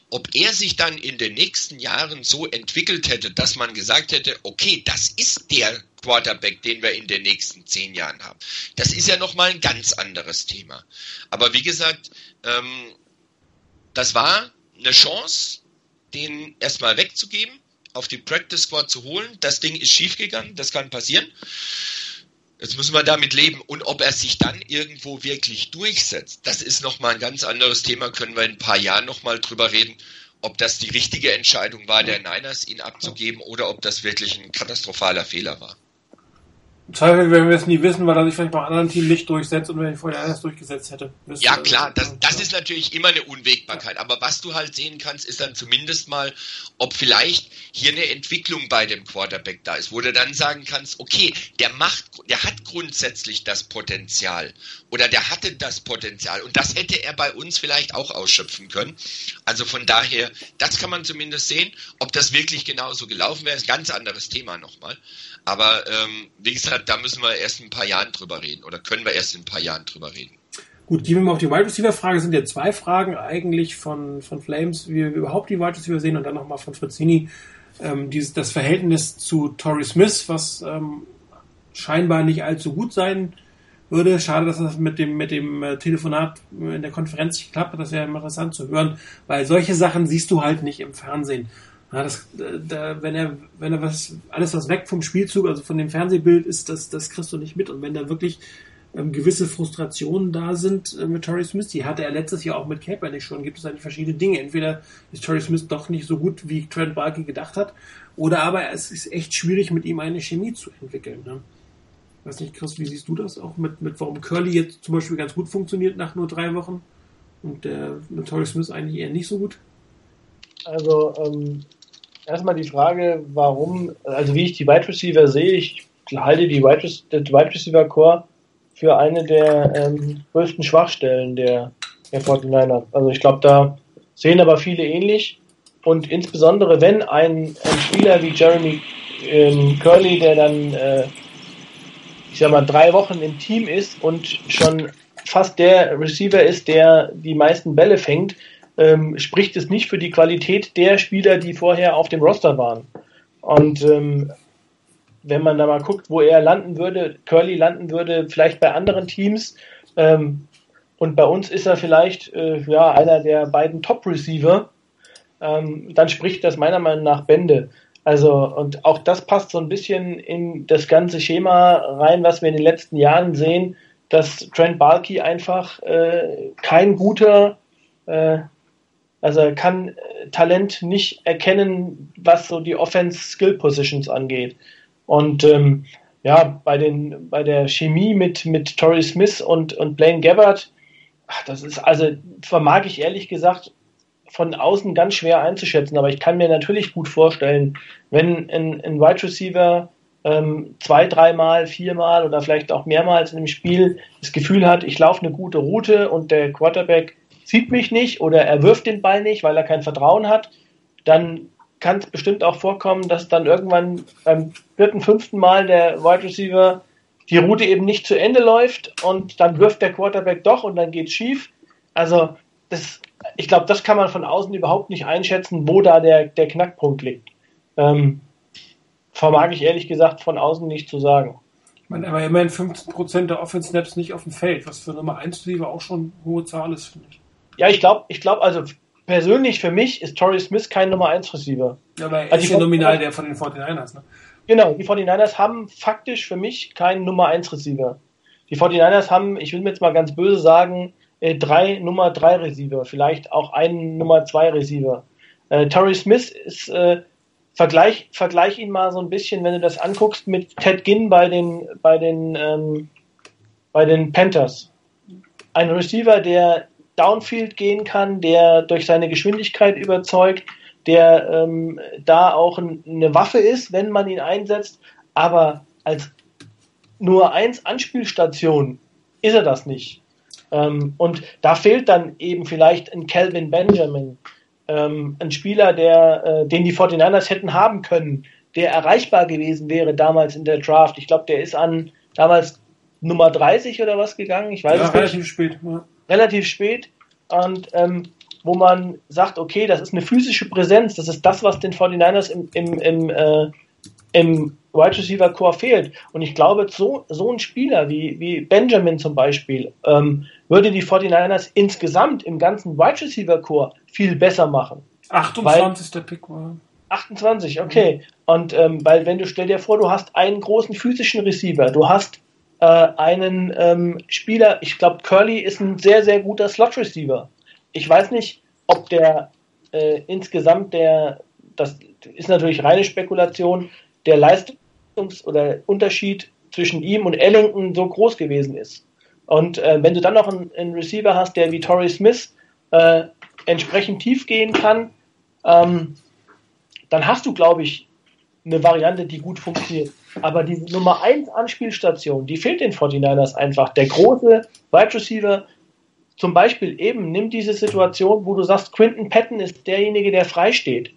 ob er sich dann in den nächsten Jahren so entwickelt hätte, dass man gesagt hätte, okay, das ist der Quarterback, den wir in den nächsten zehn Jahren haben. Das ist ja nochmal ein ganz anderes Thema. Aber wie gesagt, ähm, das war eine Chance, den erstmal wegzugeben, auf die Practice Squad zu holen. Das Ding ist schiefgegangen, das kann passieren. Jetzt müssen wir damit leben. Und ob er sich dann irgendwo wirklich durchsetzt, das ist nochmal ein ganz anderes Thema, können wir in ein paar Jahren nochmal drüber reden, ob das die richtige Entscheidung war, der Niners ihn abzugeben oder ob das wirklich ein katastrophaler Fehler war. Zweifel werden wir es nie wissen, weil er sich vielleicht beim anderen Team nicht durchsetzt und wenn ich vorher erst durchgesetzt hätte. Ja, klar, das, das ist natürlich immer eine Unwägbarkeit. Aber was du halt sehen kannst, ist dann zumindest mal, ob vielleicht hier eine Entwicklung bei dem Quarterback da ist, wo du dann sagen kannst, okay, der macht, der hat grundsätzlich das Potenzial oder der hatte das Potenzial und das hätte er bei uns vielleicht auch ausschöpfen können. Also von daher, das kann man zumindest sehen. Ob das wirklich genauso gelaufen wäre, ist ein ganz anderes Thema nochmal. Aber ähm, wie gesagt, da müssen wir erst in ein paar Jahren drüber reden oder können wir erst in ein paar Jahren drüber reden. Gut, gehen wir mal auf die Wide Receiver Frage. Sind ja zwei Fragen eigentlich von, von Flames, wie wir überhaupt die Wide Receiver sehen und dann nochmal von Frizzini. Ähm, dieses, das Verhältnis zu Torrey Smith, was ähm, scheinbar nicht allzu gut sein würde. Schade, dass das mit dem, mit dem äh, Telefonat in der Konferenz nicht klappt. Das wäre interessant zu hören, weil solche Sachen siehst du halt nicht im Fernsehen. Ja, das, da, wenn er, wenn er was, alles was weg vom Spielzug, also von dem Fernsehbild ist, das, das kriegst du nicht mit. Und wenn da wirklich ähm, gewisse Frustrationen da sind äh, mit Torrey Smith, die hatte er letztes Jahr auch mit Kaepernick schon, gibt es eigentlich verschiedene Dinge. Entweder ist Torrey Smith doch nicht so gut, wie Trent Barkey gedacht hat, oder aber es ist echt schwierig, mit ihm eine Chemie zu entwickeln. Ne? Weiß nicht, Chris, wie siehst du das auch mit, mit warum Curly jetzt zum Beispiel ganz gut funktioniert nach nur drei Wochen und der mit Torrey Smith eigentlich eher nicht so gut? Also, ähm, erstmal die Frage, warum, also wie ich die Wide Receiver sehe, ich halte die Wide, Wide Receiver Core für eine der ähm, größten Schwachstellen der, der 49ers. Also ich glaube, da sehen aber viele ähnlich. Und insbesondere wenn ein, ein Spieler wie Jeremy ähm, Curley, der dann, äh, ich sag mal, drei Wochen im Team ist und schon fast der Receiver ist, der die meisten Bälle fängt, ähm, spricht es nicht für die Qualität der Spieler, die vorher auf dem Roster waren. Und ähm, wenn man da mal guckt, wo er landen würde, Curly landen würde, vielleicht bei anderen Teams, ähm, und bei uns ist er vielleicht äh, ja, einer der beiden Top-Receiver, ähm, dann spricht das meiner Meinung nach Bände. Also, und auch das passt so ein bisschen in das ganze Schema rein, was wir in den letzten Jahren sehen, dass Trent Balky einfach äh, kein guter, äh, also er kann äh, Talent nicht erkennen, was so die Offense-Skill-Positions angeht. Und ähm, ja, bei, den, bei der Chemie mit, mit Torrey Smith und, und Blaine Gabbard, ach, das ist also, vermag ich ehrlich gesagt von außen ganz schwer einzuschätzen, aber ich kann mir natürlich gut vorstellen, wenn ein, ein Wide Receiver ähm, zwei, dreimal, viermal oder vielleicht auch mehrmals in dem Spiel das Gefühl hat, ich laufe eine gute Route und der Quarterback sieht mich nicht oder er wirft den Ball nicht, weil er kein Vertrauen hat, dann kann es bestimmt auch vorkommen, dass dann irgendwann beim vierten, fünften Mal der Wide Receiver die Route eben nicht zu Ende läuft und dann wirft der Quarterback doch und dann geht es schief. Also das, ich glaube, das kann man von außen überhaupt nicht einschätzen, wo da der, der Knackpunkt liegt. Ähm, vermag ich ehrlich gesagt von außen nicht zu sagen. Ich meine, aber immerhin 15% der Offense-Snaps nicht auf dem Feld, was für Nummer 1 Receiver auch schon hohe Zahl ist, finde ich. Ja, ich glaube, ich glaube, also persönlich für mich ist Torrey Smith kein Nummer 1 Receiver. Ja, aber er also ist ja nominal der von den 49ers, ne? Genau, die 49ers haben faktisch für mich keinen Nummer 1 Receiver. Die 49ers haben, ich will mir jetzt mal ganz böse sagen, äh, drei Nummer 3 Receiver, vielleicht auch einen Nummer 2 Receiver. Äh, Torrey Smith ist, äh, vergleich, vergleich ihn mal so ein bisschen, wenn du das anguckst, mit Ted Ginn bei den, bei den, ähm, bei den Panthers. Ein Receiver, der Downfield gehen kann, der durch seine Geschwindigkeit überzeugt, der ähm, da auch eine Waffe ist, wenn man ihn einsetzt, aber als nur eins Anspielstation ist er das nicht. Ähm, und da fehlt dann eben vielleicht ein Calvin Benjamin, ähm, ein Spieler, der, äh, den die 49ers hätten haben können, der erreichbar gewesen wäre damals in der Draft. Ich glaube, der ist an damals Nummer 30 oder was gegangen. Ich weiß ja, es relativ nicht. spät. Ja. Relativ spät. Und ähm, wo man sagt, okay, das ist eine physische Präsenz, das ist das, was den 49ers im, im, im, äh, im Wide Receiver Core fehlt. Und ich glaube, so, so ein Spieler wie, wie Benjamin zum Beispiel ähm, würde die 49ers insgesamt im ganzen Wide Receiver Core viel besser machen. 28. Weil, Pick war. 28, okay. Mhm. Und ähm, weil wenn du stell dir vor, du hast einen großen physischen Receiver, du hast äh, einen ähm, Spieler, ich glaube, Curly ist ein sehr, sehr guter Slot-Receiver. Ich weiß nicht, ob der äh, insgesamt der, das ist natürlich reine Spekulation, der Leistungs- oder Unterschied zwischen ihm und Ellington so groß gewesen ist. Und äh, wenn du dann noch einen, einen, Receiver hast, der wie Torrey Smith äh, entsprechend tief gehen kann, ähm, dann hast du, glaube ich, eine Variante, die gut funktioniert. Aber diese Nummer 1 Anspielstation, die fehlt den 49ers einfach. Der große Wide Receiver, zum Beispiel eben, nimm diese Situation, wo du sagst, Quinton Patton ist derjenige, der frei steht.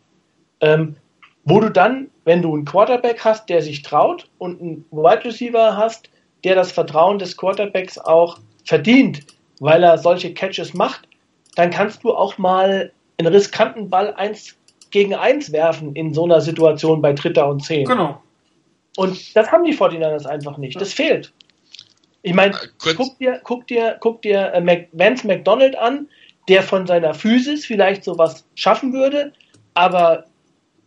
Ähm, wo du dann, wenn du einen Quarterback hast, der sich traut und einen Wide Receiver hast, der das Vertrauen des Quarterbacks auch verdient, weil er solche Catches macht, dann kannst du auch mal einen riskanten Ball eins gegen eins werfen in so einer Situation bei Dritter und Zehn. Genau. Und das haben die 49ers einfach nicht. Das fehlt. Ich meine, äh, guck dir, guck dir, guck dir äh, Vance McDonald an, der von seiner Physis vielleicht sowas schaffen würde, aber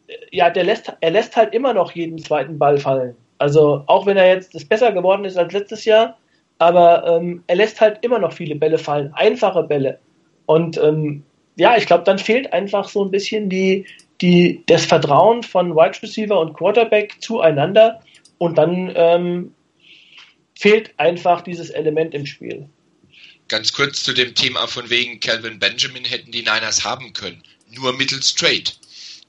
äh, ja, der lässt, er lässt halt immer noch jeden zweiten Ball fallen. Also auch wenn er jetzt das besser geworden ist als letztes Jahr, aber ähm, er lässt halt immer noch viele Bälle fallen, einfache Bälle. Und ähm, ja, ich glaube, dann fehlt einfach so ein bisschen die, die, das Vertrauen von Wide Receiver und Quarterback zueinander und dann ähm, fehlt einfach dieses Element im Spiel. Ganz kurz zu dem Thema von wegen Calvin Benjamin hätten die Niners haben können. Nur mittels Trade.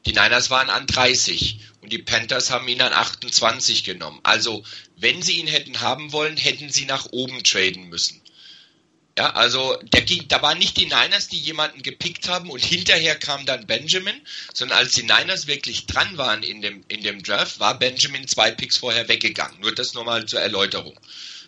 Die Niners waren an 30 und die Panthers haben ihn an 28 genommen. Also, wenn sie ihn hätten haben wollen, hätten sie nach oben traden müssen. Ja, also der ging, da waren nicht die Niners, die jemanden gepickt haben und hinterher kam dann Benjamin, sondern als die Niners wirklich dran waren in dem, in dem Draft, war Benjamin zwei Picks vorher weggegangen. Nur das nochmal zur Erläuterung.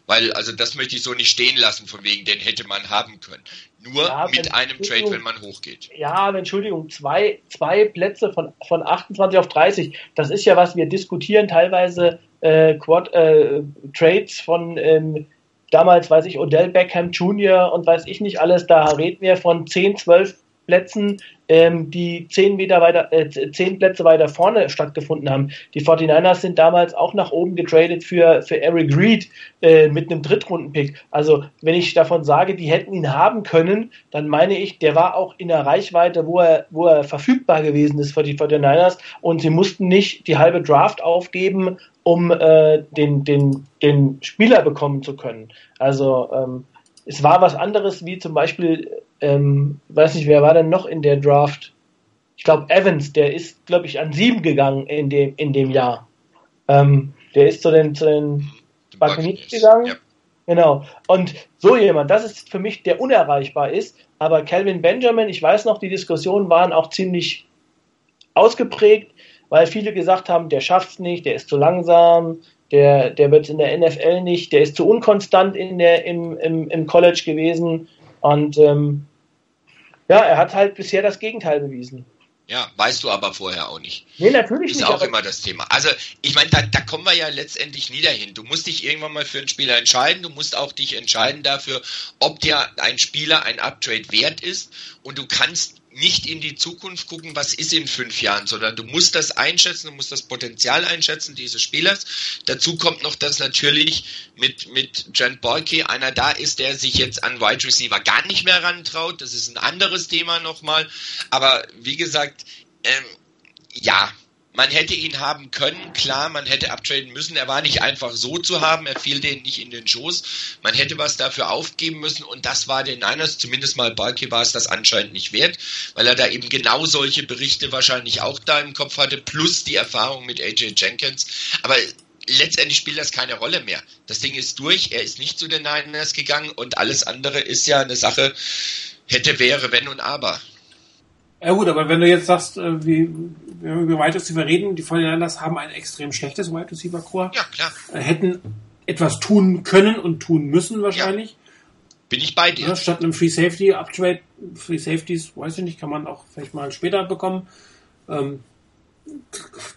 Weil, also das möchte ich so nicht stehen lassen, von wegen, den hätte man haben können. Nur ja, mit einem Trade, wenn man hochgeht. Ja, aber Entschuldigung, zwei, zwei Plätze von, von 28 auf 30, das ist ja was wir diskutieren, teilweise äh, Quad, äh, Trades von ähm, damals, weiß ich, Odell Beckham Jr. und weiß ich nicht alles, da reden wir von 10, 12 Plätzen, ähm, die zehn Meter weiter, äh, zehn Plätze weiter vorne stattgefunden haben. Die 49ers sind damals auch nach oben getradet für, für Eric Reed äh, mit einem Drittrunden-Pick. Also, wenn ich davon sage, die hätten ihn haben können, dann meine ich, der war auch in der Reichweite, wo er, wo er verfügbar gewesen ist für die 49ers und sie mussten nicht die halbe Draft aufgeben, um äh, den, den, den Spieler bekommen zu können. Also ähm, es war was anderes wie zum Beispiel, ähm, weiß nicht, wer war denn noch in der Draft? Ich glaube Evans, der ist, glaube ich, an sieben gegangen in dem, in dem Jahr. Ähm, der ist zu den, zu den Buccaneers gegangen. Ja. Genau. Und so jemand, das ist für mich, der unerreichbar ist. Aber Calvin Benjamin, ich weiß noch, die Diskussionen waren auch ziemlich ausgeprägt weil viele gesagt haben, der schafft es nicht, der ist zu langsam, der, der wird in der NFL nicht, der ist zu unkonstant in der, im, im, im College gewesen und ähm, ja, er hat halt bisher das Gegenteil bewiesen. Ja, weißt du aber vorher auch nicht. Nee, natürlich ist nicht. Ist auch immer das Thema. Also, ich meine, da, da kommen wir ja letztendlich nie dahin. Du musst dich irgendwann mal für einen Spieler entscheiden. Du musst auch dich entscheiden dafür, ob dir ein Spieler ein Uptrade wert ist. Und du kannst nicht in die Zukunft gucken, was ist in fünf Jahren, sondern du musst das einschätzen, du musst das Potenzial einschätzen dieses Spielers. Dazu kommt noch, dass natürlich mit, mit Trent Borke einer da ist, der sich jetzt an Wide Receiver gar nicht mehr rantraut. Das ist ein anderes Thema nochmal. Aber wie gesagt, ähm, ja, man hätte ihn haben können, klar, man hätte abtraden müssen. Er war nicht einfach so zu haben, er fiel denen nicht in den Schoß. Man hätte was dafür aufgeben müssen und das war den Niners, zumindest mal Balki war es das anscheinend nicht wert, weil er da eben genau solche Berichte wahrscheinlich auch da im Kopf hatte, plus die Erfahrung mit AJ Jenkins. Aber letztendlich spielt das keine Rolle mehr. Das Ding ist durch, er ist nicht zu den Niners gegangen und alles andere ist ja eine Sache, hätte, wäre, wenn und aber. Ja gut, aber wenn du jetzt sagst, äh, wie, wenn wir über Wide Receiver reden, die 49 haben ein extrem schlechtes Wide Receiver Core. Ja, klar. Äh, hätten etwas tun können und tun müssen wahrscheinlich. Ja. Bin ich bei dir. Ja, statt einem Free Safety Uptrade, Free Safeties, weiß ich nicht, kann man auch vielleicht mal später bekommen. Ähm,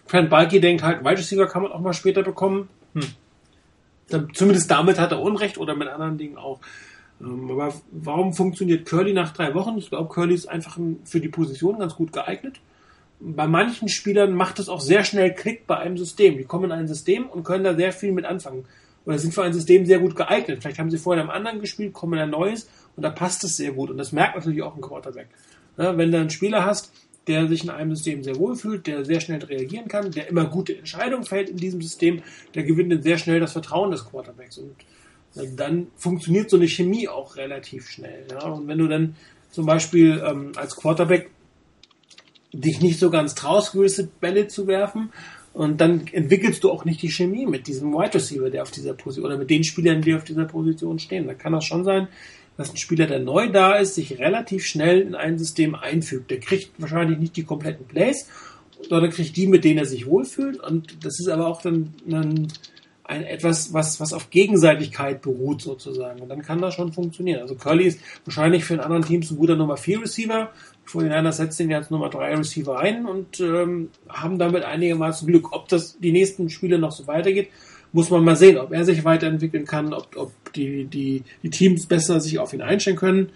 Trent Balky denkt halt, Wide Receiver kann man auch mal später bekommen. Hm. Zumindest damit hat er Unrecht oder mit anderen Dingen auch. Ähm, aber warum funktioniert Curly nach drei Wochen? Ich glaube, Curly ist einfach für die Position ganz gut geeignet. Bei manchen Spielern macht es auch sehr schnell Klick bei einem System. Die kommen in ein System und können da sehr viel mit anfangen. Oder sind für ein System sehr gut geeignet. Vielleicht haben sie vorher in einem anderen gespielt, kommen in ein neues und da passt es sehr gut. Und das merkt natürlich auch ein Quarterback. wenn du einen Spieler hast, der sich in einem System sehr wohl fühlt, der sehr schnell reagieren kann, der immer gute Entscheidungen fällt in diesem System, der gewinnt dann sehr schnell das Vertrauen des Quarterbacks. Und dann funktioniert so eine Chemie auch relativ schnell. Ja? Und wenn du dann zum Beispiel ähm, als Quarterback dich nicht so ganz traust, gewisse Bälle zu werfen, und dann entwickelst du auch nicht die Chemie mit diesem Wide Receiver, der auf dieser Position, oder mit den Spielern, die auf dieser Position stehen. Da kann das schon sein, dass ein Spieler, der neu da ist, sich relativ schnell in ein System einfügt. Der kriegt wahrscheinlich nicht die kompletten Plays, sondern kriegt die, mit denen er sich wohlfühlt. Und das ist aber auch dann ein, ein etwas, was, was auf Gegenseitigkeit beruht sozusagen. Und dann kann das schon funktionieren. Also Curly ist wahrscheinlich für einen anderen Teams ein guter Nummer 4 Receiver. Vor den Niners setzen ihn als Nummer 3 Receiver ein und ähm, haben damit einigermaßen Glück. Ob das die nächsten Spiele noch so weitergeht, muss man mal sehen, ob er sich weiterentwickeln kann, ob, ob die, die, die Teams besser sich auf ihn einstellen können.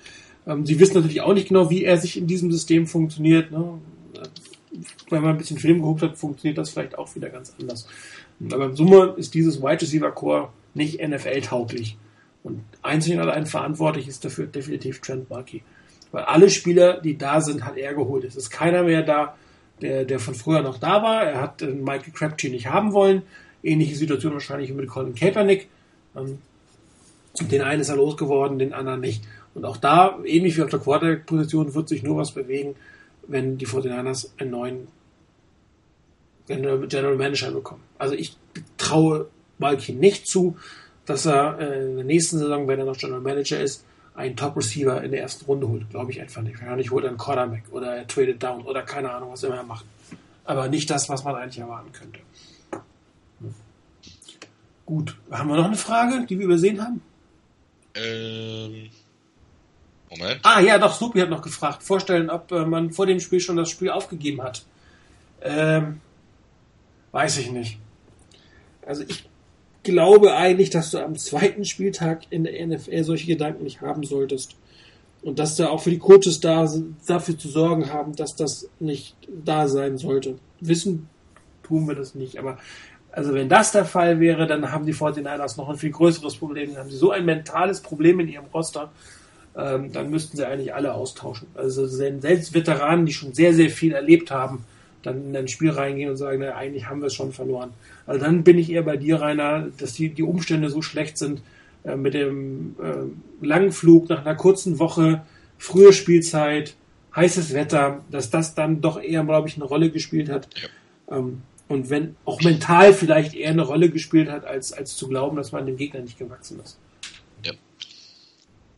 Ähm, sie wissen natürlich auch nicht genau, wie er sich in diesem System funktioniert. Ne? Wenn man ein bisschen Film geguckt hat, funktioniert das vielleicht auch wieder ganz anders. Aber in Summe ist dieses Wide Receiver Core nicht NFL-tauglich. Und einzig und allein verantwortlich ist dafür definitiv Trent Markey. Weil alle Spieler, die da sind, hat er geholt. Es ist keiner mehr da, der, der von früher noch da war. Er hat den Michael Crabtree nicht haben wollen. Ähnliche Situation wahrscheinlich mit Colin Kaepernick. Ähm, den einen ist er losgeworden, den anderen nicht. Und auch da, ähnlich wie auf der Quarterback-Position, wird sich nur was bewegen, wenn die 49ers einen neuen General Manager bekommen. Also ich traue Malkin nicht zu, dass er äh, in der nächsten Saison, wenn er noch General Manager ist, einen Top-Receiver in der ersten Runde holt. Glaube ich einfach nicht. Wahrscheinlich holt er einen Quarterback oder er tradet down oder keine Ahnung, was immer er macht. Aber nicht das, was man eigentlich erwarten könnte. Hm. Gut. Haben wir noch eine Frage, die wir übersehen haben? Ähm. Moment. Ah, ja, doch, Supi hat noch gefragt. Vorstellen, ob äh, man vor dem Spiel schon das Spiel aufgegeben hat. Ähm, Weiß ich nicht. Also ich glaube eigentlich, dass du am zweiten Spieltag in der NFL solche Gedanken nicht haben solltest. Und dass da auch für die Coaches da dafür zu sorgen haben, dass das nicht da sein sollte. Wissen tun wir das nicht. Aber also wenn das der Fall wäre, dann haben die 49ers noch ein viel größeres Problem. Dann haben sie so ein mentales Problem in ihrem Roster, ähm, dann müssten sie eigentlich alle austauschen. Also selbst Veteranen, die schon sehr, sehr viel erlebt haben, dann in ein Spiel reingehen und sagen, na, eigentlich haben wir es schon verloren. Also dann bin ich eher bei dir, Rainer, dass die, die Umstände so schlecht sind, äh, mit dem äh, langen Flug nach einer kurzen Woche, frühe Spielzeit, heißes Wetter, dass das dann doch eher, glaube ich, eine Rolle gespielt hat. Ja. Ähm, und wenn auch mental vielleicht eher eine Rolle gespielt hat, als, als zu glauben, dass man dem Gegner nicht gewachsen ist. Ja.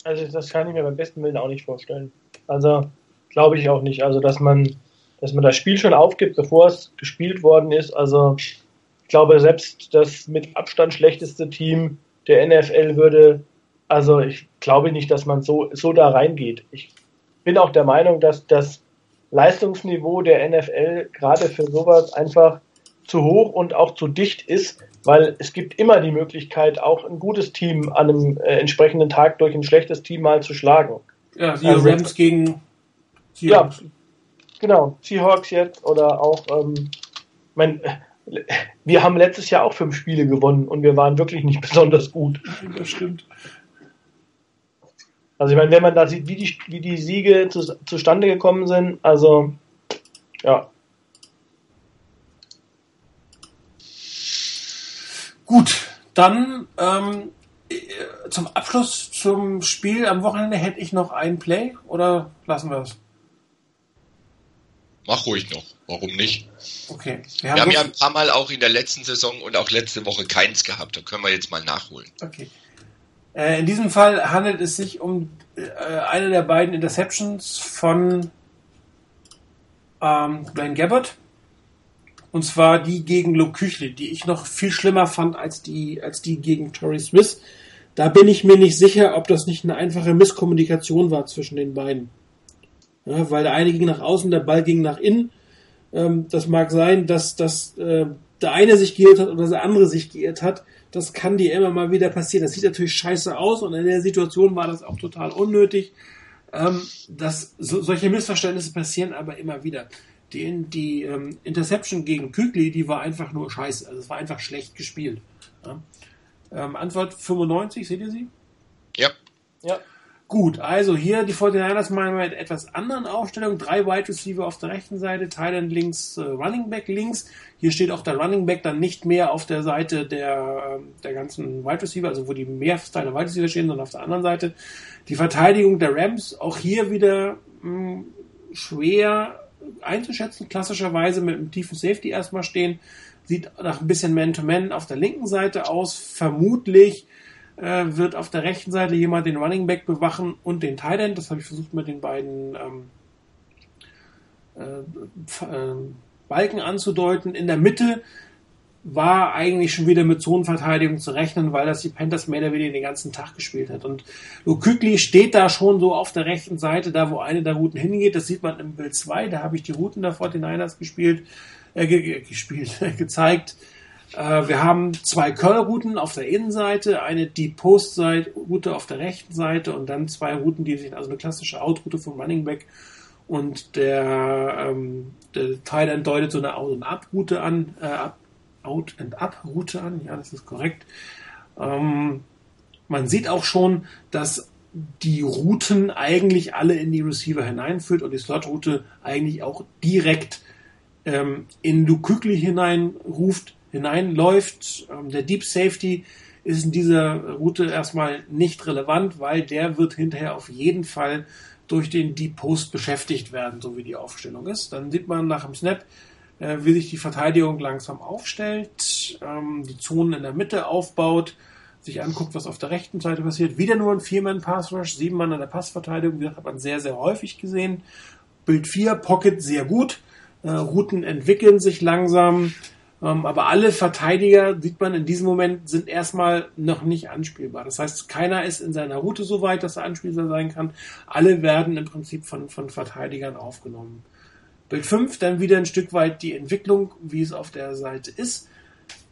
Also das kann ich mir beim besten Willen auch nicht vorstellen. Also glaube ich auch nicht. Also dass man, dass man das Spiel schon aufgibt, bevor es gespielt worden ist. Also ich glaube selbst das mit Abstand schlechteste Team der NFL würde, also ich glaube nicht, dass man so, so da reingeht. Ich bin auch der Meinung, dass das Leistungsniveau der NFL gerade für sowas einfach zu hoch und auch zu dicht ist, weil es gibt immer die Möglichkeit, auch ein gutes Team an einem äh, entsprechenden Tag durch ein schlechtes Team mal zu schlagen. Ja, die also, Rams gegen Seahawks. Ja, genau, Seahawks jetzt oder auch, ähm, mein, wir haben letztes Jahr auch fünf Spiele gewonnen und wir waren wirklich nicht besonders gut. Das stimmt. Also ich meine, wenn man da sieht, wie die, wie die Siege zu, zustande gekommen sind, also ja. Gut, dann ähm, zum Abschluss zum Spiel am Wochenende hätte ich noch ein Play oder lassen wir es? Mach ruhig noch. Warum nicht? Okay. Wir haben, wir haben ja ein paar Mal auch in der letzten Saison und auch letzte Woche keins gehabt. Da können wir jetzt mal nachholen. Okay. Äh, in diesem Fall handelt es sich um äh, eine der beiden Interceptions von ähm, Blaine Gabbard. Und zwar die gegen Luke Küchle, die ich noch viel schlimmer fand als die, als die gegen Torrey Smith. Da bin ich mir nicht sicher, ob das nicht eine einfache Misskommunikation war zwischen den beiden. Ja, weil der eine ging nach außen, der Ball ging nach innen. Ähm, das mag sein, dass, dass äh, der eine sich geirrt hat oder der andere sich geirrt hat. Das kann dir immer mal wieder passieren. Das sieht natürlich scheiße aus und in der Situation war das auch total unnötig. Ähm, dass so, solche Missverständnisse passieren aber immer wieder. Die, die ähm, Interception gegen Kügli, die war einfach nur scheiße. Also es war einfach schlecht gespielt. Ja. Ähm, Antwort 95, seht ihr sie? Ja. Ja. Gut, also hier die 49ers mal mit etwas anderen Aufstellung. Drei Wide Receiver auf der rechten Seite, Thailand links, äh, Running Back links. Hier steht auch der Running Back dann nicht mehr auf der Seite der, äh, der ganzen Wide Receiver, also wo die Mehrteile Wide Receiver stehen, sondern auf der anderen Seite. Die Verteidigung der Rams, auch hier wieder mh, hm, schwer einzuschätzen. Klassischerweise mit einem tiefen Safety erstmal stehen. Sieht nach ein bisschen Man-to-Man -Man auf der linken Seite aus. Vermutlich äh, wird auf der rechten Seite jemand den Running Back bewachen und den Tight End. Das habe ich versucht mit den beiden ähm, äh, äh, Balken anzudeuten. In der Mitte war eigentlich schon wieder mit Zonenverteidigung zu rechnen, weil das die Panthers mehr oder weniger den ganzen Tag gespielt hat. Und Lukükli steht da schon so auf der rechten Seite, da wo eine der Routen hingeht. Das sieht man im Bild 2, da habe ich die Routen der 49ers gespielt, äh, gespielt, gezeigt. Äh, wir haben zwei Curl-Routen auf der Innenseite, eine Deep Post-Route auf der rechten Seite und dann zwei Routen, die sich, also eine klassische Out-Route vom Running Back und der, ähm, der Teil deutet so eine Out-and-Up-Route an, äh, Out-and-Up-Route an, ja, das ist korrekt. Ähm, man sieht auch schon, dass die Routen eigentlich alle in die Receiver hineinführt und die Slot-Route eigentlich auch direkt ähm, in Lukükli hineinruft hineinläuft. Ähm, der Deep Safety ist in dieser Route erstmal nicht relevant, weil der wird hinterher auf jeden Fall durch den Deep Post beschäftigt werden, so wie die Aufstellung ist. Dann sieht man nach dem Snap, äh, wie sich die Verteidigung langsam aufstellt, ähm, die Zonen in der Mitte aufbaut, sich anguckt, was auf der rechten Seite passiert. Wieder nur ein Vier-Man-Pass-Rush, sieben Mann in der Passverteidigung, das hat man sehr, sehr häufig gesehen. Bild 4, Pocket sehr gut. Äh, Routen entwickeln sich langsam. Ähm, aber alle Verteidiger, sieht man in diesem Moment, sind erstmal noch nicht anspielbar. Das heißt, keiner ist in seiner Route so weit, dass er anspielbar sein kann. Alle werden im Prinzip von, von Verteidigern aufgenommen. Bild 5, dann wieder ein Stück weit die Entwicklung, wie es auf der Seite ist.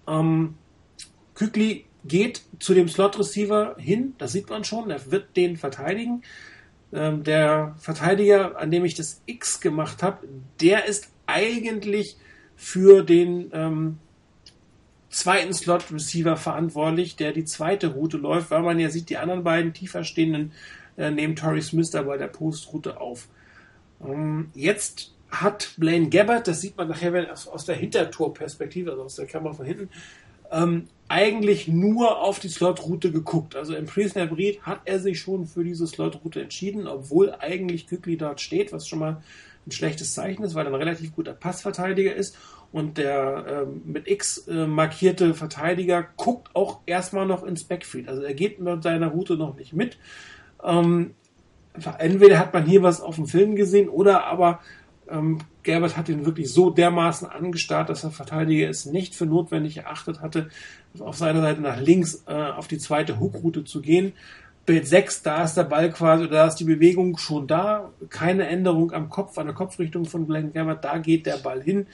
Ähm, Kükli geht zu dem Slot Receiver hin, das sieht man schon, er wird den verteidigen. ähm, der Verteidiger, an dem ich das X gemacht habe, der ist eigentlich für den ähm, zweiten Slot Receiver verantwortlich, der die zweite Route läuft, weil man ja sieht, die anderen beiden tiefer stehenden äh, nehmen Torrey Smith da bei der Postroute auf. Ähm, jetzt hat Blaine Gabbard, das sieht man nachher wenn, aus, der Hintertorperspektive, also aus der Kamera von hinten, ähm, eigentlich nur auf die Slotroute geguckt. Also im Pre-Snap Read hat er sich schon für diese Slotroute entschieden, obwohl eigentlich Kükli dort steht, was schon mal ein schlechtes Zeichen ist, weil er ein relativ guter Passverteidiger ist. Und der ähm, mit X äh, markierte Verteidiger guckt auch erstmal noch ins Backfield. Also er geht mit seiner Route noch nicht mit. Ähm, entweder hat man hier was auf dem Film gesehen oder aber ähm, Gerbert hat ihn wirklich so dermaßen angestarrt, dass der Verteidiger es nicht für notwendig erachtet hatte, auf seiner Seite nach links äh, auf die zweite Hookroute zu gehen. Bild 6, da ist der Ball quasi, da ist die Bewegung schon da, keine Änderung am Kopf, an der Kopfrichtung von Glenn Gabbard, da geht der Ball hin.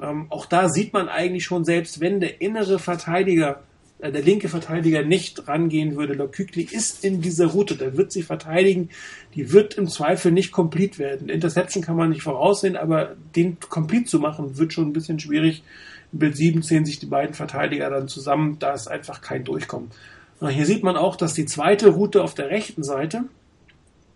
Ähm, auch da sieht man eigentlich schon, selbst wenn der innere Verteidiger äh, der linke Verteidiger nicht rangehen würde. Lokükli ist in dieser Route, der wird sie verteidigen, die wird im Zweifel nicht complete werden. Interception kann man nicht voraussehen, aber den complete zu machen, wird schon ein bisschen schwierig. Bild 7 zählen sich die beiden Verteidiger dann zusammen, da ist einfach kein Durchkommen. Hier sieht man auch, dass die zweite Route auf der rechten Seite,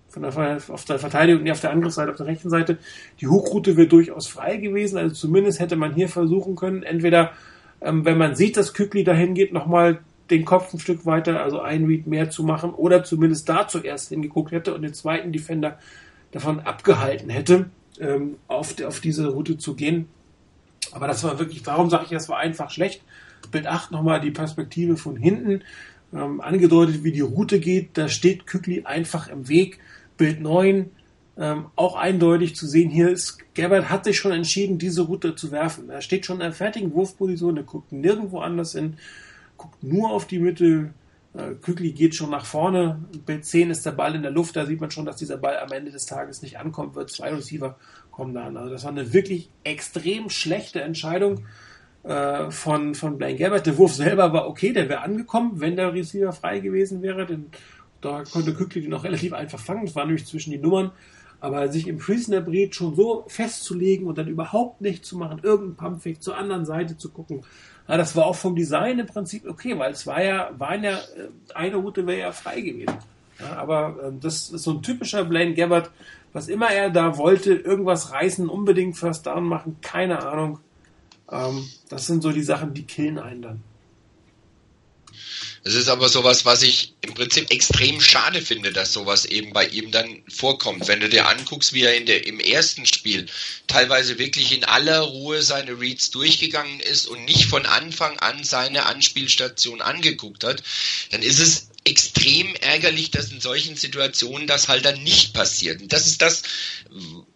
von der, auf der Verteidigung, nee, auf der anderen Seite, auf der rechten Seite, die Hochroute wäre durchaus frei gewesen. Also zumindest hätte man hier versuchen können, entweder ähm, wenn man sieht, dass Kükli dahin geht, nochmal den Kopf ein Stück weiter, also ein Read mehr zu machen oder zumindest da zuerst hingeguckt hätte und den zweiten Defender davon abgehalten hätte, ähm, auf, auf diese Route zu gehen. Aber das war wirklich, warum sage ich, das war einfach schlecht. Bild 8 nochmal die Perspektive von hinten, ähm, angedeutet, wie die Route geht. Da steht Kükli einfach im Weg. Bild 9 ähm, auch eindeutig zu sehen, hier ist, Gerbert hat sich schon entschieden, diese Route zu werfen. Er steht schon in der fertigen Wurfposition, er guckt nirgendwo anders hin, guckt nur auf die Mitte. Äh, geht schon nach vorne. Bild 10 ist der Ball in der Luft, da sieht man schon, dass dieser Ball am Ende des Tages nicht ankommen wird. Zwei Receiver kommen da an. Also das war eine wirklich extrem schlechte Entscheidung äh, von, von Blaine Gerbert. Der Wurf selber war okay, der wäre angekommen, wenn der Receiver frei gewesen wäre. Denn da konnte Kükli den auch relativ einfach fangen. Das war nämlich zwischen die Nummern. Aber sich im Prisoner Breed schon so festzulegen und dann überhaupt nichts zu machen, irgendein Pumpfake zur anderen Seite zu gucken, ja, das war auch vom Design im Prinzip okay, weil es war ja, waren ja, äh, eine Route wäre ja frei gewesen. Ja, aber äh, das ist so ein typischer Blaine Gabbard, was immer er da wollte, irgendwas reißen, unbedingt First Down machen, keine Ahnung. Ähm, das sind so die Sachen, die killen einen dann. Es ist aber sowas, was ich im Prinzip extrem schade finde, dass sowas eben bei ihm dann vorkommt. Wenn du dir anguckst, wie er in der, im ersten Spiel teilweise wirklich in aller Ruhe seine Reads durchgegangen ist und nicht von Anfang an seine Anspielstation angeguckt hat, dann ist es extrem ärgerlich, dass in solchen Situationen das halt dann nicht passiert. Und das ist das,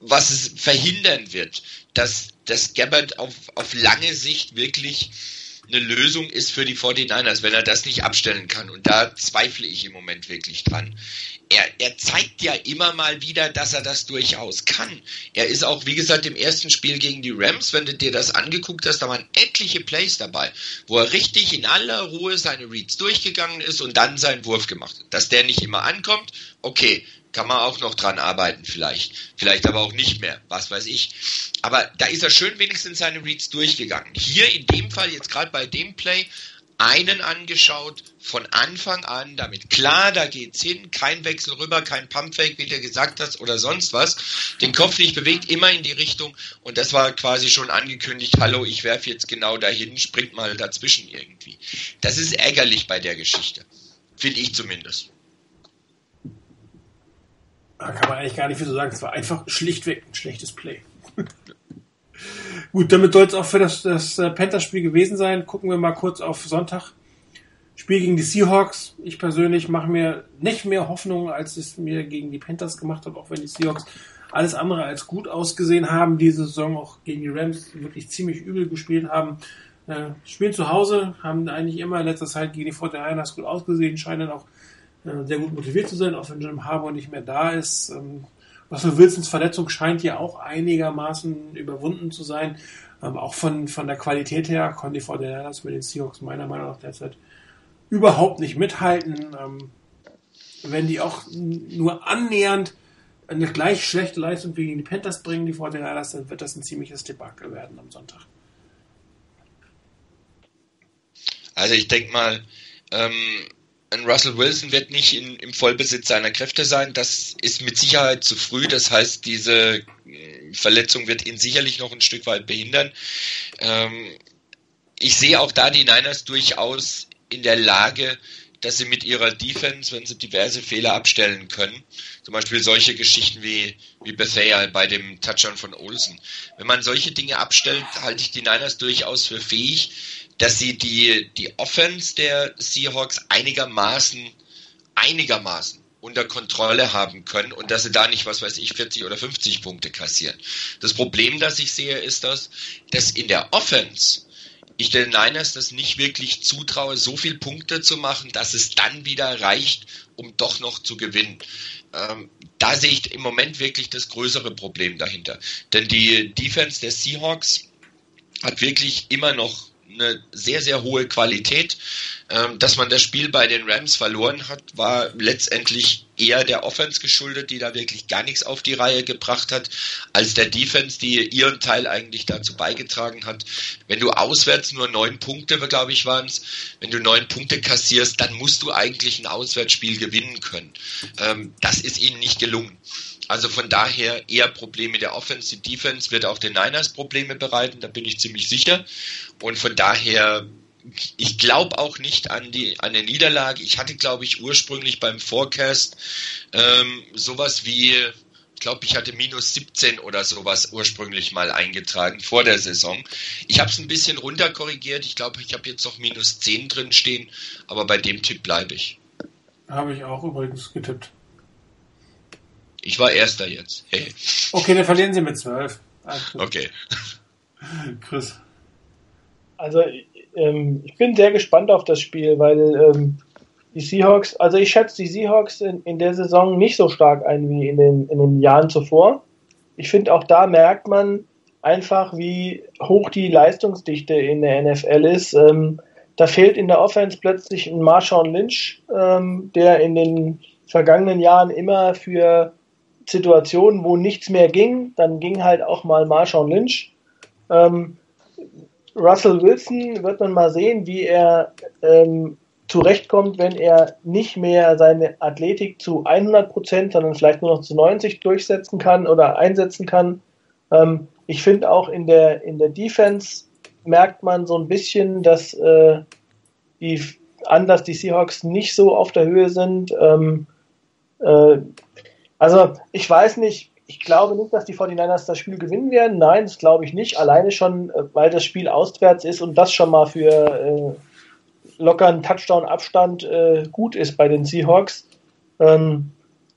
was es verhindern wird, dass das Gabbard auf, auf lange Sicht wirklich eine Lösung ist für die 49ers, wenn er das nicht abstellen kann. Und da zweifle ich im Moment wirklich dran. Er, er zeigt ja immer mal wieder, dass er das durchaus kann. Er ist auch, wie gesagt, im ersten Spiel gegen die Rams, wenn du dir das angeguckt hast, da waren etliche Plays dabei, wo er richtig in aller Ruhe seine Reads durchgegangen ist und dann seinen Wurf gemacht hat. Dass der nicht immer ankommt, okay, kann man auch noch dran arbeiten vielleicht. Vielleicht aber auch nicht mehr, was weiß ich. Aber da ist er schön wenigstens seine Reads durchgegangen. Hier in dem Fall, jetzt gerade bei dem Play, einen angeschaut, von Anfang an, damit klar, da geht's hin, kein Wechsel rüber, kein Pumpfake, wie du gesagt hast, oder sonst was. Den Kopf nicht bewegt, immer in die Richtung und das war quasi schon angekündigt, hallo, ich werfe jetzt genau dahin, springt mal dazwischen irgendwie. Das ist ärgerlich bei der Geschichte. Finde ich zumindest. Da kann man eigentlich gar nicht viel so sagen. Es war einfach schlichtweg ein schlechtes Play. Gut, damit soll es auch für das, das äh, Panthers-Spiel gewesen sein. Gucken wir mal kurz auf Sonntag. Spiel gegen die Seahawks. Ich persönlich mache mir nicht mehr Hoffnung, als es mir gegen die Panthers gemacht hat, auch wenn die Seahawks alles andere als gut ausgesehen haben. Diese Saison auch gegen die Rams wirklich ziemlich übel gespielt haben. Äh, spielen zu Hause, haben eigentlich immer in letzter Zeit gegen die 49ers gut ausgesehen, scheinen auch sehr gut motiviert zu sein, auch wenn Jim Harbour nicht mehr da ist. Ähm, Russell Wilsons Verletzung scheint ja auch einigermaßen überwunden zu sein. Ähm, auch von, von der Qualität her konnte die 49ers mit den Seahawks meiner Meinung nach derzeit überhaupt nicht mithalten. Ähm, wenn die auch nur annähernd eine gleich schlechte Leistung gegen die Panthers bringen, die 49ers, dann wird das ein ziemliches Debakel werden am Sonntag. Also ich denke mal, ähm, ein Russell Wilson wird nicht in, im Vollbesitz seiner Kräfte sein. Das ist mit Sicherheit zu früh. Das heißt, diese äh, Verletzung wird ihn sicherlich noch ein Stück weit behindern. Ähm, ich sehe auch da die Niners durchaus in der Lage, dass sie mit ihrer Defense, wenn sie diverse Fehler abstellen können, zum Beispiel solche Geschichten wie, wie Bethea bei dem Touchdown von Olsen. Wenn man solche Dinge abstellt, halte ich die Niners durchaus für fähig, dass sie die, die Offense der Seahawks einigermaßen, einigermaßen unter Kontrolle haben können und dass sie da nicht, was weiß ich, 40 oder 50 Punkte kassieren. Das Problem, das ich sehe, ist das, dass in der Offense ich den Niners das nicht wirklich zutraue, so viel Punkte zu machen, dass es dann wieder reicht, um doch noch zu gewinnen. Ähm, da sehe ich im Moment wirklich das größere Problem dahinter. Denn die Defense der Seahawks hat wirklich immer noch eine sehr, sehr hohe Qualität. Ähm, dass man das Spiel bei den Rams verloren hat, war letztendlich eher der Offense geschuldet, die da wirklich gar nichts auf die Reihe gebracht hat, als der Defense, die ihren Teil eigentlich dazu beigetragen hat. Wenn du auswärts nur neun Punkte, glaube ich, waren es, wenn du neun Punkte kassierst, dann musst du eigentlich ein Auswärtsspiel gewinnen können. Ähm, das ist ihnen nicht gelungen. Also von daher eher Probleme der Offense. Die Defense wird auch den Niners Probleme bereiten, da bin ich ziemlich sicher. Und von daher, ich glaube auch nicht an die an eine Niederlage. Ich hatte, glaube ich, ursprünglich beim Forecast ähm, sowas wie, ich glaube, ich hatte minus 17 oder sowas ursprünglich mal eingetragen vor der Saison. Ich habe es ein bisschen runterkorrigiert. Ich glaube, ich habe jetzt noch minus 10 drin stehen, aber bei dem Tipp bleibe ich. Habe ich auch übrigens getippt. Ich war Erster jetzt. Hey. Okay, dann verlieren Sie mit 12. Okay. Chris. Also, ähm, ich bin sehr gespannt auf das Spiel, weil ähm, die Seahawks, also ich schätze die Seahawks in, in der Saison nicht so stark ein wie in den, in den Jahren zuvor. Ich finde auch da merkt man einfach, wie hoch die Leistungsdichte in der NFL ist. Ähm, da fehlt in der Offense plötzlich ein Marshawn Lynch, ähm, der in den vergangenen Jahren immer für Situationen, wo nichts mehr ging, dann ging halt auch mal Marshawn Lynch. Ähm, Russell Wilson wird man mal sehen, wie er ähm, zurechtkommt, wenn er nicht mehr seine Athletik zu 100 Prozent, sondern vielleicht nur noch zu 90 durchsetzen kann oder einsetzen kann. Ähm, ich finde auch in der, in der Defense merkt man so ein bisschen, dass äh, die anders die Seahawks nicht so auf der Höhe sind. Ähm, äh, also ich weiß nicht, ich glaube nicht, dass die 49ers das Spiel gewinnen werden. Nein, das glaube ich nicht. Alleine schon, äh, weil das Spiel auswärts ist und das schon mal für äh, lockeren Touchdown-Abstand äh, gut ist bei den Seahawks. Ähm,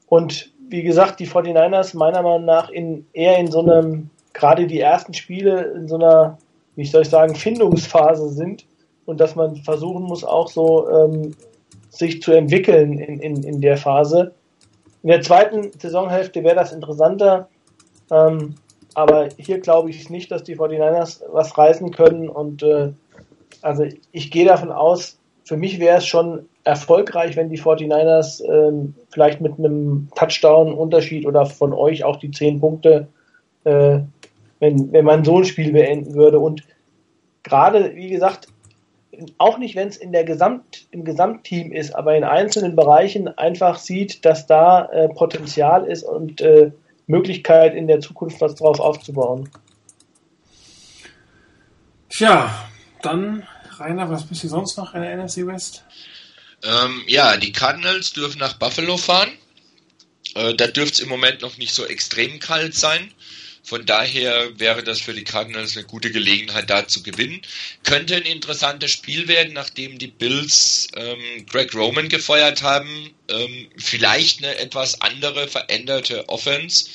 und wie gesagt, die 49ers meiner Meinung nach in, eher in so einem, gerade die ersten Spiele in so einer, wie soll ich sagen, Findungsphase sind und dass man versuchen muss, auch so ähm, sich zu entwickeln in, in, in der Phase. In der zweiten Saisonhälfte wäre das interessanter. Ähm, aber hier glaube ich nicht, dass die 49ers was reißen können. Und äh, also ich gehe davon aus, für mich wäre es schon erfolgreich, wenn die 49ers ähm, vielleicht mit einem Touchdown-Unterschied oder von euch auch die 10 Punkte, äh, wenn, wenn man so ein Spiel beenden würde. Und gerade, wie gesagt, auch nicht, wenn es in der Gesamt, im Gesamtteam ist, aber in einzelnen Bereichen einfach sieht, dass da äh, Potenzial ist und äh, Möglichkeit in der Zukunft was drauf aufzubauen. Tja, dann Rainer, was bist du sonst noch in der NFC West? Ähm, ja, die Cardinals dürfen nach Buffalo fahren. Äh, da dürfte es im Moment noch nicht so extrem kalt sein. Von daher wäre das für die Cardinals eine gute Gelegenheit, da zu gewinnen. Könnte ein interessantes Spiel werden, nachdem die Bills ähm, Greg Roman gefeuert haben. Ähm, vielleicht eine etwas andere, veränderte Offense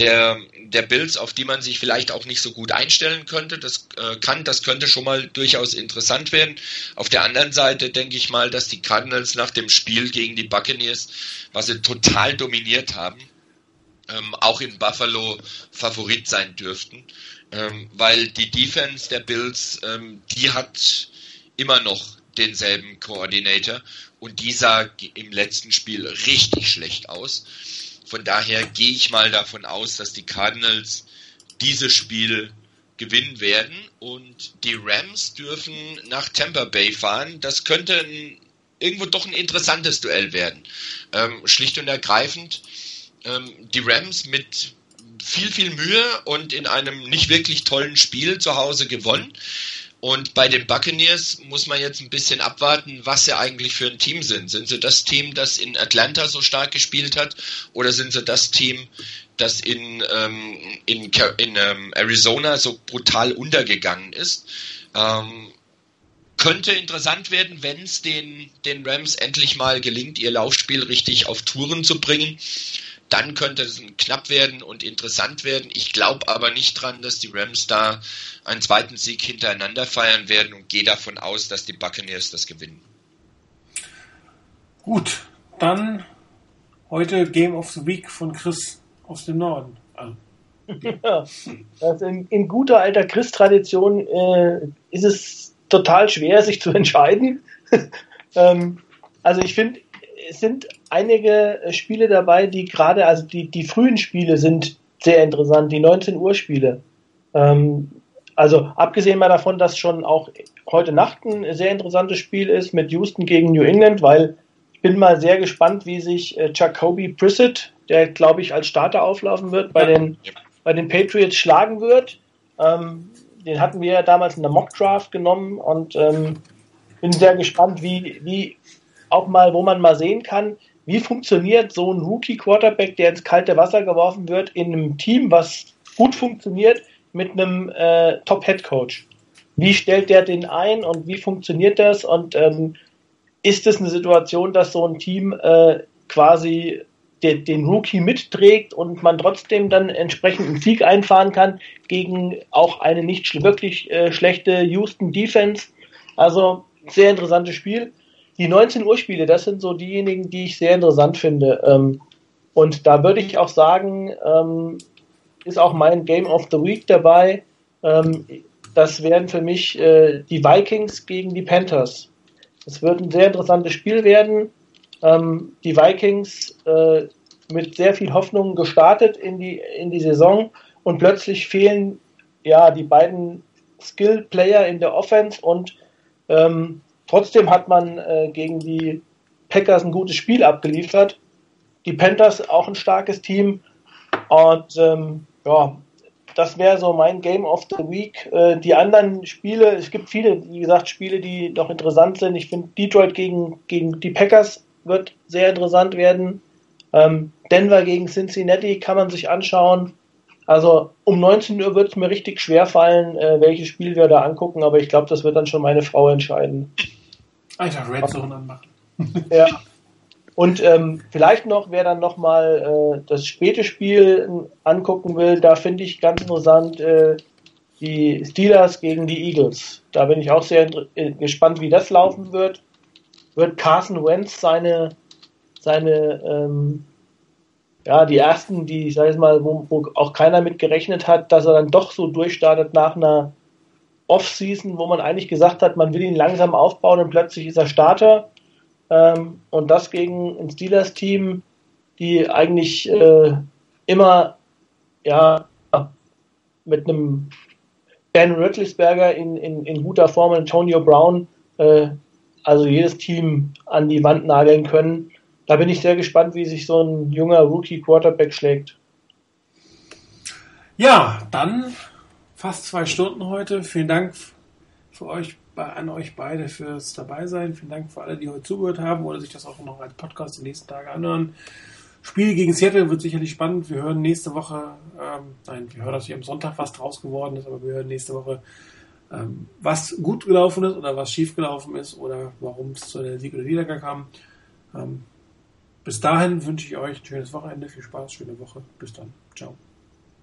der, der Bills, auf die man sich vielleicht auch nicht so gut einstellen könnte. Das äh, kann, das könnte schon mal durchaus interessant werden. Auf der anderen Seite denke ich mal, dass die Cardinals nach dem Spiel gegen die Buccaneers, was sie total dominiert haben, ähm, auch in Buffalo Favorit sein dürften, ähm, weil die Defense der Bills, ähm, die hat immer noch denselben Koordinator und die sah im letzten Spiel richtig schlecht aus. Von daher gehe ich mal davon aus, dass die Cardinals dieses Spiel gewinnen werden und die Rams dürfen nach Tampa Bay fahren. Das könnte ein, irgendwo doch ein interessantes Duell werden. Ähm, schlicht und ergreifend ähm, die Rams mit viel, viel Mühe und in einem nicht wirklich tollen Spiel zu Hause gewonnen. Und bei den Buccaneers muss man jetzt ein bisschen abwarten, was sie eigentlich für ein Team sind. Sind sie das Team, das in Atlanta so stark gespielt hat, oder sind sie das Team, das in, ähm, in, in ähm, Arizona so brutal untergegangen ist? Ähm, könnte interessant werden, wenn es den, den Rams endlich mal gelingt, ihr Laufspiel richtig auf Touren zu bringen dann könnte es knapp werden und interessant werden. Ich glaube aber nicht dran, dass die Rams da einen zweiten Sieg hintereinander feiern werden und gehe davon aus, dass die Buccaneers das gewinnen. Gut, dann heute Game of the Week von Chris aus dem Norden. Also. Ja, also in, in, guter alter Chris-Tradition äh, ist es total schwer, sich zu entscheiden. ähm, also ich finde, es sind einige äh, Spiele dabei, die gerade, also die, die frühen Spiele sind sehr interessant, die 19 Uhr Spiele. Ähm, also abgesehen mal davon, dass schon auch heute Nacht ein sehr interessantes Spiel ist mit Houston gegen New England, weil ich bin mal sehr gespannt, wie sich äh, Jacoby Brissett, der glaube ich als Starter auflaufen wird, bei den, bei den Patriots schlagen wird. Ähm, den hatten wir ja damals in der Mock Draft genommen und ähm, bin sehr gespannt, wie, wie auch mal, wo man mal sehen kann, wie funktioniert so ein Rookie-Quarterback, der ins kalte Wasser geworfen wird, in einem Team, was gut funktioniert, mit einem äh, Top-Head-Coach. Wie stellt der den ein und wie funktioniert das? Und ähm, ist es eine Situation, dass so ein Team äh, quasi de, den Rookie mitträgt und man trotzdem dann entsprechend einen Sieg einfahren kann gegen auch eine nicht wirklich äh, schlechte Houston Defense? Also sehr interessantes Spiel die 19 Uhr Spiele, das sind so diejenigen, die ich sehr interessant finde. Ähm, und da würde ich auch sagen, ähm, ist auch mein Game of the Week dabei. Ähm, das werden für mich äh, die Vikings gegen die Panthers. Es wird ein sehr interessantes Spiel werden. Ähm, die Vikings äh, mit sehr viel Hoffnung gestartet in die, in die Saison und plötzlich fehlen ja die beiden Skill-Player in der Offense und ähm, Trotzdem hat man äh, gegen die Packers ein gutes Spiel abgeliefert. Die Panthers auch ein starkes Team. Und ähm, ja, das wäre so mein Game of the Week. Äh, die anderen Spiele, es gibt viele, wie gesagt, Spiele, die noch interessant sind. Ich finde, Detroit gegen, gegen die Packers wird sehr interessant werden. Ähm, Denver gegen Cincinnati kann man sich anschauen. Also um 19 Uhr wird es mir richtig schwer fallen, äh, welches Spiel wir da angucken, aber ich glaube, das wird dann schon meine Frau entscheiden. Einfach Red Zone anmachen. ja. Und ähm, vielleicht noch, wer dann nochmal äh, das späte Spiel angucken will, da finde ich ganz interessant äh, die Steelers gegen die Eagles. Da bin ich auch sehr äh, gespannt, wie das laufen wird. Wird Carson Wentz seine, seine ähm, ja, die ersten, die, ich sage mal, wo, wo auch keiner mit gerechnet hat, dass er dann doch so durchstartet nach einer Offseason, wo man eigentlich gesagt hat, man will ihn langsam aufbauen und plötzlich ist er Starter. Ähm, und das gegen ein Steelers-Team, die eigentlich äh, immer ja, mit einem Ben Röttlisberger in, in, in guter Form, Antonio Brown, äh, also jedes Team an die Wand nageln können. Da bin ich sehr gespannt, wie sich so ein junger Rookie-Quarterback schlägt. Ja, dann fast zwei Stunden heute. Vielen Dank für euch, an euch beide fürs Dabeisein. Vielen Dank für alle, die heute zugehört haben oder sich das auch noch als Podcast die nächsten Tage anhören. Spiel gegen Seattle wird sicherlich spannend. Wir hören nächste Woche, ähm, nein, wir hören natürlich am Sonntag, was draus geworden ist, aber wir hören nächste Woche, ähm, was gut gelaufen ist oder was schief gelaufen ist oder warum es zu der Sieg oder Niedergang kam. Ähm, bis dahin wünsche ich euch ein schönes Wochenende, viel Spaß, schöne Woche. Bis dann. Ciao.